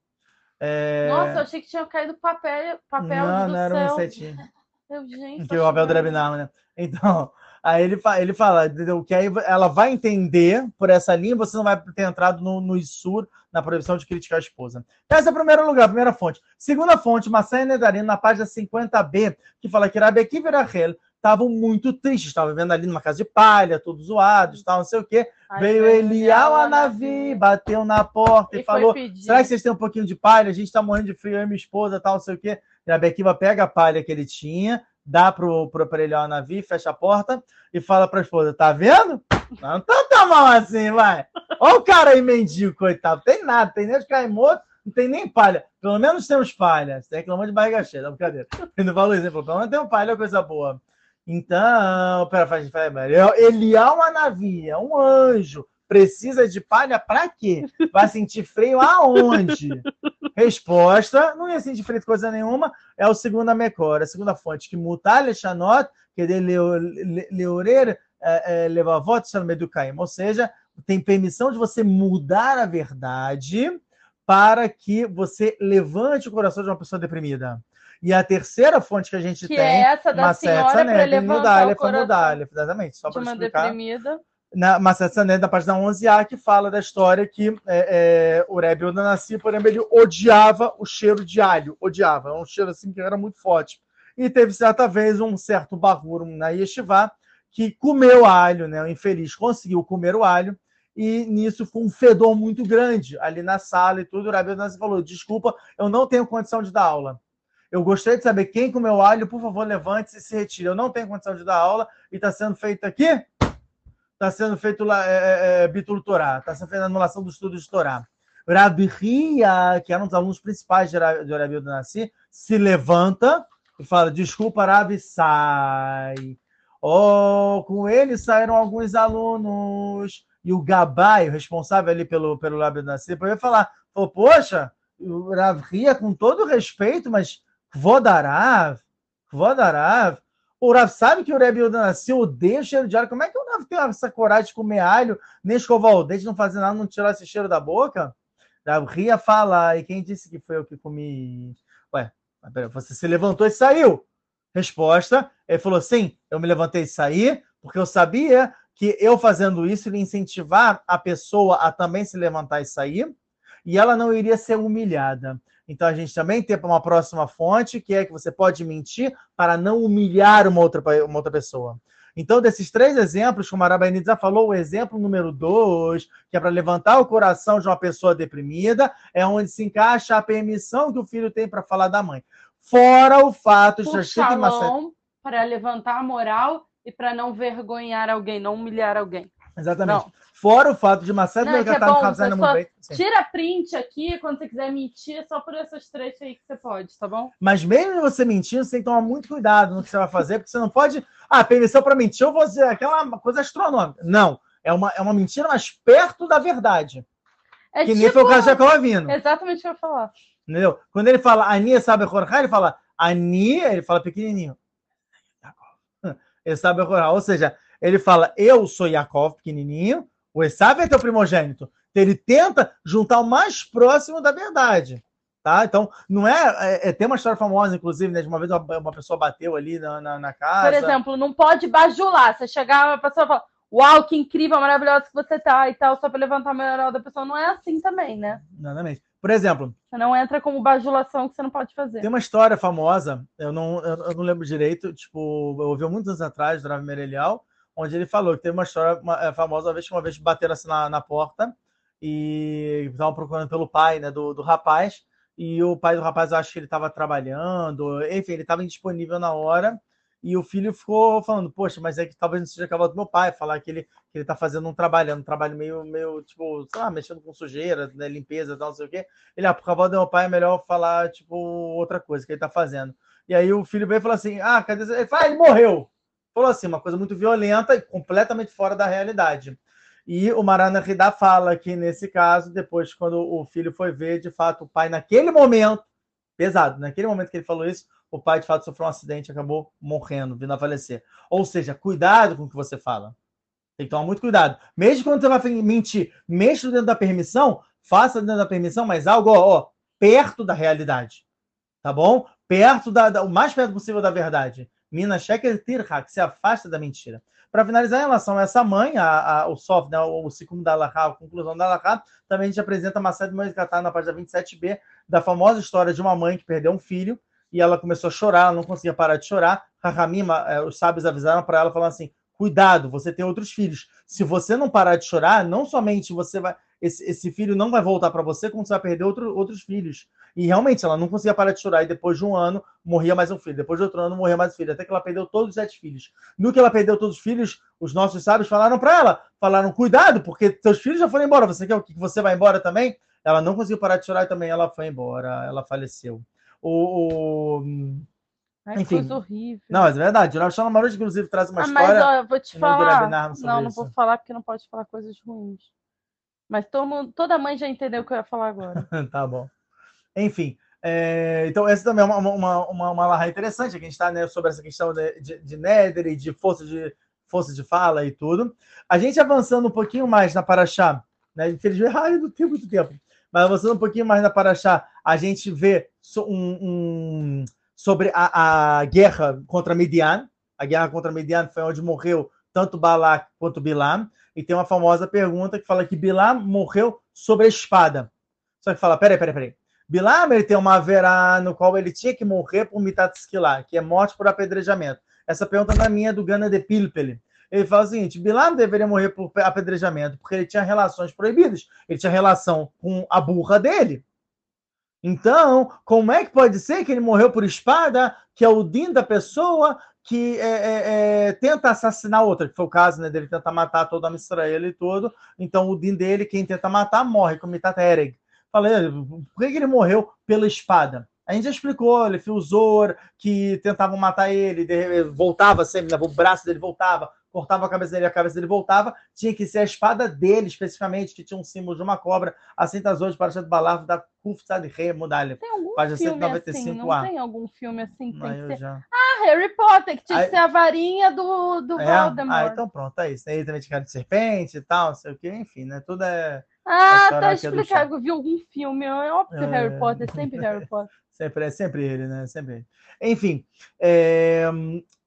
Speaker 2: É... Nossa, eu achei que tinha caído papel, papel
Speaker 1: não,
Speaker 2: do
Speaker 1: não
Speaker 2: era
Speaker 1: um insetinho. <laughs>
Speaker 2: Eu, gente,
Speaker 1: que o papel do Drabinar, né? Então, aí ele, fala, ele fala entendeu? que aí ela vai entender por essa linha, você não vai ter entrado no, no Isur, na proibição de criticar a esposa. Esse é o primeiro lugar, a primeira fonte. Segunda fonte, Massai Nedarim, na página 50b, que fala que Rabi Akiva estavam muito tristes, estavam vivendo ali numa casa de palha, todos zoados, tal, não sei o quê. Ai, Veio Elial a Navi, bateu na porta e, e falou: Será que vocês têm um pouquinho de palha? A gente está morrendo de frio, eu e minha esposa, tal, não sei o quê. E a Bequiva pega a palha que ele tinha, dá para ele o navio, fecha a porta e fala para a esposa: tá vendo? Não tá tão mal assim, vai. <laughs> Olha o cara aí, mendigo, coitado. Tem nada, tem nem de cair morto, não tem nem palha. Pelo menos temos palha. Você reclamou de barriga cheia, dá brincadeira. Ele não falou isso, ele falou: pelo menos tem um palha, é coisa boa. Então, faz, ele é uma navia, é um anjo. Precisa de palha para quê? Vai sentir freio aonde? Resposta: não ia sentir freio de coisa nenhuma. É o segundo Mecora, a segunda fonte, que mutalha chanot, que de leorer é, é, levavot meducaim. Ou seja, tem permissão de você mudar a verdade para que você levante o coração de uma pessoa deprimida. E a terceira fonte que a gente
Speaker 2: que
Speaker 1: tem,
Speaker 2: é essa da senhora para levantar
Speaker 1: mudar, o coração mudar, exatamente, só
Speaker 2: para
Speaker 1: explicar.
Speaker 2: deprimida
Speaker 1: na Maceta Sané, da página 11A, que fala da história que é, é, o Rebbe Odanassi, por exemplo, ele odiava o cheiro de alho, odiava, é um cheiro assim que era muito forte. E teve certa vez um certo barruro na Yeshiva que comeu alho, né? O infeliz conseguiu comer o alho e nisso foi um fedor muito grande ali na sala e tudo. O Odanassi falou: Desculpa, eu não tenho condição de dar aula. Eu gostaria de saber quem comeu alho, por favor, levante-se e se retire. Eu não tenho condição de dar aula e está sendo feito aqui está sendo feito lá, é, é, é Bitul Torá, está sendo feita a anulação do estudo de Torá. Rabi Ria, que era um dos alunos principais de Rabi Nassi, se levanta e fala: Desculpa, Rabi, sai. Oh, com ele saíram alguns alunos. E o Gabai, o responsável ali pelo, pelo Rabi Nassi, vai falar: Poxa, o com todo respeito, mas Vodarav, Vodarav, o Rav sabe que o Rebbe Udanassi odeia o cheiro de alho. Como é que o Rav tem essa coragem de comer alho, nem escovar o dente, não fazer nada, não tirar esse cheiro da boca? Rav ria fala, e quem disse que foi eu que comi? Ué, você se levantou e saiu. Resposta, ele falou, sim, eu me levantei e saí, porque eu sabia que eu fazendo isso iria incentivar a pessoa a também se levantar e sair, e ela não iria ser humilhada. Então a gente também tem uma próxima fonte, que é que você pode mentir para não humilhar uma outra, uma outra pessoa. Então, desses três exemplos, como a Arabainid falou, o exemplo número dois, que é para levantar o coração de uma pessoa deprimida, é onde se encaixa a permissão que o filho tem para falar da mãe. Fora o fato
Speaker 2: de já uma... para levantar a moral e para não vergonhar alguém, não humilhar alguém.
Speaker 1: Exatamente. Não. Fora o fato de Marcelo
Speaker 2: Não, é bom, fazendo muito Tira print aqui quando você quiser mentir, só por essas três aí que você pode, tá bom?
Speaker 1: Mas mesmo você mentindo, você tem que tomar muito cuidado no que você vai fazer, porque você não pode. Ah, permissão para mentir, eu vou dizer aquela coisa astronômica. Não. É uma, é uma mentira mais perto da verdade. É que tipo... nem foi o caso de vindo.
Speaker 2: Exatamente o que eu ia falar.
Speaker 1: Entendeu? Quando ele fala Ania sabe Jorge, ele fala Ania, ele fala pequenininho. Ele sabe Ou seja, ele fala eu sou Yaakov, pequenininho, o Esav é teu primogênito. Então, ele tenta juntar o mais próximo da verdade. Tá? Então, não é, é, é, Tem uma história famosa, inclusive, né? De uma vez uma, uma pessoa bateu ali na, na, na, casa.
Speaker 2: Por exemplo, não pode bajular. Você chegar, a pessoa fala: Uau, que incrível, maravilhosa que você tá e tal, só para levantar a moral da pessoa. Não é assim também, né?
Speaker 1: Exatamente. Por exemplo.
Speaker 2: Você não entra como bajulação que você não pode fazer.
Speaker 1: Tem uma história famosa, eu não, eu, eu não lembro direito, tipo, eu ouvi muitos anos atrás, do Merelial, onde ele falou que teve uma história uma, é, famosa, uma vez que uma vez bateram assim na, na porta e estavam procurando pelo pai né, do, do rapaz, e o pai do rapaz, eu acho que ele estava trabalhando, enfim, ele estava indisponível na hora, e o filho ficou falando, poxa, mas é que talvez não seja cavalo do meu pai, falar que ele, que ele tá fazendo um trabalho, um trabalho meio, meio tipo, sei lá, mexendo com sujeira, né, limpeza, tal, não sei o quê. Ele, ah, por cavalo do meu pai é melhor falar, tipo, outra coisa que ele tá fazendo. E aí o filho veio e falou assim, ah, cadê... Ele fala, ah, ele morreu falou assim, uma coisa muito violenta e completamente fora da realidade. E o Marana Rida fala que, nesse caso, depois, quando o filho foi ver, de fato, o pai, naquele momento, pesado, naquele momento que ele falou isso, o pai, de fato, sofreu um acidente e acabou morrendo, vindo a falecer. Ou seja, cuidado com o que você fala. Tem que tomar muito cuidado. Mesmo quando você vai mentir, mesmo dentro da permissão, faça dentro da permissão, mas algo, ó, ó perto da realidade. Tá bom? Perto da, da, o mais perto possível da verdade. Mina Sheker Tirha, que se afasta da mentira. Para finalizar, em relação a essa mãe, a, a, o SOF, né, o, o ciclo da Alaha, a conclusão da Alaha, também a gente apresenta uma série de mães Catar na página 27b, da famosa história de uma mãe que perdeu um filho e ela começou a chorar, ela não conseguia parar de chorar. Rahamima, é, os sábios avisaram para ela, falando assim: cuidado, você tem outros filhos. Se você não parar de chorar, não somente você vai. Esse, esse filho não vai voltar para você, como você vai perder outro, outros filhos. E realmente, ela não conseguia parar de chorar. E depois de um ano, morria mais um filho. Depois de outro ano, morria mais um filho. Até que ela perdeu todos os sete filhos. No que ela perdeu todos os filhos, os nossos sábios falaram para ela: falaram, cuidado, porque seus filhos já foram embora. Você quer que você vai embora também? Ela não conseguiu parar de chorar e também ela foi embora. Ela faleceu. O. o...
Speaker 2: Ai, Enfim. coisa horrível.
Speaker 1: Não, é verdade. O Maruch, inclusive, traz uma ah, história.
Speaker 2: Mas, ó, eu vou te falar. Não, não vou falar porque não pode falar coisas ruins. Mas todo, toda mãe já entendeu o que eu ia falar agora. <laughs>
Speaker 1: tá bom. Enfim, é, então essa também é uma, uma, uma, uma larra interessante, que a gente está né, sobre essa questão de, de, de Nether e de força de força de fala e tudo. A gente avançando um pouquinho mais na Paraxá, né? Infelizmente, ai, não tem muito tempo. Mas avançando um pouquinho mais na Paraxá, a gente vê um, um, sobre a, a, guerra contra Midian. A guerra contra Midian foi onde morreu tanto Balak quanto Bilam. E tem uma famosa pergunta que fala que Bilam morreu sobre a espada. Só que fala, peraí, peraí, peraí. Bilam ele tem uma verá no qual ele tinha que morrer por mitatskilá, que é morte por apedrejamento. Essa pergunta não é minha, é do Gana de Pilpeli. Ele fala o seguinte: Bilam deveria morrer por apedrejamento, porque ele tinha relações proibidas. Ele tinha relação com a burra dele. Então, como é que pode ser que ele morreu por espada, que é o din da pessoa que é, é, é, tenta assassinar outra, que foi o caso né, dele tentar matar todo a Israel e tudo. Então, o din dele, quem tenta matar, morre, como Itatereg. Falei, por que ele morreu pela espada? A gente já explicou, ele usou que tentavam matar ele, voltava sempre, o braço dele voltava, cortava a cabeça dele, a cabeça dele voltava, tinha que ser a espada dele, especificamente, que tinha um símbolo de uma cobra, assim tá hoje para o Balavo da Kufta de Rei Mudalha.
Speaker 2: Tem algum Página filme 195 assim, não tem algum filme assim que tem que ser... Já... Ah, Harry Potter, que tinha Aí... que ser a varinha do, do é? Voldemort.
Speaker 1: Ah, então pronto, é isso. Aí também tinha cara de serpente e tal, não sei o que, enfim, né, tudo é...
Speaker 2: Ah, tá explicado. Eu vi algum filme. É óbvio que é... Harry Potter, sempre Harry <laughs> Potter.
Speaker 1: Sempre, é sempre ele, né? Sempre ele. Enfim. É...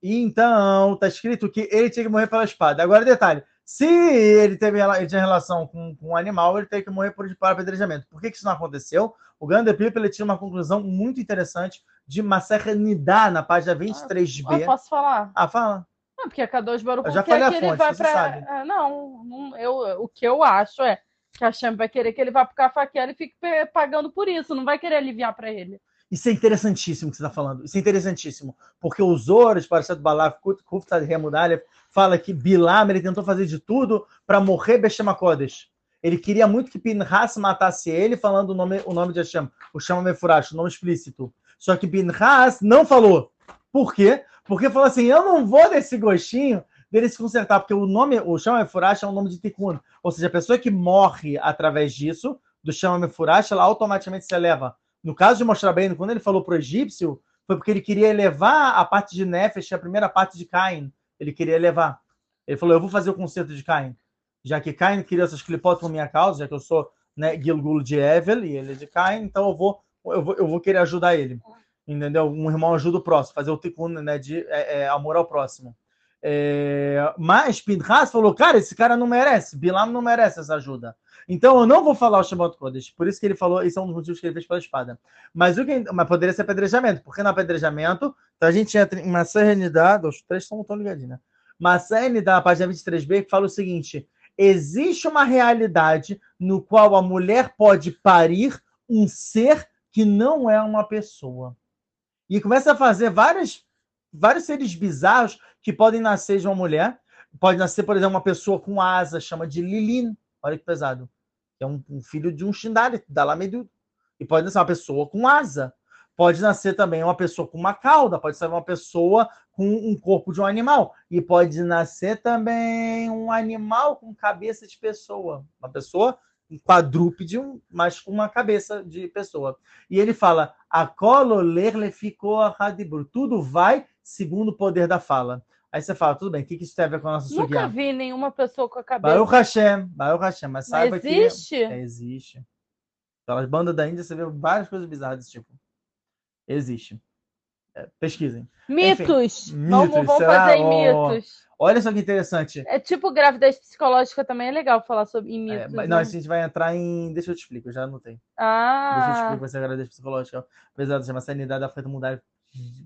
Speaker 1: Então, tá escrito que ele tinha que morrer pela espada. Agora, detalhe. Se ele, teve, ele tinha relação com, com um animal, ele teve que morrer por apedrejamento. Por que, que isso não aconteceu? O Gander Pipa ele tinha uma conclusão muito interessante de Maser Nidá, na página 23b. Ah,
Speaker 2: eu posso falar?
Speaker 1: Ah, fala.
Speaker 2: Não, porque a K2 Baruch
Speaker 1: já a fonte, ele vai
Speaker 2: pra... Ah, não, não, eu, o que eu acho é que a Shem vai querer que ele vá pro Cafaquela e fique pagando por isso, não vai querer aliviar para ele.
Speaker 1: Isso é interessantíssimo que você está falando. Isso é interessantíssimo. Porque os Zoros, para o Balaf, Kuftad Remudalha, fala que Bilam ele tentou fazer de tudo para morrer Bechemakodes. Ele queria muito que Pinhas matasse ele, falando o nome, o nome de Hashem, o Shama Mefurash, o nome explícito. Só que Pinhas não falou. Por quê? Porque falou assim: eu não vou desse gostinho dele se consertar, porque o nome, o Shama Mefurash é um nome de Tikkun. Ou seja, a pessoa que morre através disso, do Shama Mefurash, ela automaticamente se eleva no caso de mostrar bem, quando ele falou para o egípcio, foi porque ele queria elevar a parte de Nefesh, a primeira parte de Cain. Ele queria elevar. Ele falou: Eu vou fazer o concerto de Cain. Já que Cain queria essas clipotes por minha causa, já que eu sou né, Gilgul de Evel e ele é de Cain, então eu vou, eu vou, eu vou querer ajudar ele. Entendeu? Um irmão ajuda o próximo, fazer o tikkun né, de é, é, amor ao próximo. É, mas Pinhas falou: Cara, esse cara não merece, Bilam não merece essa ajuda. Então eu não vou falar o Shemot Kodesh. Por isso que ele falou, esse é um dos motivos que ele fez pela espada. Mas o que mas poderia ser apedrejamento, porque no apedrejamento, então a gente entra em uma serenidade, os três estão tão ligadinhos, né? Uma serenidade, na página 23b, que fala o seguinte: existe uma realidade no qual a mulher pode parir um ser que não é uma pessoa. E começa a fazer vários, vários seres bizarros que podem nascer de uma mulher. Pode nascer, por exemplo, uma pessoa com asa, chama de Lilin. Olha que pesado. É um, um filho de um Shindari, da Lamedu. E pode nascer uma pessoa com asa. Pode nascer também uma pessoa com uma cauda. Pode ser uma pessoa com um corpo de um animal. E pode nascer também um animal com cabeça de pessoa. Uma pessoa um quadrúpede, mas com uma cabeça de pessoa. E ele fala: a ficou a Tudo vai segundo o poder da fala. Aí você fala, tudo bem, o que, que isso tem a ver com a nossa
Speaker 2: Nunca
Speaker 1: sugiá?
Speaker 2: vi nenhuma pessoa com a cabeça.
Speaker 1: Baruch Hashem, Baruch Hashem, mas saiba
Speaker 2: mas existe?
Speaker 1: que... É, existe? Pelas bandas da Índia você vê várias coisas bizarras desse tipo. Existe. É, pesquisem.
Speaker 2: Mitos! Enfim, vamos, mitos, vamos fazer em mitos.
Speaker 1: Olha só que interessante.
Speaker 2: É tipo gravidez psicológica também é legal falar sobre em
Speaker 1: é,
Speaker 2: mitos.
Speaker 1: É, não, a gente vai entrar em. Deixa eu te explicar, eu já anotei.
Speaker 2: Ah.
Speaker 1: Deixa eu te explicar vai ser a gravidez psicológica. Apesar de chamar sanidade afeta mudar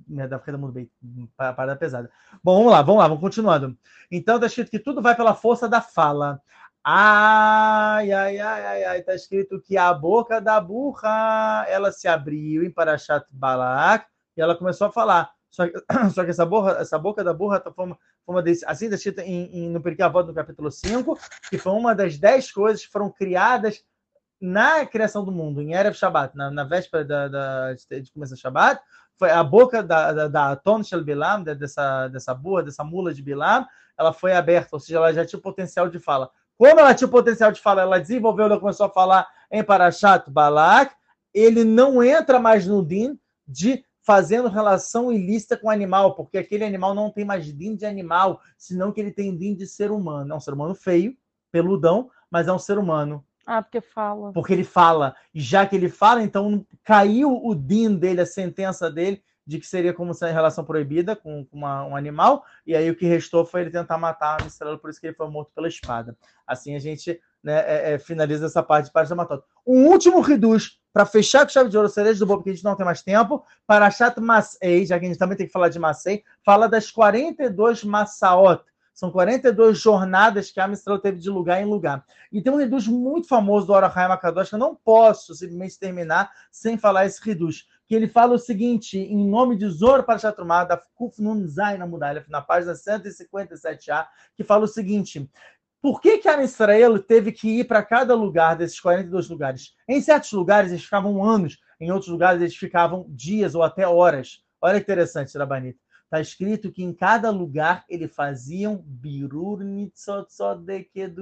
Speaker 1: da fica muito bem, parada pesada. Bom, vamos lá, vamos lá, vamos continuando. Então está escrito que tudo vai pela força da fala. Ai, ai, ai, ai, ai, tá escrito que a boca da burra, ela se abriu em Parashat Balak e ela começou a falar. Só que, <clears throat> só que essa, boca, essa boca da burra tá, foi uma, foi uma desse, assim está escrito em, em, no Periquê Avó, no capítulo 5, que foi uma das dez coisas que foram criadas na criação do mundo, em Erev Shabbat, na, na véspera da, da, de começar o Shabbat, foi a boca da, da, Bilam, dessa, dessa burra, dessa mula de Bilam, ela foi aberta, ou seja, ela já tinha o potencial de fala. Como ela tinha o potencial de falar, ela desenvolveu, ela começou a falar em Parashat Balak, ele não entra mais no din de fazendo relação ilícita com o animal, porque aquele animal não tem mais din de animal, senão que ele tem din de ser humano. É um ser humano feio, peludão, mas é um ser humano.
Speaker 3: Ah, porque fala.
Speaker 1: Porque ele fala. E já que ele fala, então caiu o din dele, a sentença dele, de que seria como se relação proibida com, com uma, um animal, e aí o que restou foi ele tentar matar a estrela, por isso que ele foi morto pela espada. Assim a gente né, é, é, finaliza essa parte de parte da matota. Um último reduz para fechar com chave de ouro, cereja do bolo, porque a gente não tem mais tempo, para Chat Masei, já que a gente também tem que falar de Masei, fala das 42 Massaot, são 42 jornadas que a Mistral teve de lugar em lugar. E tem um reduz muito famoso do Orahai Makadosh, que eu não posso simplesmente terminar sem falar esse reduz que ele fala o seguinte, em nome de Zor para Chatrumá, da Kuf Nun Zain na Mudalef, na página 157a, que fala o seguinte: por que, que a Israel teve que ir para cada lugar desses 42 lugares? Em certos lugares eles ficavam anos, em outros lugares eles ficavam dias ou até horas. Olha que interessante, Rabanita. Está escrito que em cada lugar ele faziam birur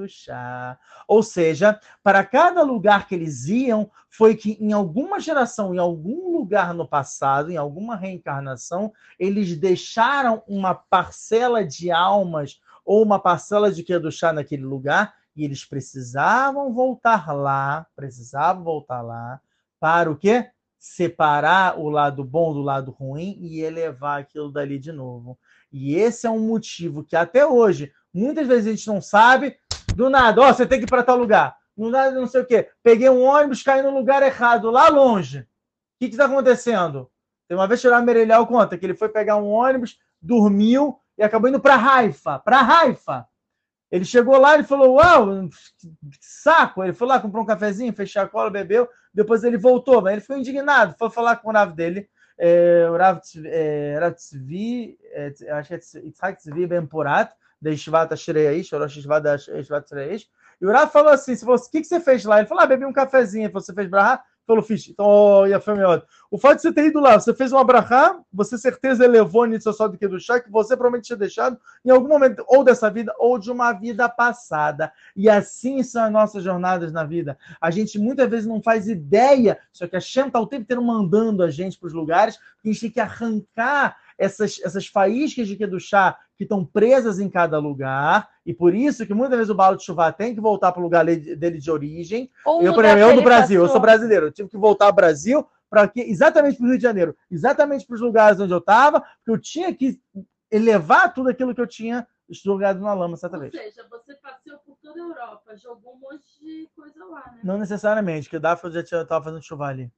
Speaker 1: chá. Ou seja, para cada lugar que eles iam, foi que em alguma geração, em algum lugar no passado, em alguma reencarnação, eles deixaram uma parcela de almas ou uma parcela de chá naquele lugar e eles precisavam voltar lá, precisavam voltar lá para o quê? Separar o lado bom do lado ruim e elevar aquilo dali de novo. E esse é um motivo que até hoje, muitas vezes a gente não sabe, do nada, ó, oh, você tem que ir para tal lugar. Do nada, não sei o quê. Peguei um ônibus, caí no lugar errado, lá longe. O que está acontecendo? Tem uma vez que o Merelhal conta que ele foi pegar um ônibus, dormiu e acabou indo para Raifa. Para Raifa. Ele chegou lá e falou: Uau, saco! Ele foi lá, comprou um cafezinho, fechou a cola, bebeu. Depois ele voltou, mas ele ficou indignado. Foi falar com o Rav dele, é, o Rav, é, Rav Tzvi, é, acho que é Yitzhak Tzvi Ben Porat, da Yeshivat Ashreish, Rosh Yeshivat Ashreish. E o Rav falou assim: o que, que você fez lá? Ele falou: ah, bebi um cafezinho. Você fez brahá? Falou, fiz. Então, oh, o fato de você ter ido lá, você fez um abrahá, você certeza elevou nisso só do que do chá, que você provavelmente tinha deixado em algum momento, ou dessa vida, ou de uma vida passada. E assim são as nossas jornadas na vida. A gente muitas vezes não faz ideia, só que a Shem está o tempo inteiro mandando a gente para os lugares, que a gente tem que arrancar essas, essas faíscas de chá que estão presas em cada lugar, e por isso que muitas vezes o balo de chuva tem que voltar para o lugar dele de origem. Ou eu, por exemplo, eu do Brasil, passou. eu sou brasileiro, eu tive que voltar ao Brasil para exatamente para o Rio de Janeiro, exatamente para os lugares onde eu estava, porque eu tinha que elevar tudo aquilo que eu tinha jogado na lama certa vez.
Speaker 2: Ou seja, você passeou por toda a Europa, jogou um monte de coisa lá, né?
Speaker 1: Não necessariamente, que o Dafa já estava fazendo chuva ali.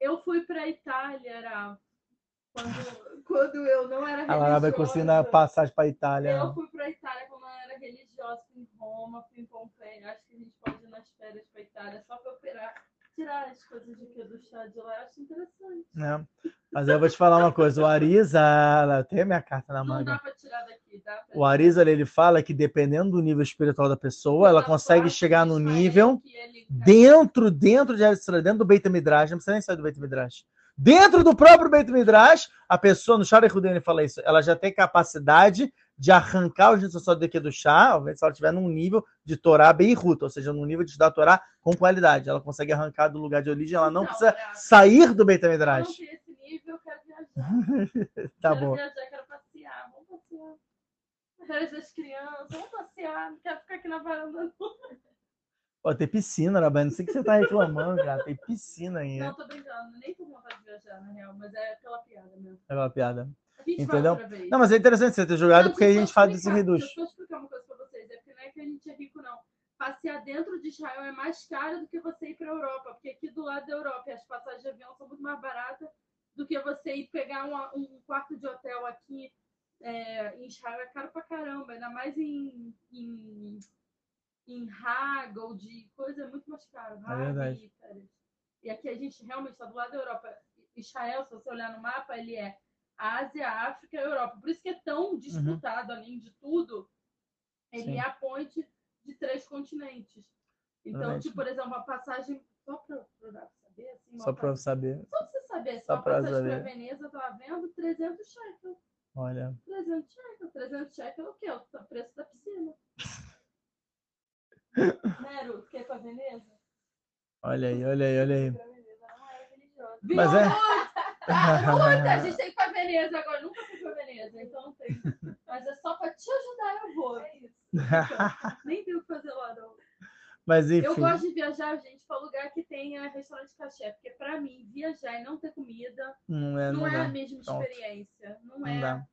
Speaker 2: Eu fui para a Itália, era quando, quando eu não era religiosa.
Speaker 1: Ela vai conseguindo a passagem para a Itália.
Speaker 2: Eu fui para a Itália quando eu era religiosa, fui em Roma, fui em Pompeia. Acho que a gente pode ir nas férias para a Itália só para operar, tirar as coisas de que do chá de lá. Eu acho interessante.
Speaker 1: É. Mas eu vou te falar uma coisa: o Ariza, ela tem a minha carta na manga.
Speaker 2: Não dá para tirar daqui, dá
Speaker 1: O Ariza, ele fala que dependendo do nível espiritual da pessoa, ela consegue chegar no nível dentro, dentro de dentro do Beit Midrash, não precisa nem sair do Beit Midrash Dentro do próprio Beit Midrash, a pessoa, no Shara ele fala isso, ela já tem capacidade de arrancar o só daqui do chá, se ela estiver num nível de Torá bem ruto, ou seja, num nível de estudar Torá com qualidade. Ela consegue arrancar do lugar de origem, ela não, não precisa é. sair do Beit Midrash.
Speaker 2: Eu não esse nível, eu quero
Speaker 1: viajar. <laughs> tá
Speaker 2: quero
Speaker 1: bom.
Speaker 2: Viajar, quero passear, vamos passear. Férias das crianças, vamos passear, não quero ficar aqui na varanda não.
Speaker 1: Ó, tem piscina, Rabai. Não sei o que você tá reclamando, cara. Tem piscina
Speaker 2: aí. Não, tô brincando. Nem tô com vontade de viajar, na real. Mas é aquela piada mesmo. É
Speaker 1: aquela piada. Entendeu? Não, mas é interessante você ter jogado não, porque a gente fala desse reduz.
Speaker 2: Deixa eu explicar uma coisa pra vocês. É porque não é que a gente é rico, não. Passear dentro de Israel é mais caro do que você ir pra Europa. Porque aqui do lado da Europa as passagens de avião são muito mais baratas do que você ir pegar uma, um quarto de hotel aqui é, em Israel. É caro pra caramba. Ainda mais em, em em Hagel, de coisa muito mais caro.
Speaker 1: É verdade.
Speaker 2: E aqui a gente realmente está do lado da Europa. Israel, se você olhar no mapa, ele é Ásia, África e Europa. Por isso que é tão disputado, uhum. além de tudo, ele Sim. é a ponte de três continentes. Então, verdade. tipo, por exemplo, a passagem. Só para saber? Assim,
Speaker 1: só para saber.
Speaker 2: Só para você saber. Só para passagem para Veneza, eu estava vendo 300 shekels.
Speaker 1: Olha.
Speaker 2: 300 shekels. 300 shekels é o quê? O preço da piscina. <laughs> Ruth? Quer ir para Veneza?
Speaker 1: Olha aí, olha aí, olha aí.
Speaker 2: Mas é. Muita, <laughs> a gente tem que ir pra Veneza agora. Nunca fui pra Veneza, então não tem. Mas é só pra te ajudar, eu vou. É isso. Então, nem tem o que fazer lá, não.
Speaker 1: Mas enfim.
Speaker 2: Eu gosto de viajar, gente, para lugar que tenha restaurante cachê, porque para mim viajar e não ter comida
Speaker 1: não é,
Speaker 2: não, não é a mesma experiência, não, não é. Dá.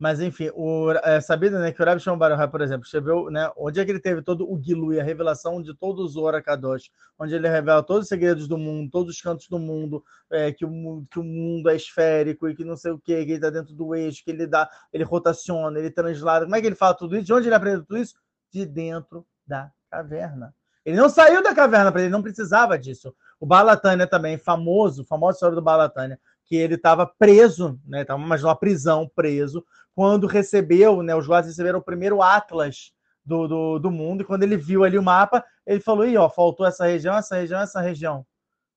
Speaker 1: Mas, enfim, o, é sabido né, que o Rabi Shimon por exemplo, escreveu né, onde é que ele teve todo o Gilui, a revelação de todos os Orakadosh, onde ele revela todos os segredos do mundo, todos os cantos do mundo, é, que, o, que o mundo é esférico e que não sei o que, que ele está dentro do eixo, que ele dá, ele rotaciona, ele translada. Como é que ele fala tudo isso? De onde ele aprendeu tudo isso? De dentro da caverna. Ele não saiu da caverna, ele não precisava disso. O Balatânia também, famoso, famosa história do Balatânia, que ele estava preso, né? Estava numa prisão, preso, quando recebeu, né? Os guardas receberam o primeiro Atlas do, do, do mundo, e quando ele viu ali o mapa, ele falou: Ih, ó, faltou essa região, essa região, essa região.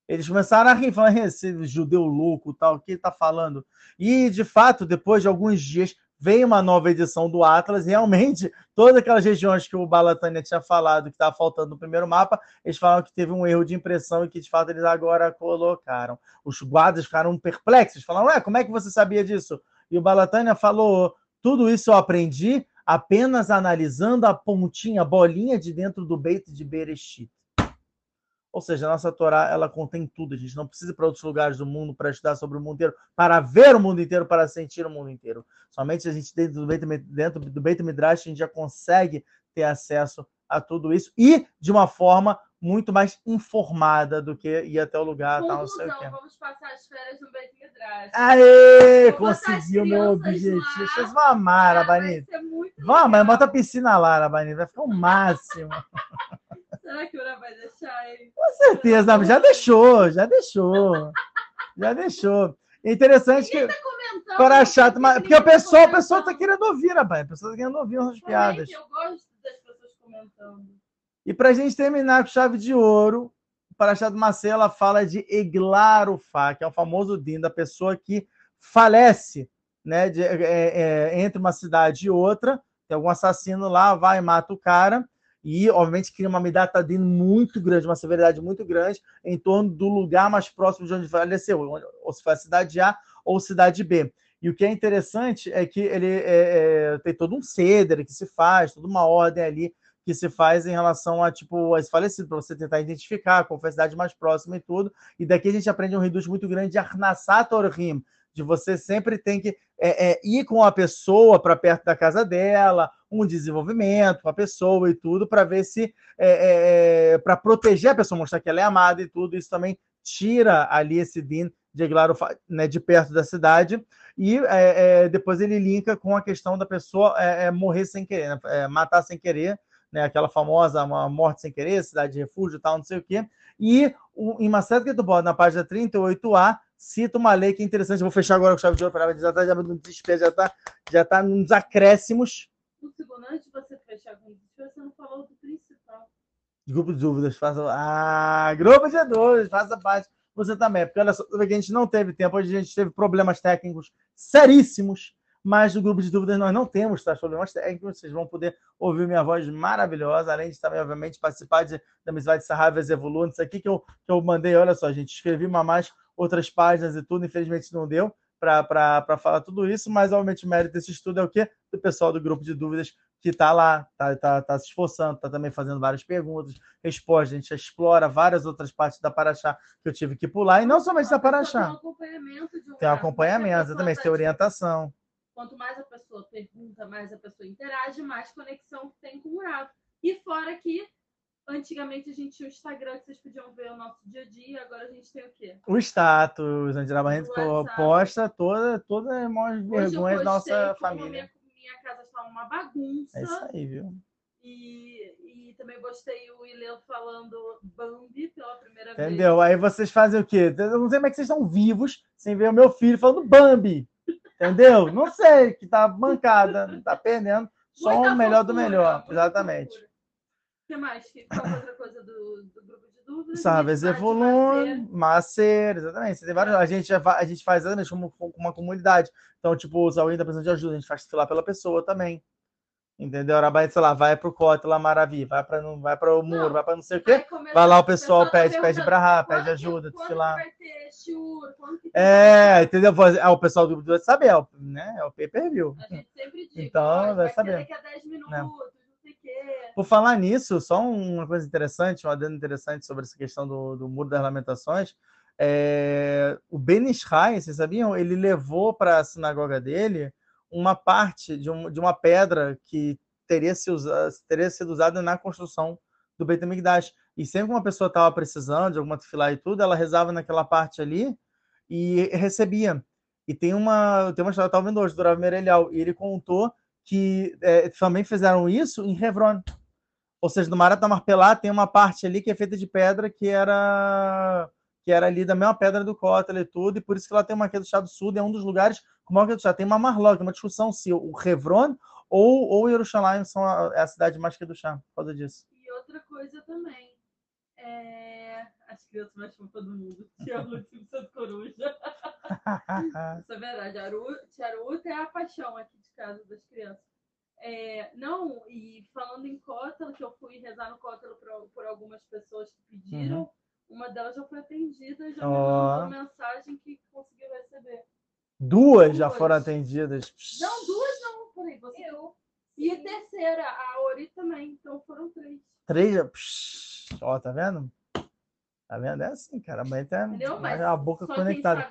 Speaker 1: Eles começaram a rir, falando, esse judeu louco, tal, o que ele está falando? E, de fato, depois de alguns dias, veio uma nova edição do Atlas, realmente, todas aquelas regiões que o Balatânia tinha falado que estava faltando no primeiro mapa, eles falaram que teve um erro de impressão e que, de fato, eles agora colocaram. Os guardas ficaram perplexos, falaram, ué, como é que você sabia disso? E o Balatânia falou, tudo isso eu aprendi apenas analisando a pontinha, a bolinha de dentro do Beit de Bereshit. Ou seja, a nossa Torá, ela contém tudo. A gente não precisa ir para outros lugares do mundo para estudar sobre o mundo inteiro, para ver o mundo inteiro, para sentir o mundo inteiro. Somente a gente, dentro do Beit, dentro do Beit Midrash, a gente já consegue ter acesso a tudo isso e de uma forma muito mais informada do que ir até o lugar.
Speaker 2: Conclusão, tal, não sei o quê. vamos passar as férias no Beit Midrash.
Speaker 1: Aê! Conseguiu meu objetivo. Vocês vão amar, Arabanita. Vamos, mas bota a piscina lá, Arabanita. Vai ficar o máximo. <laughs>
Speaker 2: Será que o Ura vai deixar ele?
Speaker 1: Com certeza, não, já deixou, já deixou. Já deixou. Interessante que. Tá para chato, mas, porque o pessoal, o pessoal tá querendo ouvir, rapaz. A pessoa tá querendo ouvir umas piadas.
Speaker 2: Eu gosto das pessoas comentando.
Speaker 1: E para a gente terminar com chave de ouro, o Parashat Marcela fala de Eglarufá, que é o famoso din da pessoa que falece né, de, é, é, entre uma cidade e outra. Tem algum assassino lá, vai e mata o cara e, obviamente, cria uma midata muito grande, uma severidade muito grande em torno do lugar mais próximo de onde faleceu, ou se foi a cidade A ou cidade B. E o que é interessante é que ele é, é, tem todo um ceder que se faz, toda uma ordem ali que se faz em relação a tipo esse falecido, para você tentar identificar qual foi a cidade mais próxima e tudo. E daqui a gente aprende um reduz muito grande de Arnassat Orhim, de você sempre tem que é, é, ir com a pessoa para perto da casa dela, um desenvolvimento com a pessoa e tudo, para ver se. É, é, é para proteger a pessoa, mostrar que ela é amada e tudo. Isso também tira ali esse din de Claro, né, de perto da cidade. E é, depois ele linka com a questão da pessoa morrer sem querer, né, matar sem querer. Né, aquela famosa uma morte sem querer, cidade de refúgio tal, não sei o quê. E o, em Macete Ketubot, na página 38a, cita uma lei que é interessante. Eu vou fechar agora com chave de ouro para já está já no desespero, já está já tá nos acréscimos.
Speaker 2: Um segundo, antes de você fechar com o desespero, você não falou do principal.
Speaker 1: Grupo de dúvidas, faça. Ah, grupo de dúvidas, faça parte. Você também, porque olha só, a gente não teve tempo, hoje a gente teve problemas técnicos seríssimos, mas no grupo de dúvidas nós não temos tais problemas técnicos, vocês vão poder ouvir minha voz maravilhosa, além de também, obviamente, participar de, da amizade de Sarravas Evolution, isso aqui que eu, que eu mandei, olha só, gente, escrevi uma mais outras páginas e tudo, infelizmente não deu para falar tudo isso, mas obviamente o mérito desse estudo é o quê? Do pessoal do grupo de dúvidas que está lá, está tá, tá se esforçando, está também fazendo várias perguntas, respostas, a gente explora várias outras partes da Paraxá que eu tive que pular, e não somente da Paraxá. Tem um
Speaker 2: acompanhamento. De
Speaker 1: um tem um acompanhamento, exatamente, tem orientação.
Speaker 2: Quanto mais a pessoa pergunta, mais a pessoa interage, mais conexão tem com o Rafa. E fora que Antigamente a gente tinha o Instagram que vocês podiam ver o nosso dia a dia, agora a gente tem o quê? O
Speaker 1: status, onde a gente posta toda, toda as vergonhas da nossa família.
Speaker 2: Minha, minha casa está uma bagunça.
Speaker 1: É isso aí, viu?
Speaker 2: E, e também gostei o William falando Bambi pela primeira
Speaker 1: Entendeu?
Speaker 2: vez.
Speaker 1: Entendeu? Aí vocês fazem o quê? Eu não sei como é que vocês estão vivos sem ver o meu filho falando Bambi. Entendeu? Não sei, que tá bancada, tá perdendo. Só o melhor do melhor. Exatamente.
Speaker 2: O que mais? Qual outra coisa do, do grupo de dúvidas?
Speaker 1: Sabes
Speaker 2: Identidade
Speaker 1: Evolun, Macer, exatamente. Você tem vários, a, gente, a gente faz exatamente como, como uma comunidade. Então, tipo, se alguém tá precisando de ajuda, a gente faz filar pela pessoa também. Entendeu? Arabai, sei lá, vai pro Cote lá, Maravi, vai para vai para o muro,
Speaker 2: Não.
Speaker 1: vai para não sei o
Speaker 2: Vai
Speaker 1: quê. Vai lá, o pessoal
Speaker 2: tá
Speaker 1: pede, pede brahá,
Speaker 2: quando
Speaker 1: pede ajuda,
Speaker 2: quando
Speaker 1: desfilar.
Speaker 2: que vai ter shiur?
Speaker 1: É, entendeu? É o pessoal do do sabe, é o, né? É o pay per view.
Speaker 2: A gente sempre diz,
Speaker 1: Então, vai
Speaker 2: vai
Speaker 1: saber.
Speaker 2: daqui a 10 minutos,
Speaker 1: Né.
Speaker 2: não sei o quê.
Speaker 1: Por falar nisso, só uma coisa interessante, um adendo interessante sobre essa questão do, do Muro das Lamentações. É, o Ben Ishai, vocês sabiam? Ele levou para a sinagoga dele uma parte de, um- de uma pedra que teria, se usa- teria sido usada na construção do Beit HaMikdash. E sempre que uma pessoa estava precisando de alguma tefilá e tudo, ela rezava naquela parte ali e recebia. E tem uma, tem uma história, eu estava vendo hoje, do Rav Merelial, e ele contou que é, também fizeram isso em Hebron. Ou seja, no Marat Marpelá tem uma parte ali que é feita de pedra que era que era ali da mesma pedra do Cótele e tudo, e por isso que lá tem uma queda do Chá do Sul, é um dos lugares com maior queda do Chá. Tem uma Marlock, uma discussão se o Hebron ou, ou Jerusalém são a, é a cidade mais que do Chá, por causa disso.
Speaker 2: E outra coisa também. É... As crianças mais chamam todo mundo. <laughs> Tia Lúcia Santo Coruja. <laughs> Isso é verdade. Aru, Tia Aruta é a paixão aqui casa das crianças. É, não, e falando em cótelo, que eu fui rezar no cótelo por, por algumas pessoas que pediram, uma delas já foi atendida, já me
Speaker 1: Uhum. Ó.
Speaker 2: mandou mensagem que conseguiu receber.
Speaker 1: Duas já foram atendidas.
Speaker 2: Não, duas não, peraí, você.
Speaker 3: Eu.
Speaker 2: E a terceira, a Ori também, então foram três.
Speaker 1: Três. já- Psh, Ó, tá vendo? Tá vendo? É assim, cara. A mãe tem
Speaker 2: Entendeu? Mas
Speaker 1: a boca conectada.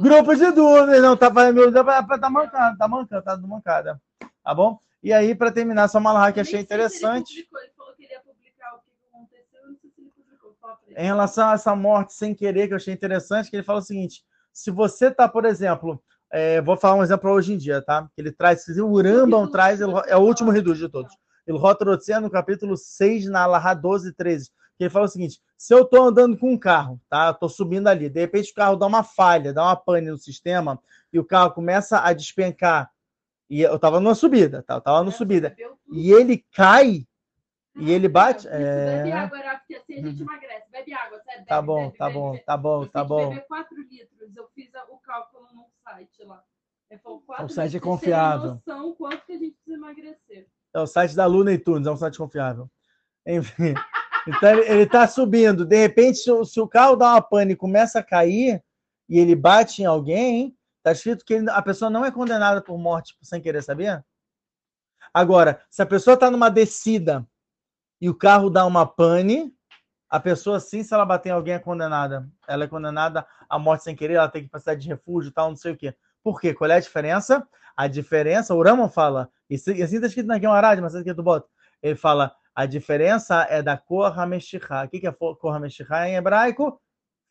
Speaker 1: Grupo de dúvidas, não tá fazendo tá, tá mancando, tá mancando, tá mancada. Tá bom? E aí, para terminar, só uma larra que achei
Speaker 2: se ele
Speaker 1: interessante.
Speaker 2: publicou, Ele falou que ele ia publicar o que aconteceu, eu não sei se ele publicou.
Speaker 1: Em relação a essa morte sem querer, que eu achei interessante, que ele fala o seguinte: se você tá, por exemplo, é, vou falar um exemplo hoje em dia, tá? Que ele traz, o Rambam
Speaker 2: Reduz,
Speaker 1: traz, é o último reduz de todos. Ele Rotrotzia no capítulo 6, na Alahá 12, 13. Que ele fala o seguinte: se eu tô andando com um carro, tá? Tô subindo ali, de repente o carro dá uma falha, dá uma pane no sistema, e o carro começa a despencar. E eu tava numa subida, tá? Eu tava numa
Speaker 2: Você
Speaker 1: subida. E ele cai e ele bate.
Speaker 2: Isso, Bebe
Speaker 1: É...
Speaker 2: água, era porque assim a gente emagrece. Bebe água, sério.
Speaker 1: Tá
Speaker 2: bebe,
Speaker 1: bom,
Speaker 2: bebe,
Speaker 1: tá
Speaker 2: bebe,
Speaker 1: bom, tá bom, tá bom.
Speaker 2: beber 4 litros. Eu fiz o cálculo num site lá. Falou 4
Speaker 1: Um site
Speaker 2: litros.
Speaker 1: confiável.
Speaker 2: Noção quanto que a gente precisa emagrecer.
Speaker 1: É o site da Luna e Tunes, é um site confiável. Enfim. <laughs> Então ele, ele tá subindo. De repente, se o, se o carro dá uma pane e começa a cair e ele bate em alguém, tá escrito que ele- a pessoa não é condenada por morte sem querer, sabia? Agora, se a pessoa tá numa descida e o carro dá uma pane, a pessoa, sim, se ela bater em alguém, é condenada. Ela é condenada à morte sem querer, ela tem que precisar de refúgio tal, não sei o quê. Por quê? Qual é a diferença? A diferença, o Ramon fala, e assim está escrito na Guimarães, mas aqui do bota. Ele fala, a diferença é da cor Hameshihá. O que é cor Hameshihá em hebraico?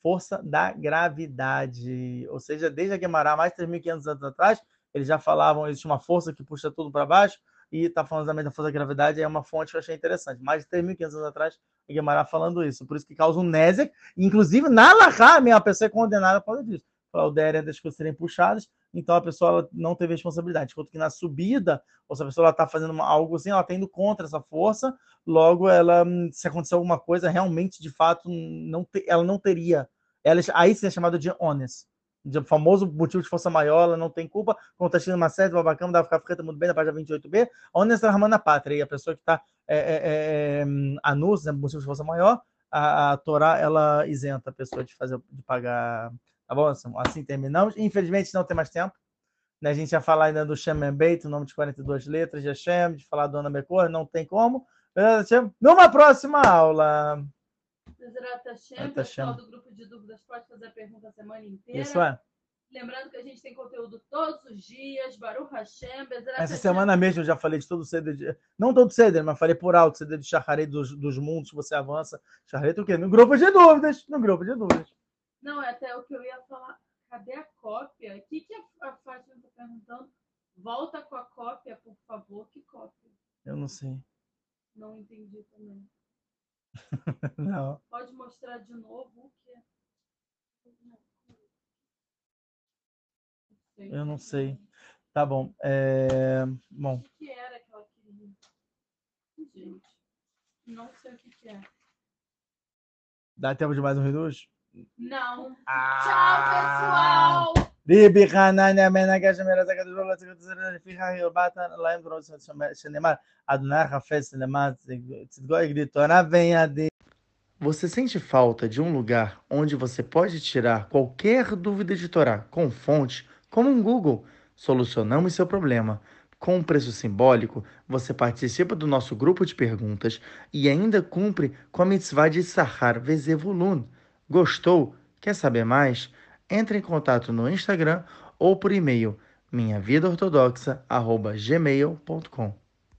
Speaker 1: Força da gravidade. Ou seja, desde a Guimarães, mais de 3.500 anos atrás, eles já falavam, existe uma força que puxa tudo para baixo, e está falando também da força da gravidade, é uma fonte que eu achei interessante. Mais de 3.500 anos atrás, a Guimarães falando isso. Por isso que causa um Nézer, inclusive na Lahá, a pessoa é condenada por causa disso. Claudéria das coisas serem puxadas, então a pessoa não teve responsabilidade. Enquanto que na subida, ou se a pessoa está fazendo uma- algo assim, ela está indo contra essa força, logo ela, hum, se acontecer alguma coisa, realmente, de fato, não te- ela não teria. Ela, aí sim é chamado de honest. De famoso motivo de força maior, ela não tem culpa. Quando está uma série, babacama, dá ficar frita muito bem, na página 28b. Honest é a pátria. E a pessoa que está é, é, é, hum, anus, né, motivo de força maior, a, a Torá, ela isenta a pessoa de fazer, de pagar. Tá bom? Assim, assim terminamos. Infelizmente, não tem mais tempo. Né? A gente ia falar ainda do Shem Beit, o nome de 42 letras de Hashem, de falar do Ana Bekor, não tem como. Numa próxima aula.
Speaker 2: Bezerra Hashem, pessoal do grupo de dúvidas pode fazer a pergunta a semana inteira.
Speaker 1: Isso é.
Speaker 2: Lembrando que a gente tem conteúdo todos os dias. Baruch Hashem,
Speaker 1: Essa
Speaker 2: Hashem.
Speaker 1: semana mesmo eu já falei de todo o CD, de... não todo o CD, mas falei por alto, CD de Shaharei dos, dos mundos, você avança. Shaharei o quê? No grupo de dúvidas. No grupo de dúvidas.
Speaker 2: Não, é até o que eu ia falar. Cadê a cópia? O que, que a, a Fátima está perguntando? Volta com a cópia, por favor. Que cópia?
Speaker 1: Eu não sei.
Speaker 2: Não entendi também. <laughs>
Speaker 1: Não.
Speaker 2: Pode mostrar de novo o que é.
Speaker 1: Eu não sei. Tá bom. É... Bom.
Speaker 2: O que era que ela queria? Gente, não sei o que, que é.
Speaker 1: Dá tempo de mais um minuto?
Speaker 2: Não.
Speaker 1: Ah.
Speaker 2: Tchau, pessoal!
Speaker 1: ריבי חנניה בן הגשם ארץ הקדוש ברוך הוא לצגות ישראל לפיכך הרבעת להם דורות שנאמר אדוני חפץ למען צדקו הגדיל תורה וידי. Você sente falta de um lugar onde você pode tirar qualquer dúvida de Torá com fonte, como um Google? Solucionamos seu problema. Com um preço simbólico, você participa do nosso grupo de perguntas e ainda cumpre com a mitzvah de Sahar Vezevulun. Gostou? Quer saber mais? Entre em contato no Instagram ou por e-mail minhavidaortodoxa.gmail.com